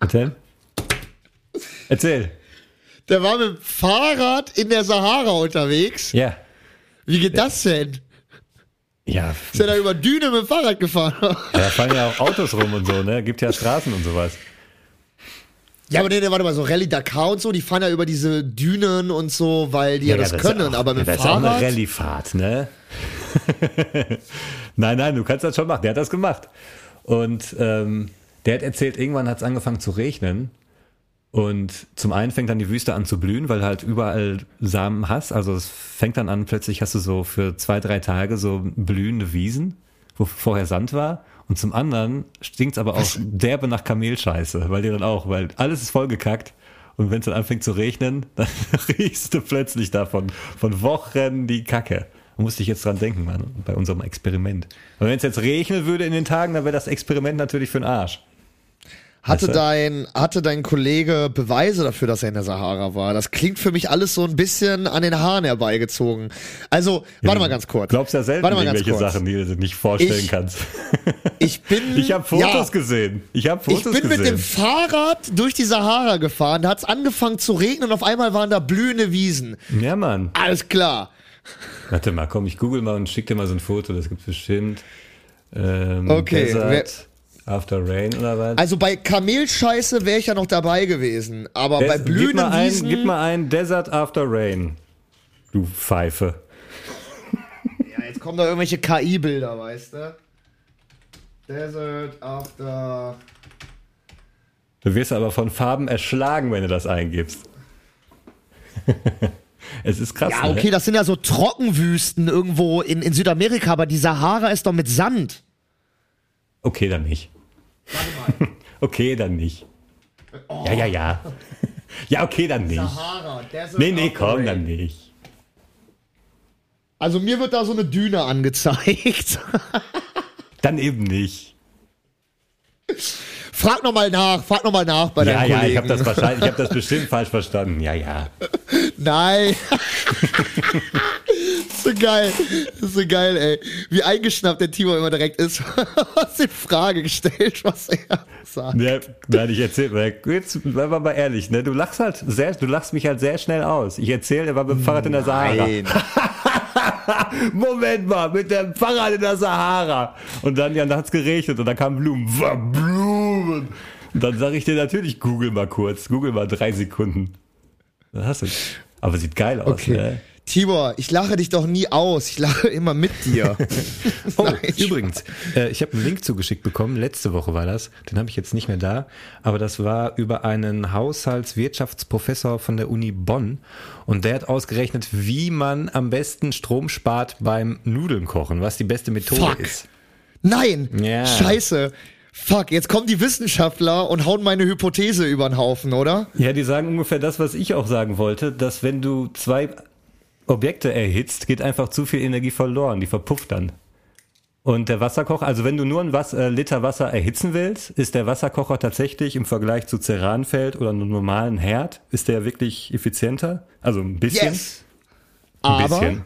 Bitte? Erzähl. Der war mit dem Fahrrad in der Sahara unterwegs. Ja. Wie geht das denn? Ja, Ist er da über Düne mit dem Fahrrad gefahren? da fahren ja auch Autos rum und so, ne? Gibt ja Straßen und sowas. ja, aber nee, nee, warte mal, so Rallye Dakar und so, die fahren ja über diese Dünen und so, weil die ja, das, ist ja können, auch, aber mit ja, dem das ist auch eine Fahrrad. Rallyefahrt, ne? nein, nein, du kannst das schon machen. Der hat das gemacht. Und ähm, der hat erzählt, irgendwann hat es angefangen zu regnen. Und zum einen fängt dann die Wüste an zu blühen, weil halt überall Samen hast. Also es fängt dann an, plötzlich hast du so für zwei, drei Tage so blühende Wiesen, wo vorher Sand war. Und zum anderen stinkt's aber auch derbe nach Kamelscheiße, weil die dann auch, weil alles ist vollgekackt. Und wenn es dann anfängt zu regnen, dann riechst du plötzlich davon von Wochen die Kacke. Da musste ich jetzt dran denken, Mann, bei unserem Experiment. Und wenn es jetzt regnen würde in den Tagen, dann wäre das Experiment natürlich für den Arsch. Hatte Weißt du? dein, hatte dein Kollege Beweise dafür, dass er in der Sahara war? Das klingt für mich alles so ein bisschen an den Haaren herbeigezogen. Also, warte mal ganz kurz. Glaubst ja selten Warte mal ganz irgendwelche kurz. Sachen, die du dir nicht vorstellen Ich- kannst. Ich bin. Ich habe Fotos ja, gesehen. Ich habe Ich Fotos bin mit gesehen. dem Fahrrad durch die Sahara gefahren, da hat's angefangen zu regnen und auf einmal waren da blühende Wiesen. ja, Mann. Alles klar. Warte mal, komm, ich google mal und schick dir mal so ein Foto. Das gibt's bestimmt. Ähm, Okay, Desert After Rain oder was? Also bei Kamelscheiße wäre ich ja noch dabei gewesen, aber bei Des- gib, blühenden mal ein, Wiesen. gib mal ein Desert After Rain. Du Pfeife. ja, jetzt kommen da irgendwelche KI-Bilder, weißt du? Desert after. Du wirst aber von Farben erschlagen, wenn du das eingibst. es ist krass. Ja, okay, Ne? das sind ja so Trockenwüsten irgendwo in, in Südamerika, aber die Sahara ist doch mit Sand. Okay, dann nicht. okay, dann nicht. Ja, ja, ja. ja, okay, dann nicht. Sahara, Desert Nee, nee, komm, dann nicht. Also mir wird da so eine Düne angezeigt. Dann eben nicht. frag nochmal nach, frag nochmal nach bei Ja, deinem ja, Kollegen. ich habe das ich habe das bestimmt falsch verstanden. Ja, ja. Nein. so geil. So geil, ey. Wie eingeschnappt der Timo immer direkt ist. Was in Frage gestellt, was er sagt. Ja, nein, ich erzähl, jetzt bleib mal ehrlich, ne? Du lachst halt sehr, du lachst mich halt sehr schnell aus. Ich erzähle, er war mit dem Fahrrad in der Sahara. Nein. Moment mal, mit dem Fahrrad in der Sahara. Und dann, ja, dann hat's geregnet und dann kamen Blumen. Blumen. Und dann sage ich dir natürlich, google mal kurz. Google mal drei Sekunden. Dann hast du. Aber sieht geil aus, Okay. ne? Tibor, ich lache dich doch nie aus. Ich lache immer mit dir. Oh, Nein, übrigens, äh, ich habe einen Link zugeschickt bekommen, letzte Woche war das, den habe ich jetzt nicht mehr da, aber das war über einen Haushaltswirtschaftsprofessor von der Uni Bonn und der hat ausgerechnet, wie man am besten Strom spart beim Nudeln kochen, was die beste Methode Fuck. ist. Nein. Ja. Scheiße. Fuck, jetzt kommen die Wissenschaftler und hauen meine Hypothese über den Haufen, oder? Ja, die sagen ungefähr das, was ich auch sagen wollte, dass wenn du zwei Objekte erhitzt, geht einfach zu viel Energie verloren, die verpufft dann. Und der Wasserkocher, also wenn du nur ein Wass- äh, Liter Wasser erhitzen willst, ist der Wasserkocher tatsächlich im Vergleich zu Ceranfeld oder einem normalen Herd, ist der wirklich effizienter? Also ein bisschen. Ein Aber bisschen.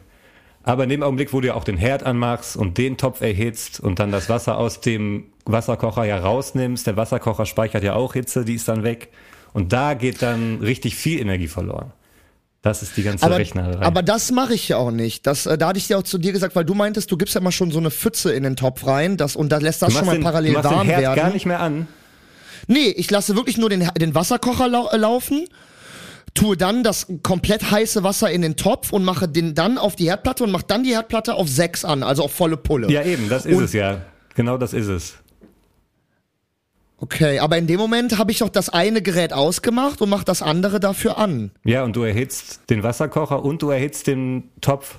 Aber in dem Augenblick, wo du ja auch den Herd anmachst und den Topf erhitzt und dann das Wasser aus dem Wasserkocher ja rausnimmst, der Wasserkocher speichert ja auch Hitze, die ist dann weg. Und da geht dann richtig viel Energie verloren. Das ist die ganze Aber, Rechnerei. aber das mache ich ja auch nicht. Das, äh, da hatte ich ja auch zu dir gesagt, weil du meintest, du gibst ja mal schon so eine Pfütze in den Topf rein das, und da lässt das schon mal den, parallel warm den Herd werden. gar nicht mehr an. Nee, ich lasse wirklich nur den, den Wasserkocher lau äh, laufen, tue dann das komplett heiße Wasser in den Topf und mache den dann auf die Herdplatte und mache dann die Herdplatte auf 6 an, also auf volle Pulle. Ja, eben, das ist Und- es ja. Genau das ist es. Okay, aber in dem Moment habe ich doch das eine Gerät ausgemacht und mache das andere dafür an. Ja, und du erhitzt den Wasserkocher und du erhitzt den Topf.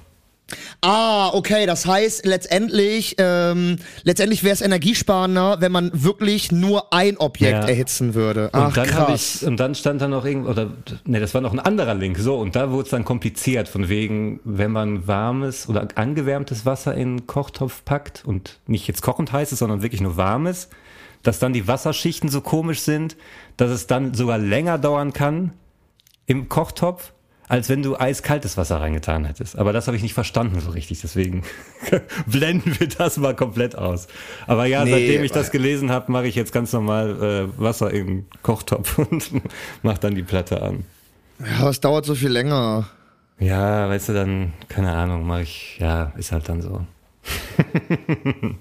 Ah, okay, das heißt letztendlich, ähm, letztendlich wäre es energiesparender, wenn man wirklich nur ein Objekt Ja. erhitzen würde. Und Ach, dann habe krass. ich, und dann stand da noch irgend, oder, ne, das war noch ein anderer Link, so, und da wurde es dann kompliziert, von wegen, wenn man warmes oder angewärmtes Wasser in den Kochtopf packt und nicht jetzt kochend heißes, sondern wirklich nur warmes, dass dann die Wasserschichten so komisch sind, dass es dann sogar länger dauern kann im Kochtopf, als wenn du eiskaltes Wasser reingetan hättest. Aber das habe ich nicht verstanden so richtig, deswegen blenden wir das mal komplett aus. Aber ja, Nee, seitdem ich das gelesen habe, mache ich jetzt ganz normal äh, Wasser im Kochtopf und mache dann die Platte an. Ja, es dauert so viel länger. Ja, weißt du, dann, keine Ahnung, mache ich, ja, ist halt dann so.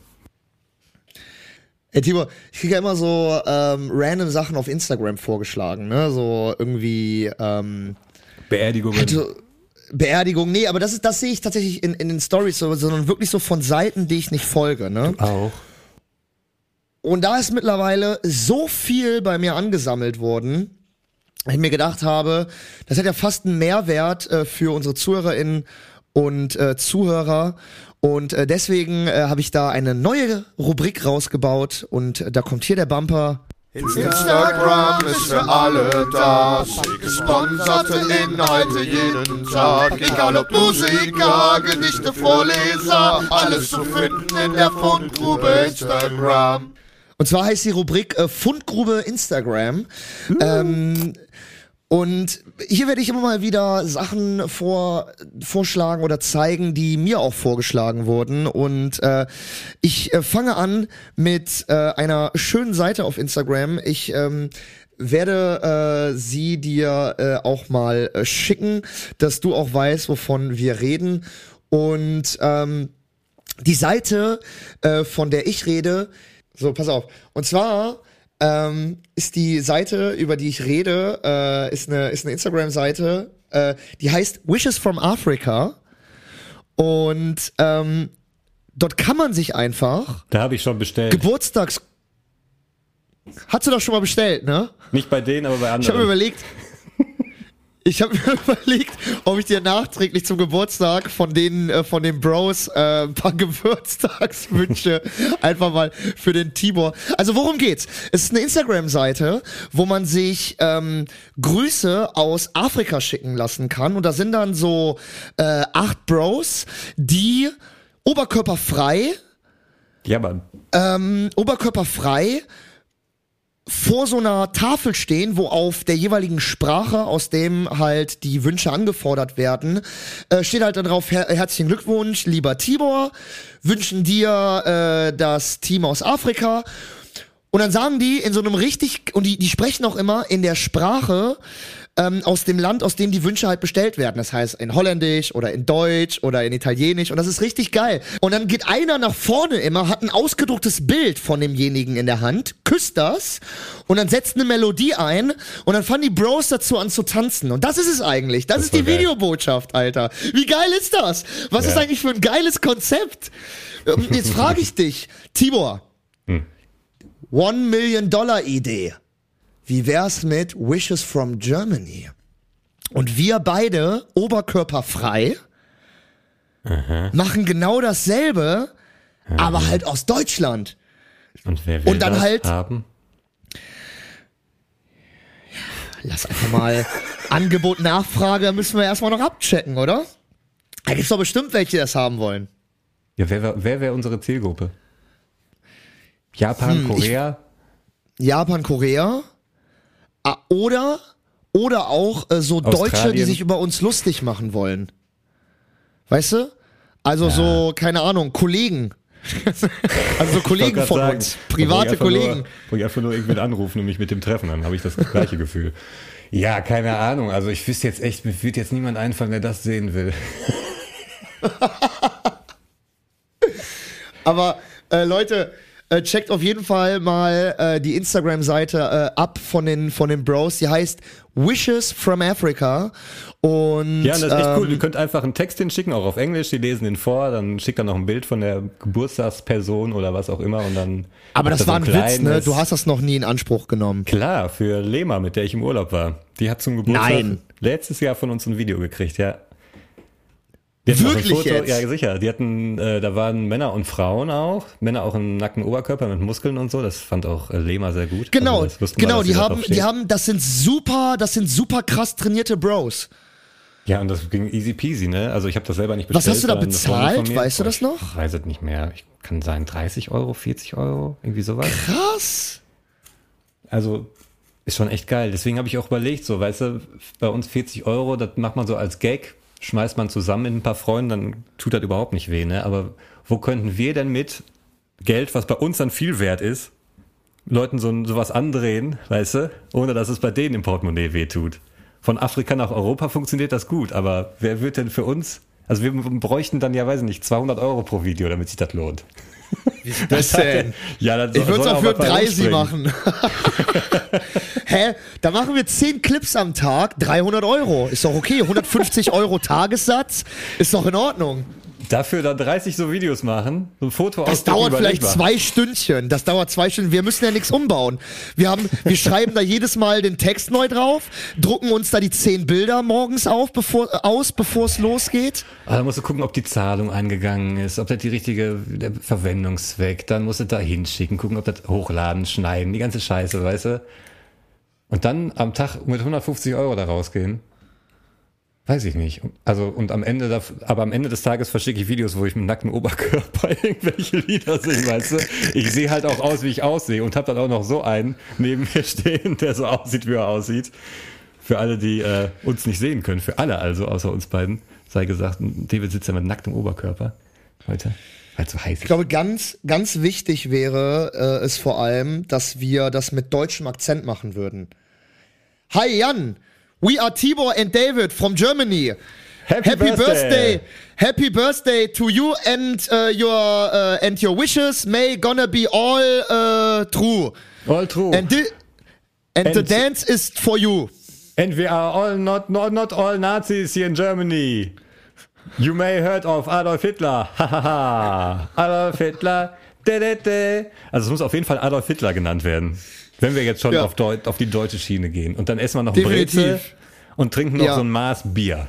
Ey, Tibor, ich kriege ja immer so ähm, random Sachen auf Instagram vorgeschlagen, ne? So irgendwie ähm, Beerdigungen. also, Beerdigung, nee, aber das ist, das sehe ich tatsächlich in, in den Stories, so, sondern wirklich so von Seiten, die ich nicht folge, ne? auch. Und da ist mittlerweile so viel bei mir angesammelt worden, dass ich mir gedacht habe, das hat ja fast einen Mehrwert äh, für unsere ZuhörerInnen und äh, Zuhörer. Und äh, deswegen äh, habe ich da eine neue Rubrik rausgebaut und äh, da kommt hier der Bumper. Instagram ist für alle da. Gesponserte Inhalte jeden Tag. Egal ob Musiker, Gedichte, Vorleser. Alles zu finden in der Fundgrube Instagram. Und zwar heißt die Rubrik äh, Fundgrube Instagram. Ähm, und hier werde ich immer mal wieder Sachen vor, vorschlagen oder zeigen, die mir auch vorgeschlagen wurden. Und äh, ich äh, fange an mit äh, einer schönen Seite auf Instagram. Ich ähm, werde äh, sie dir äh, auch mal äh, schicken, dass du auch weißt, wovon wir reden. Und ähm, die Seite, äh, von der ich rede, so, pass auf. Und zwar ähm, ist die Seite, über die ich rede, äh, ist eine, ist eine Instagram-Seite, äh, die heißt Wishes from Africa. Und ähm, dort kann man sich einfach Da habe ich schon bestellt. Geburtstags... Hast du doch schon mal bestellt, ne? Nicht bei denen, aber bei Ich habe anderen. mir überlegt, ich habe mir überlegt, ob ich dir nachträglich zum Geburtstag von den äh, von den Bros äh, ein paar Geburtstagswünsche einfach mal für den Tibor. Also worum geht's? Es ist eine Instagram-Seite, wo man sich ähm, Grüße aus Afrika schicken lassen kann und da sind dann so äh, acht Bros, die oberkörperfrei ja, Mann. ähm, oberkörperfrei vor so einer Tafel stehen, wo auf der jeweiligen Sprache, aus dem halt die Wünsche angefordert werden, äh, steht halt da drauf, her herzlichen Glückwunsch, lieber Tibor, wünschen dir äh, das Team aus Afrika. Und dann sagen die in so einem richtig, und die, die sprechen auch immer in der Sprache ähm, aus dem Land, aus dem die Wünsche halt bestellt werden. Das heißt in Holländisch oder in Deutsch oder in Italienisch. Und das ist richtig geil. Und dann geht einer nach vorne immer, hat ein ausgedrucktes Bild von demjenigen in der Hand, küsst das und dann setzt eine Melodie ein und dann fangen die Bros dazu an zu tanzen. Und das ist es eigentlich. Das, Das ist die geil. Videobotschaft, Alter. Wie geil ist das? Was ist Ja. eigentlich für ein geiles Konzept? Ähm, Jetzt frage ich dich, Tibor. One Million Dollar Idee. Wie wär's mit Wishes from Germany? Und wir beide, oberkörperfrei, machen genau dasselbe, aber halt aus Deutschland. Und wer will Und dann das halt- haben? Lass einfach mal Angebot, Nachfrage, müssen wir erstmal noch abchecken, oder? Da gibt's doch bestimmt welche, die das haben wollen. Ja, wer wäre wer wär unsere Zielgruppe? Japan, Hm, ich- Korea? Japan, Korea. Ah, Oder, oder auch äh, so Deutsche, die Australien. sich über uns lustig machen wollen. Weißt du? Also so, keine Ahnung, Kollegen. also so Kollegen von sagen, uns. Private Kollegen. Nur, wo ich einfach nur irgendwen anrufen und mich mit dem treffen, dann habe ich das gleiche Gefühl. Ja, keine Ahnung. Also ich wüsste jetzt echt, mir wird jetzt niemand einfallen, der das sehen will. Aber äh, Leute, äh, checkt auf jeden Fall mal äh, die Instagram-Seite äh, ab von den, von den Bros. Die heißt Wishes from Africa. Und, Ja, und das ist echt cool. ähm, Ihr könnt einfach einen Text hinschicken, auch auf Englisch. Die lesen den vor, dann schickt er noch ein Bild von der Geburtstagsperson oder was auch immer und dann. aber das so war ein Witz, ne? Du hast das noch nie in Anspruch genommen. Klar, für Lema, mit der ich im Urlaub war. Die hat zum Geburtstag Nein. letztes Jahr von uns ein Video gekriegt, ja. Die Wirklich jetzt? Ja, sicher. Die hatten, äh, da waren Männer und Frauen auch. Männer auch im nackten Oberkörper mit Muskeln und so. Das fand auch äh, Lema sehr gut. Genau, Also genau, dass die haben, die haben, das sind super, das sind super krass trainierte Bros. Ja, und das ging easy peasy, ne? Also ich habe das selber nicht Was bestellt. hast du da bezahlt? Weißt du das noch? Ich weiß es nicht mehr. Ich kann sein 30 Euro, 40 Euro, irgendwie sowas. Krass. Also ist schon echt geil. Deswegen habe ich auch überlegt, so, weißt du, bei uns 40 Euro, das macht man so als Gag, schmeißt man zusammen mit ein paar Freunden, dann tut das überhaupt nicht weh, ne? Aber wo könnten wir denn mit Geld, was bei uns dann viel wert ist, Leuten so sowas andrehen, weißt du, ohne dass es bei denen im Portemonnaie weh tut? Von Afrika nach Europa funktioniert das gut, aber wer wird denn für uns, also wir bräuchten dann ja, weiß ich nicht, 200 Euro pro Video, damit sich das lohnt. Das denn? Ja, das Ich würde es auch für 30 rumspringen. machen. Hä? Da machen wir 10 Clips am Tag, 300 Euro. Ist doch okay. 150 Euro Tagessatz. Ist doch in Ordnung. Dafür dann 30 so Videos machen, so ein Foto Das dauert vielleicht zwei Stündchen. Das dauert zwei Stunden. Wir müssen ja nichts umbauen. Wir haben, wir schreiben da jedes Mal den Text neu drauf, drucken uns da die 10 Bilder morgens auf, bevor, aus, bevor es losgeht. Aber dann musst du gucken, ob die Zahlung eingegangen ist, ob das die richtige der Verwendungszweck, dann musst du da hinschicken, gucken, ob das hochladen, schneiden, die ganze Scheiße, weißt du? Und dann am Tag mit 150 Euro da rausgehen. Weiß ich nicht. Also, und am Ende, da, aber am Ende des Tages verschicke ich Videos, wo ich mit nacktem Oberkörper irgendwelche Lieder singe, weißt du? Ich sehe halt auch aus, wie ich aussehe und habe dann auch noch so einen neben mir stehen, der so aussieht, wie er aussieht. Für alle, die äh, uns nicht sehen können, für alle also, außer uns beiden, sei gesagt, David sitzt ja mit nacktem Oberkörper heute, weil so heiß Ich ist. glaube, ganz, ganz wichtig wäre äh, es vor allem, dass wir das mit deutschem Akzent machen würden. Hi Jan, we are Tibor and David from Germany. Happy, Happy birthday. Happy birthday to you and uh, your uh, and your wishes may gonna be all uh, true. All true. And, thi- and, the And- dance is for you. And we are all not, not, not all Nazis here in Germany. You may heard of Adolf Hitler. Adolf Hitler. De, de, de. Also es muss auf jeden Fall Adolf Hitler genannt werden. Wenn wir jetzt schon Ja. auf, auf die deutsche Schiene gehen. Und dann essen wir noch ein Definitiv. Und trinken noch Ja. so ein Maß Bier.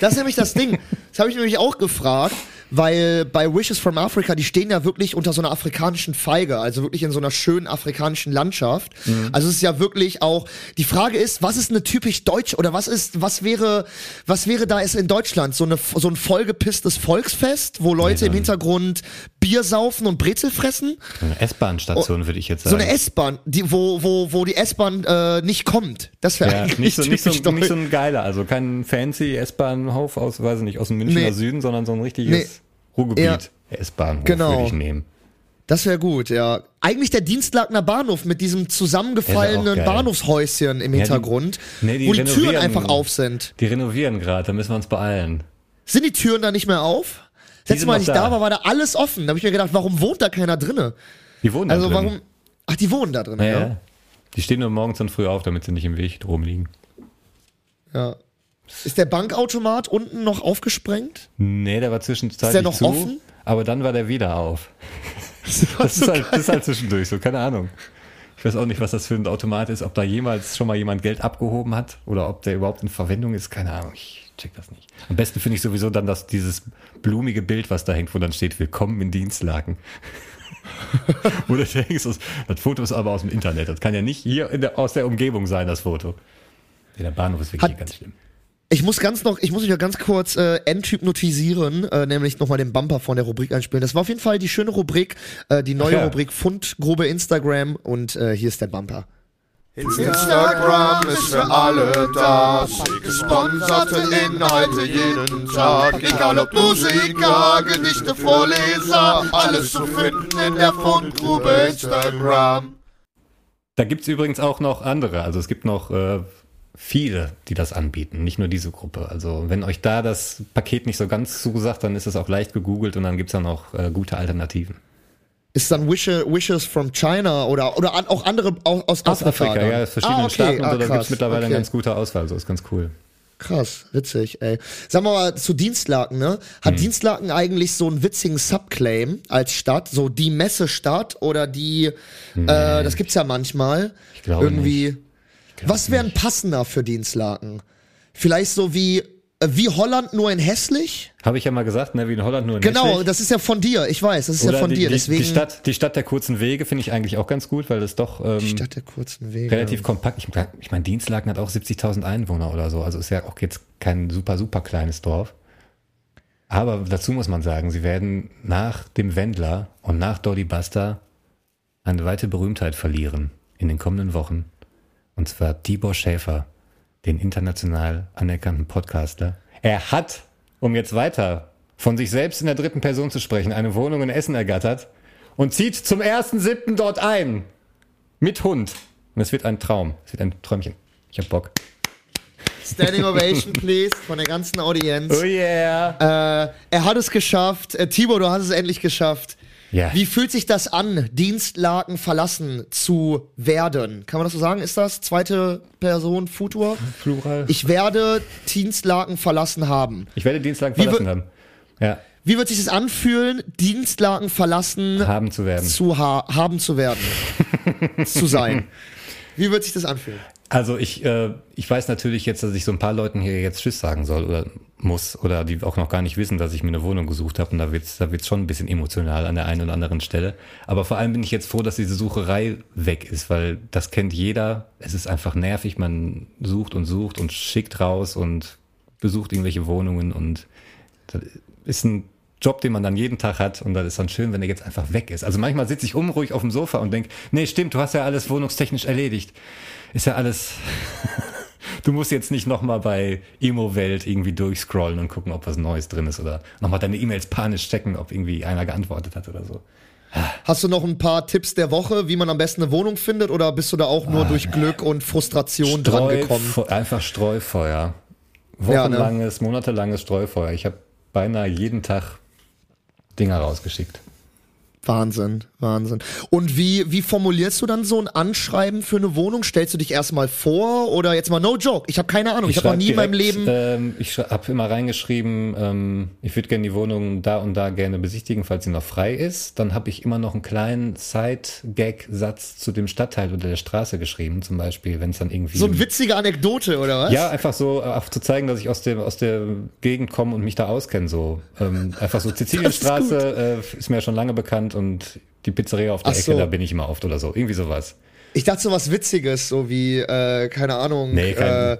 Das ist nämlich das Ding. Das habe ich nämlich auch gefragt, weil bei Wishes from Africa, die stehen ja wirklich unter so einer afrikanischen Feige, also wirklich in so einer schönen afrikanischen Landschaft. Also es ist ja wirklich auch, die Frage ist, was ist eine typisch deutsch oder was ist, was wäre, was wäre da ist in Deutschland? So, eine, so ein vollgepisstes Volksfest, wo Leute Nee, im Hintergrund Bier saufen und Brezel fressen? Eine S-Bahn-Station, würde ich jetzt So sagen. eine S-Bahn, die, wo, wo, wo die S-Bahn äh, nicht kommt. Das wäre ja, eigentlich nicht so, nicht, so, nicht so ein geiler, also kein fancy S-Bahnhof aus, weiß ich nicht, aus dem Münchner Nee. Süden, sondern so ein richtiges Nee. Ruhrgebiet. Ja. S-Bahnhof Genau. würde ich nehmen. Das wäre gut, ja. Eigentlich der Dienstlagner Bahnhof mit diesem zusammengefallenen. Bahnhofshäuschen im die- Hintergrund, nee, die wo die Türen einfach auf sind. Die renovieren gerade, da müssen wir uns beeilen. Sind die Türen da nicht mehr auf? Letztes Mal, als ich da. da war, war da alles offen. Da habe ich mir gedacht, warum wohnt da keiner drinne? Die wohnen da Also drin. warum? Ach, die wohnen da drin, Ja, ja. ja. Die stehen nur morgens dann früh auf, damit sie nicht im Weg rumliegen. ja. Ist der Bankautomat unten noch aufgesprengt? Nee, der war zwischenzeitlich Ist der noch zu, offen? aber dann war der wieder auf. Das ist, halt, das ist halt zwischendurch so, keine Ahnung. Ich weiß auch nicht, was das für ein Automat ist, ob da jemals schon mal jemand Geld abgehoben hat oder ob der überhaupt in Verwendung ist, keine Ahnung. Ich check das nicht. Am besten finde ich sowieso dann das, dieses blumige Bild, was da hängt, wo dann steht, willkommen in Dienstlaken. du denkst, das, das Foto ist aber aus dem Internet. Das kann ja nicht hier der, aus der Umgebung sein, das Foto. Ja, Der Bahnhof ist wirklich Hat- ganz schlimm. Ich muss ganz noch, ich muss mich ja ganz kurz äh, enthypnotisieren, äh, nämlich nochmal den Bumper von der Rubrik einspielen. Das war auf jeden Fall die schöne Rubrik, äh, die neue ja. Rubrik Fundgrube Instagram und äh, hier ist der Bumper. Instagram ist für alle da. Gesponserte Inhalte jeden Tag. Egal ob Musiker, Gedichte, Vorleser. Alles zu finden in der Fundgrube Instagram. Da gibt's übrigens auch noch andere. Also es gibt noch äh, viele, die das anbieten, nicht nur diese Gruppe. Also wenn euch da das Paket nicht so ganz zugesagt, dann ist es auch leicht gegoogelt und dann gibt's dann auch äh, gute Alternativen. Ist dann Wishes, Wishes from China oder, oder an, auch andere au- aus, Aus Afrika? Afrika, ja, aus verschiedenen Ah, okay. Staaten Ah, so, da krass. gibt's mittlerweile okay. eine ganz gute Auswahl, so ist ganz cool. Krass, witzig, ey. Sagen wir mal zu Dienstlaken, ne? Hat Hm. Dienstlaken eigentlich so einen witzigen Subclaim als Stadt? So die Messestadt oder die, äh, das gibt's ja manchmal. Ich glaube Irgendwie. Was wäre ein passender für Dienstlaken? Vielleicht so wie, äh, wie Holland nur in hässlich? Habe ich ja mal gesagt, ne, wie in Holland nur in Genau, hässlich. das ist ja von dir, ich weiß, das ist ja Oder von die, dir, die, deswegen. die, Stadt, die Stadt der kurzen Wege finde ich eigentlich auch ganz gut, weil das doch ähm, Stadt der kurzen Wege. relativ kompakt. Ich, ich meine, Dienstlaken hat auch 70.000 Einwohner oder so, also ist ja auch jetzt kein super, super kleines Dorf. Aber dazu muss man sagen, sie werden nach dem Wendler und nach Dolly Buster eine weite Berühmtheit verlieren in den kommenden Wochen. Und zwar Tibor Schäfer, den international anerkannten Podcaster. Er hat, um jetzt weiter von sich selbst in der dritten Person zu sprechen, eine Wohnung in Essen ergattert und zieht zum 1.7. dort ein. Mit Hund. Und es wird ein Traum. Es wird ein Träumchen. Ich hab Bock. Standing Ovation, please, von der ganzen Audienz. Oh yeah. Äh, er hat es geschafft. Äh, Tibor, du hast es endlich geschafft. Ja. Wie fühlt sich das an, Dienstlaken verlassen zu werden? Kann man das so sagen? Ist das zweite Person Futur? Plural. Ich werde Dienstlaken verlassen haben. Ich werde Dienstag Wie verlassen haben. Ja, Wie wird sich das anfühlen, Dienstlaken verlassen haben zu werden. zu ha haben zu werden? zu sein. Wie wird sich das anfühlen? Also ich, äh, ich weiß natürlich jetzt, dass ich so ein paar Leuten hier jetzt Tschüss sagen soll oder muss oder die auch noch gar nicht wissen, dass ich mir eine Wohnung gesucht habe und da wird's da wird's schon ein bisschen emotional an der einen oder anderen Stelle. Aber vor allem bin ich jetzt froh, dass diese Sucherei weg ist, weil das kennt jeder. Es ist einfach nervig, man sucht und sucht und schickt raus und besucht irgendwelche Wohnungen und das ist ein Job, den man dann jeden Tag hat und das ist dann schön, wenn er jetzt einfach weg ist. Also manchmal sitze ich unruhig auf dem Sofa und denke, nee, stimmt, du hast ja alles wohnungstechnisch erledigt. Ist ja alles. Du musst jetzt nicht nochmal bei Emo-Welt irgendwie durchscrollen und gucken, ob was Neues drin ist oder nochmal deine E-Mails panisch checken, ob irgendwie einer geantwortet hat oder so. Hast du noch ein paar Tipps der Woche, wie man am besten eine Wohnung findet, oder bist du da auch nur durch Glück und Frustration dran gekommen? Einfach Streufeuer. Ja, ne? Wochenlanges, monatelanges Streufeuer. Ich habe beinahe jeden Tag Dinger rausgeschickt. Wahnsinn, Wahnsinn. Und wie, wie formulierst du dann so ein Anschreiben für eine Wohnung? Stellst du dich erstmal vor oder jetzt mal no joke? Ich habe keine Ahnung. Ich, habe noch nie in meinem direkt, Leben. Ähm, ich habe immer reingeschrieben, ähm, ich würde gerne die Wohnung da und da gerne besichtigen, falls sie noch frei ist. Dann habe ich immer noch einen kleinen Side-Gag-Satz zu dem Stadtteil oder der Straße geschrieben, zum Beispiel, wenn es dann irgendwie. so eine witzige Anekdote, oder was? ja, einfach so, äh, auch zu zeigen, dass ich aus der, aus der Gegend komme und mich da auskenne. So. Ähm, einfach so Sizilienstraße äh, ist mir ja schon lange bekannt und die Pizzeria auf der Ach Ecke, so. da bin ich immer oft oder so. Irgendwie sowas. Ich dachte so was Witziges, so wie, äh, keine Ahnung, Nee, kein- äh,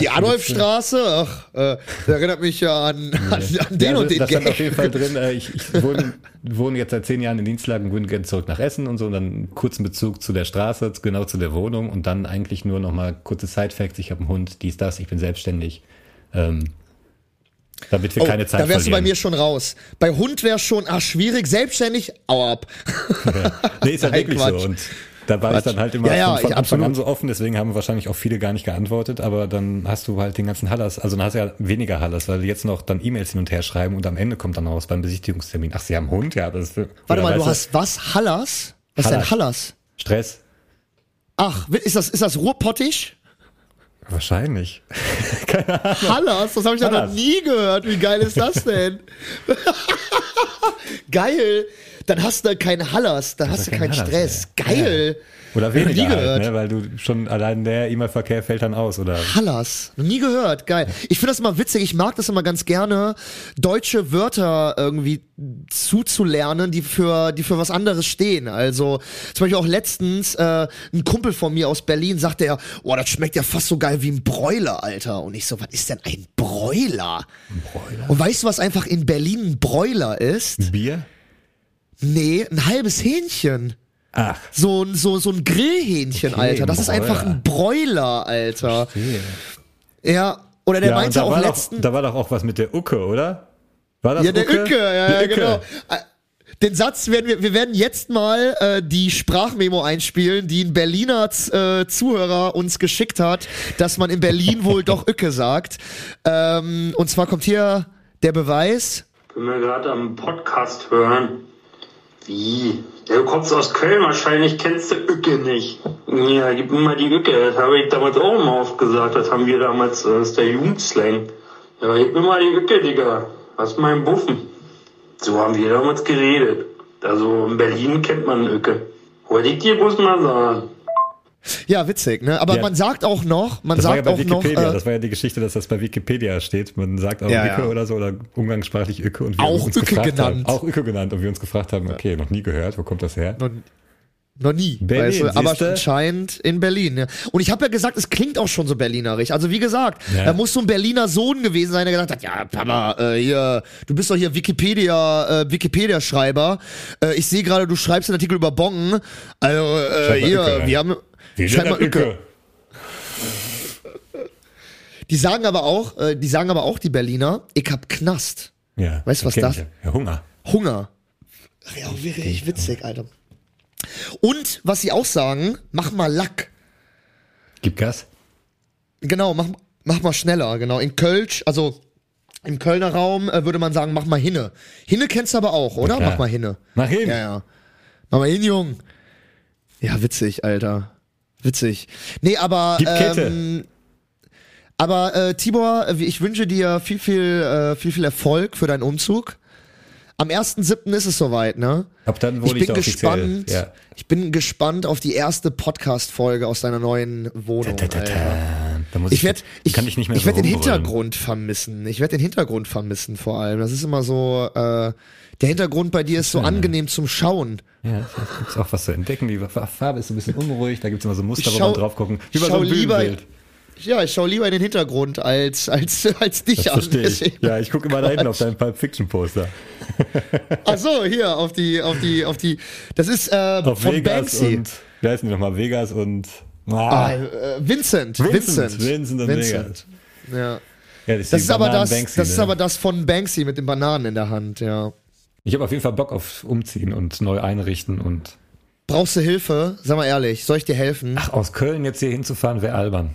die Adolfstraße, ach, äh, das erinnert mich ja an, an, an den Ja, und den da stand auf jeden Fall drin, äh, ich, ich wohne, wohne jetzt seit zehn Jahren in Dienstlagen, würde gerne zurück nach Essen und so, und dann einen kurzen Bezug zu der Straße, genau zu der Wohnung und dann eigentlich nur nochmal kurze Side-Facts, ich habe einen Hund, dies, das, ich bin selbstständig. Ähm, damit wir Oh, keine Zeit da wärst du verlieren. bei mir schon raus. Bei Hund wär schon, ach, schwierig, selbstständig, au ab. Nee, ist ja Nein, wirklich Quatsch. so. Und da war ich Quatsch. dann halt immer Ja, ja, von, ich- Anfang an so offen, deswegen haben wahrscheinlich auch viele gar nicht geantwortet, aber dann hast du halt den ganzen Hallas, also dann hast du ja weniger Hallas, weil die jetzt noch dann E-Mails hin und her schreiben und am Ende kommt dann raus beim Besichtigungstermin, ach, sie haben einen Hund, ja, das ist Warte mal, du hast was? Hallas? Was ist denn Hallas. Hallas? Stress? Ach, ist das, ist das Ruhrpottisch? Wahrscheinlich. Hallas, das habe ich ja noch Hallas. nie gehört. Wie geil ist das denn? geil. Dann hast du keinen Hallas, dann hast du ja keinen keinen Stress. Mehr. Geil. Oder Noch nie weniger halt, gehört. ne? weil du schon allein der E-Mail-Verkehr fällt dann aus, oder? Hallas. Noch nie gehört. Geil. Ich finde das immer witzig. Ich mag das immer ganz gerne, deutsche Wörter irgendwie zuzulernen, die für, die für was anderes stehen. Also, zum Beispiel auch letztens, äh, ein Kumpel von mir aus Berlin sagte ja, oh, das schmeckt ja fast so geil wie ein Bräuler, Alter. Und ich so, was ist denn ein Bräuler? Ein Bräuler? Und weißt du, was einfach in Berlin ein Bräuler ist? Bier? Nee, ein halbes Hähnchen. Ach, So, ein- so, so ein Grillhähnchen, Okay, Alter. Das ein ist einfach ein Bräuler, Alter. Ja. Oder der ja, meinte da auch war, letzten. doch, da war doch auch was mit der Ucke, oder? War das ja, der Ücke, ja, ja, Die Ucke. genau. Äh, Den Satz werden wir, wir werden jetzt mal äh, die Sprachmemo einspielen, die ein Berliner äh, Zuhörer uns geschickt hat, dass man in Berlin wohl doch Ücke sagt. Ähm, und zwar kommt hier der Beweis. bin mir gerade am Podcast hören. Wie? Ja, du kommst aus Köln, wahrscheinlich kennst du Ücke nicht. Ja, gib mir mal die Ücke, das habe ich damals auch immer oft gesagt, das haben wir damals, äh, das ist der Jugendslang. Ja, gib mir mal die Ücke, Digga. Was mein Buffen? So haben wir damals geredet. Also in Berlin kennt man Ücke. Wollte ich dir bloß mal sagen. Ja, witzig, ne? Aber Ja. man sagt auch noch, man Das war ja sagt bei auch noch. Wikipedia. Äh, das war ja die Geschichte, dass das bei Wikipedia steht. Man sagt auch Ja, Ücke ja. oder so oder umgangssprachlich Ücke und wir Auch uns gefragt genannt. Haben, auch Ücke genannt und wir uns gefragt haben, okay, noch nie gehört, wo kommt das her? noch, noch nie, Berlin, weißt du? aber anscheinend in Berlin. Ja. Und ich habe ja gesagt, es klingt auch schon so berlinerisch. Also wie gesagt, Ja. da muss so ein Berliner Sohn gewesen sein, der gesagt hat, ja, Papa, äh, hier, du bist doch hier Wikipedia, äh, Wikipedia-Schreiber. Äh, ich sehe gerade, du schreibst einen Artikel über Bongen. Also äh, hier, rein. wir haben, Mal Ücke. Die sagen aber auch, äh, die sagen aber auch die Berliner, ich hab Knast. Ja. Weißt du, was das- Ja. Hunger. Hunger. Ja, wirklich witzig, Alter. Und was sie auch sagen, mach mal Lack. Gib Gas. Genau, mach, mach mal schneller, genau. In Kölsch, also im Kölner Raum äh, würde man sagen, mach mal Hinne. Hinne kennst du aber auch, oder? Mach mal Hinne. Mach hin. Ja, ja. Mach mal hin, Jung. Ja, witzig, Alter. Witzig. Nee, aber. Gib Kette. Ähm, aber äh, Tibor, äh, ich wünsche dir viel, viel, äh, viel, viel Erfolg für deinen Umzug. Am 1.7. ist es soweit, ne? Ab dann Ich wurde ich, bin offiziell. gespannt. Ja. Ich bin gespannt auf die erste Podcast-Folge aus deiner neuen Wohnung. Da, da, da, da muss Ich werde ich, kann ich nicht mehr ich so werd den. Hintergrund vermissen. Ich werde den Hintergrund vermissen vor allem. Das ist immer so, äh, der Hintergrund bei dir ist so angenehm zum Schauen. Ja, da gibt's auch was zu entdecken. Die Farbe ist so ein bisschen unruhig. Da gibt's immer so Muster, Ich wo man schau- drauf gucken. Wie bei schau so einem lieber-. Ja, ich schaue lieber in den Hintergrund als, als, als dich Das an. ich. Ja, ich gucke immer da hinten auf deinen Pulp Fiction Poster. Ach so, hier, auf die, auf die, auf die, das ist, äh, Auf von Vegas Banksy. und, wie heißen die nochmal? Vegas und, Ah, ah, äh, Vincent, Vincent, Vincent. Vincent und Vegas. Ja. Ja, Das die ist aber das, Banksy, das ist aber das von Banksy mit den Bananen in der Hand, ja. Ich habe auf jeden Fall Bock auf Umziehen und neu einrichten und. Brauchst du Hilfe? Sag mal ehrlich, soll ich dir helfen? Ach, aus Köln jetzt hier hinzufahren wäre albern.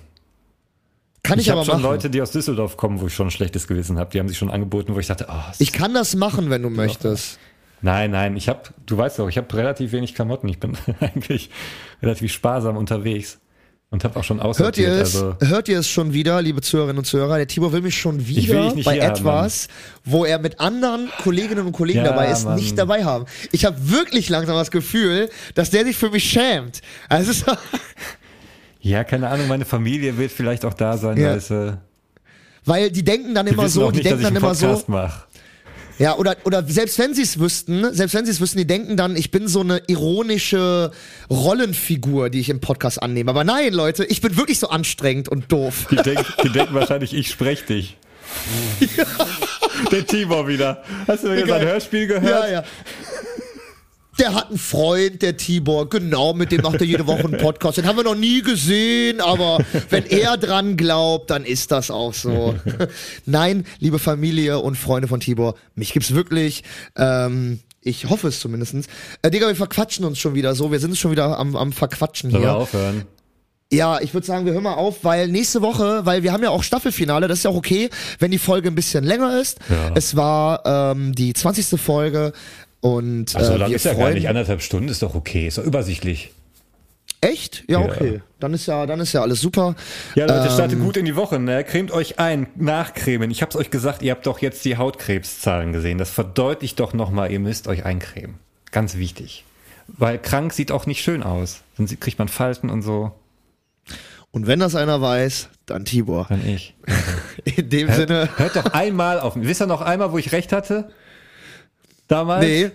Kann ich, Ich, habe aber schon machen. Leute, die aus Düsseldorf kommen, wo ich schon ein schlechtes Gewissen habe. Die haben sich schon angeboten, wo ich dachte, oh, Ich kann das machen, wenn du möchtest. Nein, nein, ich habe, du weißt doch, ich habe relativ wenig Klamotten. Ich bin eigentlich relativ sparsam unterwegs und habe auch schon Hört aussortiert. ihr es? Also, Hört ihr es schon wieder, liebe Zuhörerinnen und Zuhörer? Der Tibor will mich schon wieder bei hier haben, etwas, wo er mit anderen Kolleginnen und Kollegen Ja, dabei ist, Mann. nicht dabei haben. Ich habe wirklich langsam das Gefühl, dass der sich für mich schämt. Also ja, keine Ahnung, meine Familie wird vielleicht auch da sein, Ja. weißt du. weil die denken dann Die immer so, auch die nicht, dass denken ich dann einen immer so, Podcast mache. Ja, oder, oder selbst wenn sie es wüssten, selbst wenn sie es wüssten, die denken dann, ich bin so eine ironische Rollenfigur, die ich im Podcast annehme. Aber nein, Leute, ich bin wirklich so anstrengend und doof. Die, denk, die denken wahrscheinlich, ich sprech dich. Der Tibor wieder. Hast du Geil. sein Hörspiel gehört? Ja, ja. Der hat einen Freund, der Tibor, genau, mit dem macht er jede Woche einen Podcast. Den haben wir noch nie gesehen, aber wenn er dran glaubt, dann ist das auch so. Nein, liebe Familie und Freunde von Tibor, mich gibt's wirklich. Ähm, ich hoffe es zumindestens. Äh, Digga, wir verquatschen uns schon wieder so. Wir sind schon wieder am, am Verquatschen Sollen wir hier. aufhören? Ja, ich würde sagen, wir hören mal auf, weil nächste Woche, weil wir haben ja auch Staffelfinale, das ist ja auch okay, wenn die Folge ein bisschen länger ist. Ja. Es war ähm, die 20. Folge und Also äh, lang wir ist ja gar freuen nicht. Anderthalb Stunden ist doch okay. Ist doch übersichtlich. Echt? Ja, Ja. okay. Dann ist ja, dann ist ja alles super. Ja, Leute, Ähm, startet gut in die Woche, ne? Cremt euch ein, nachcremen. Ich hab's euch gesagt, ihr habt doch jetzt die Hautkrebszahlen gesehen. Das verdeutlicht doch nochmal, ihr müsst euch eincremen. Ganz wichtig. Weil krank sieht auch nicht schön aus. Dann kriegt man Falten und so. Und wenn das einer weiß, dann Tibor. Dann ich. In dem Sinne, Hört doch einmal auf mich. Wisst ihr noch einmal, wo ich recht hatte? Damals? nee.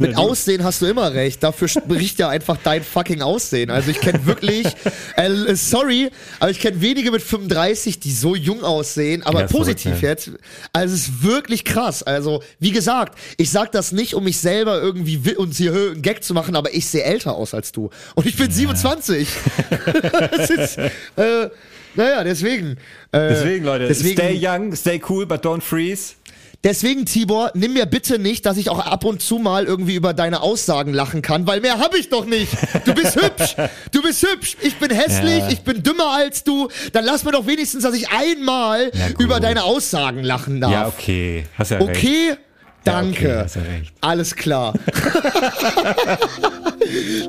Mit Ja, Aussehen hast du immer recht. Dafür spricht ja einfach dein fucking Aussehen. Also ich kenne wirklich, äh, sorry, aber ich kenne wenige mit 35, die so jung aussehen, aber Ja, positiv verrückt, jetzt. Also es ist wirklich krass. Also wie gesagt, ich sag das nicht, um mich selber irgendwie wi- uns hier einen Gag zu machen, aber ich sehe älter aus als du. Und ich bin 27. das ist, äh, naja, deswegen. Äh, Deswegen, Leute, deswegen, stay young, stay cool, but don't freeze. Deswegen, Tibor, nimm mir bitte nicht, dass ich auch ab und zu mal irgendwie über deine Aussagen lachen kann, weil mehr habe ich doch nicht. Du bist hübsch. Du bist hübsch. Ich bin hässlich. Ja. Ich bin dümmer als du. Dann lass mir doch wenigstens, dass ich einmal über deine Aussagen lachen darf. Ja, okay. Hast ja recht. Okay? Danke. okay, hast ja recht. Alles klar.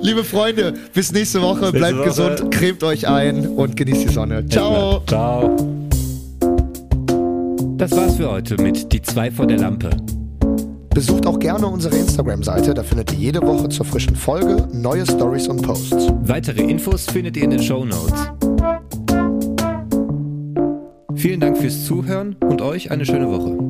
Liebe Freunde, bis nächste Woche. Bleibt Woche. gesund, cremt euch ein und genießt die Sonne. Ciao. Ciao. Das war's für heute mit Die zwei vor der Lampe. Besucht auch gerne unsere Instagram-Seite, da findet ihr jede Woche zur frischen Folge neue Stories und Posts. Weitere Infos findet ihr in den Show Notes. Vielen Dank fürs Zuhören und euch eine schöne Woche.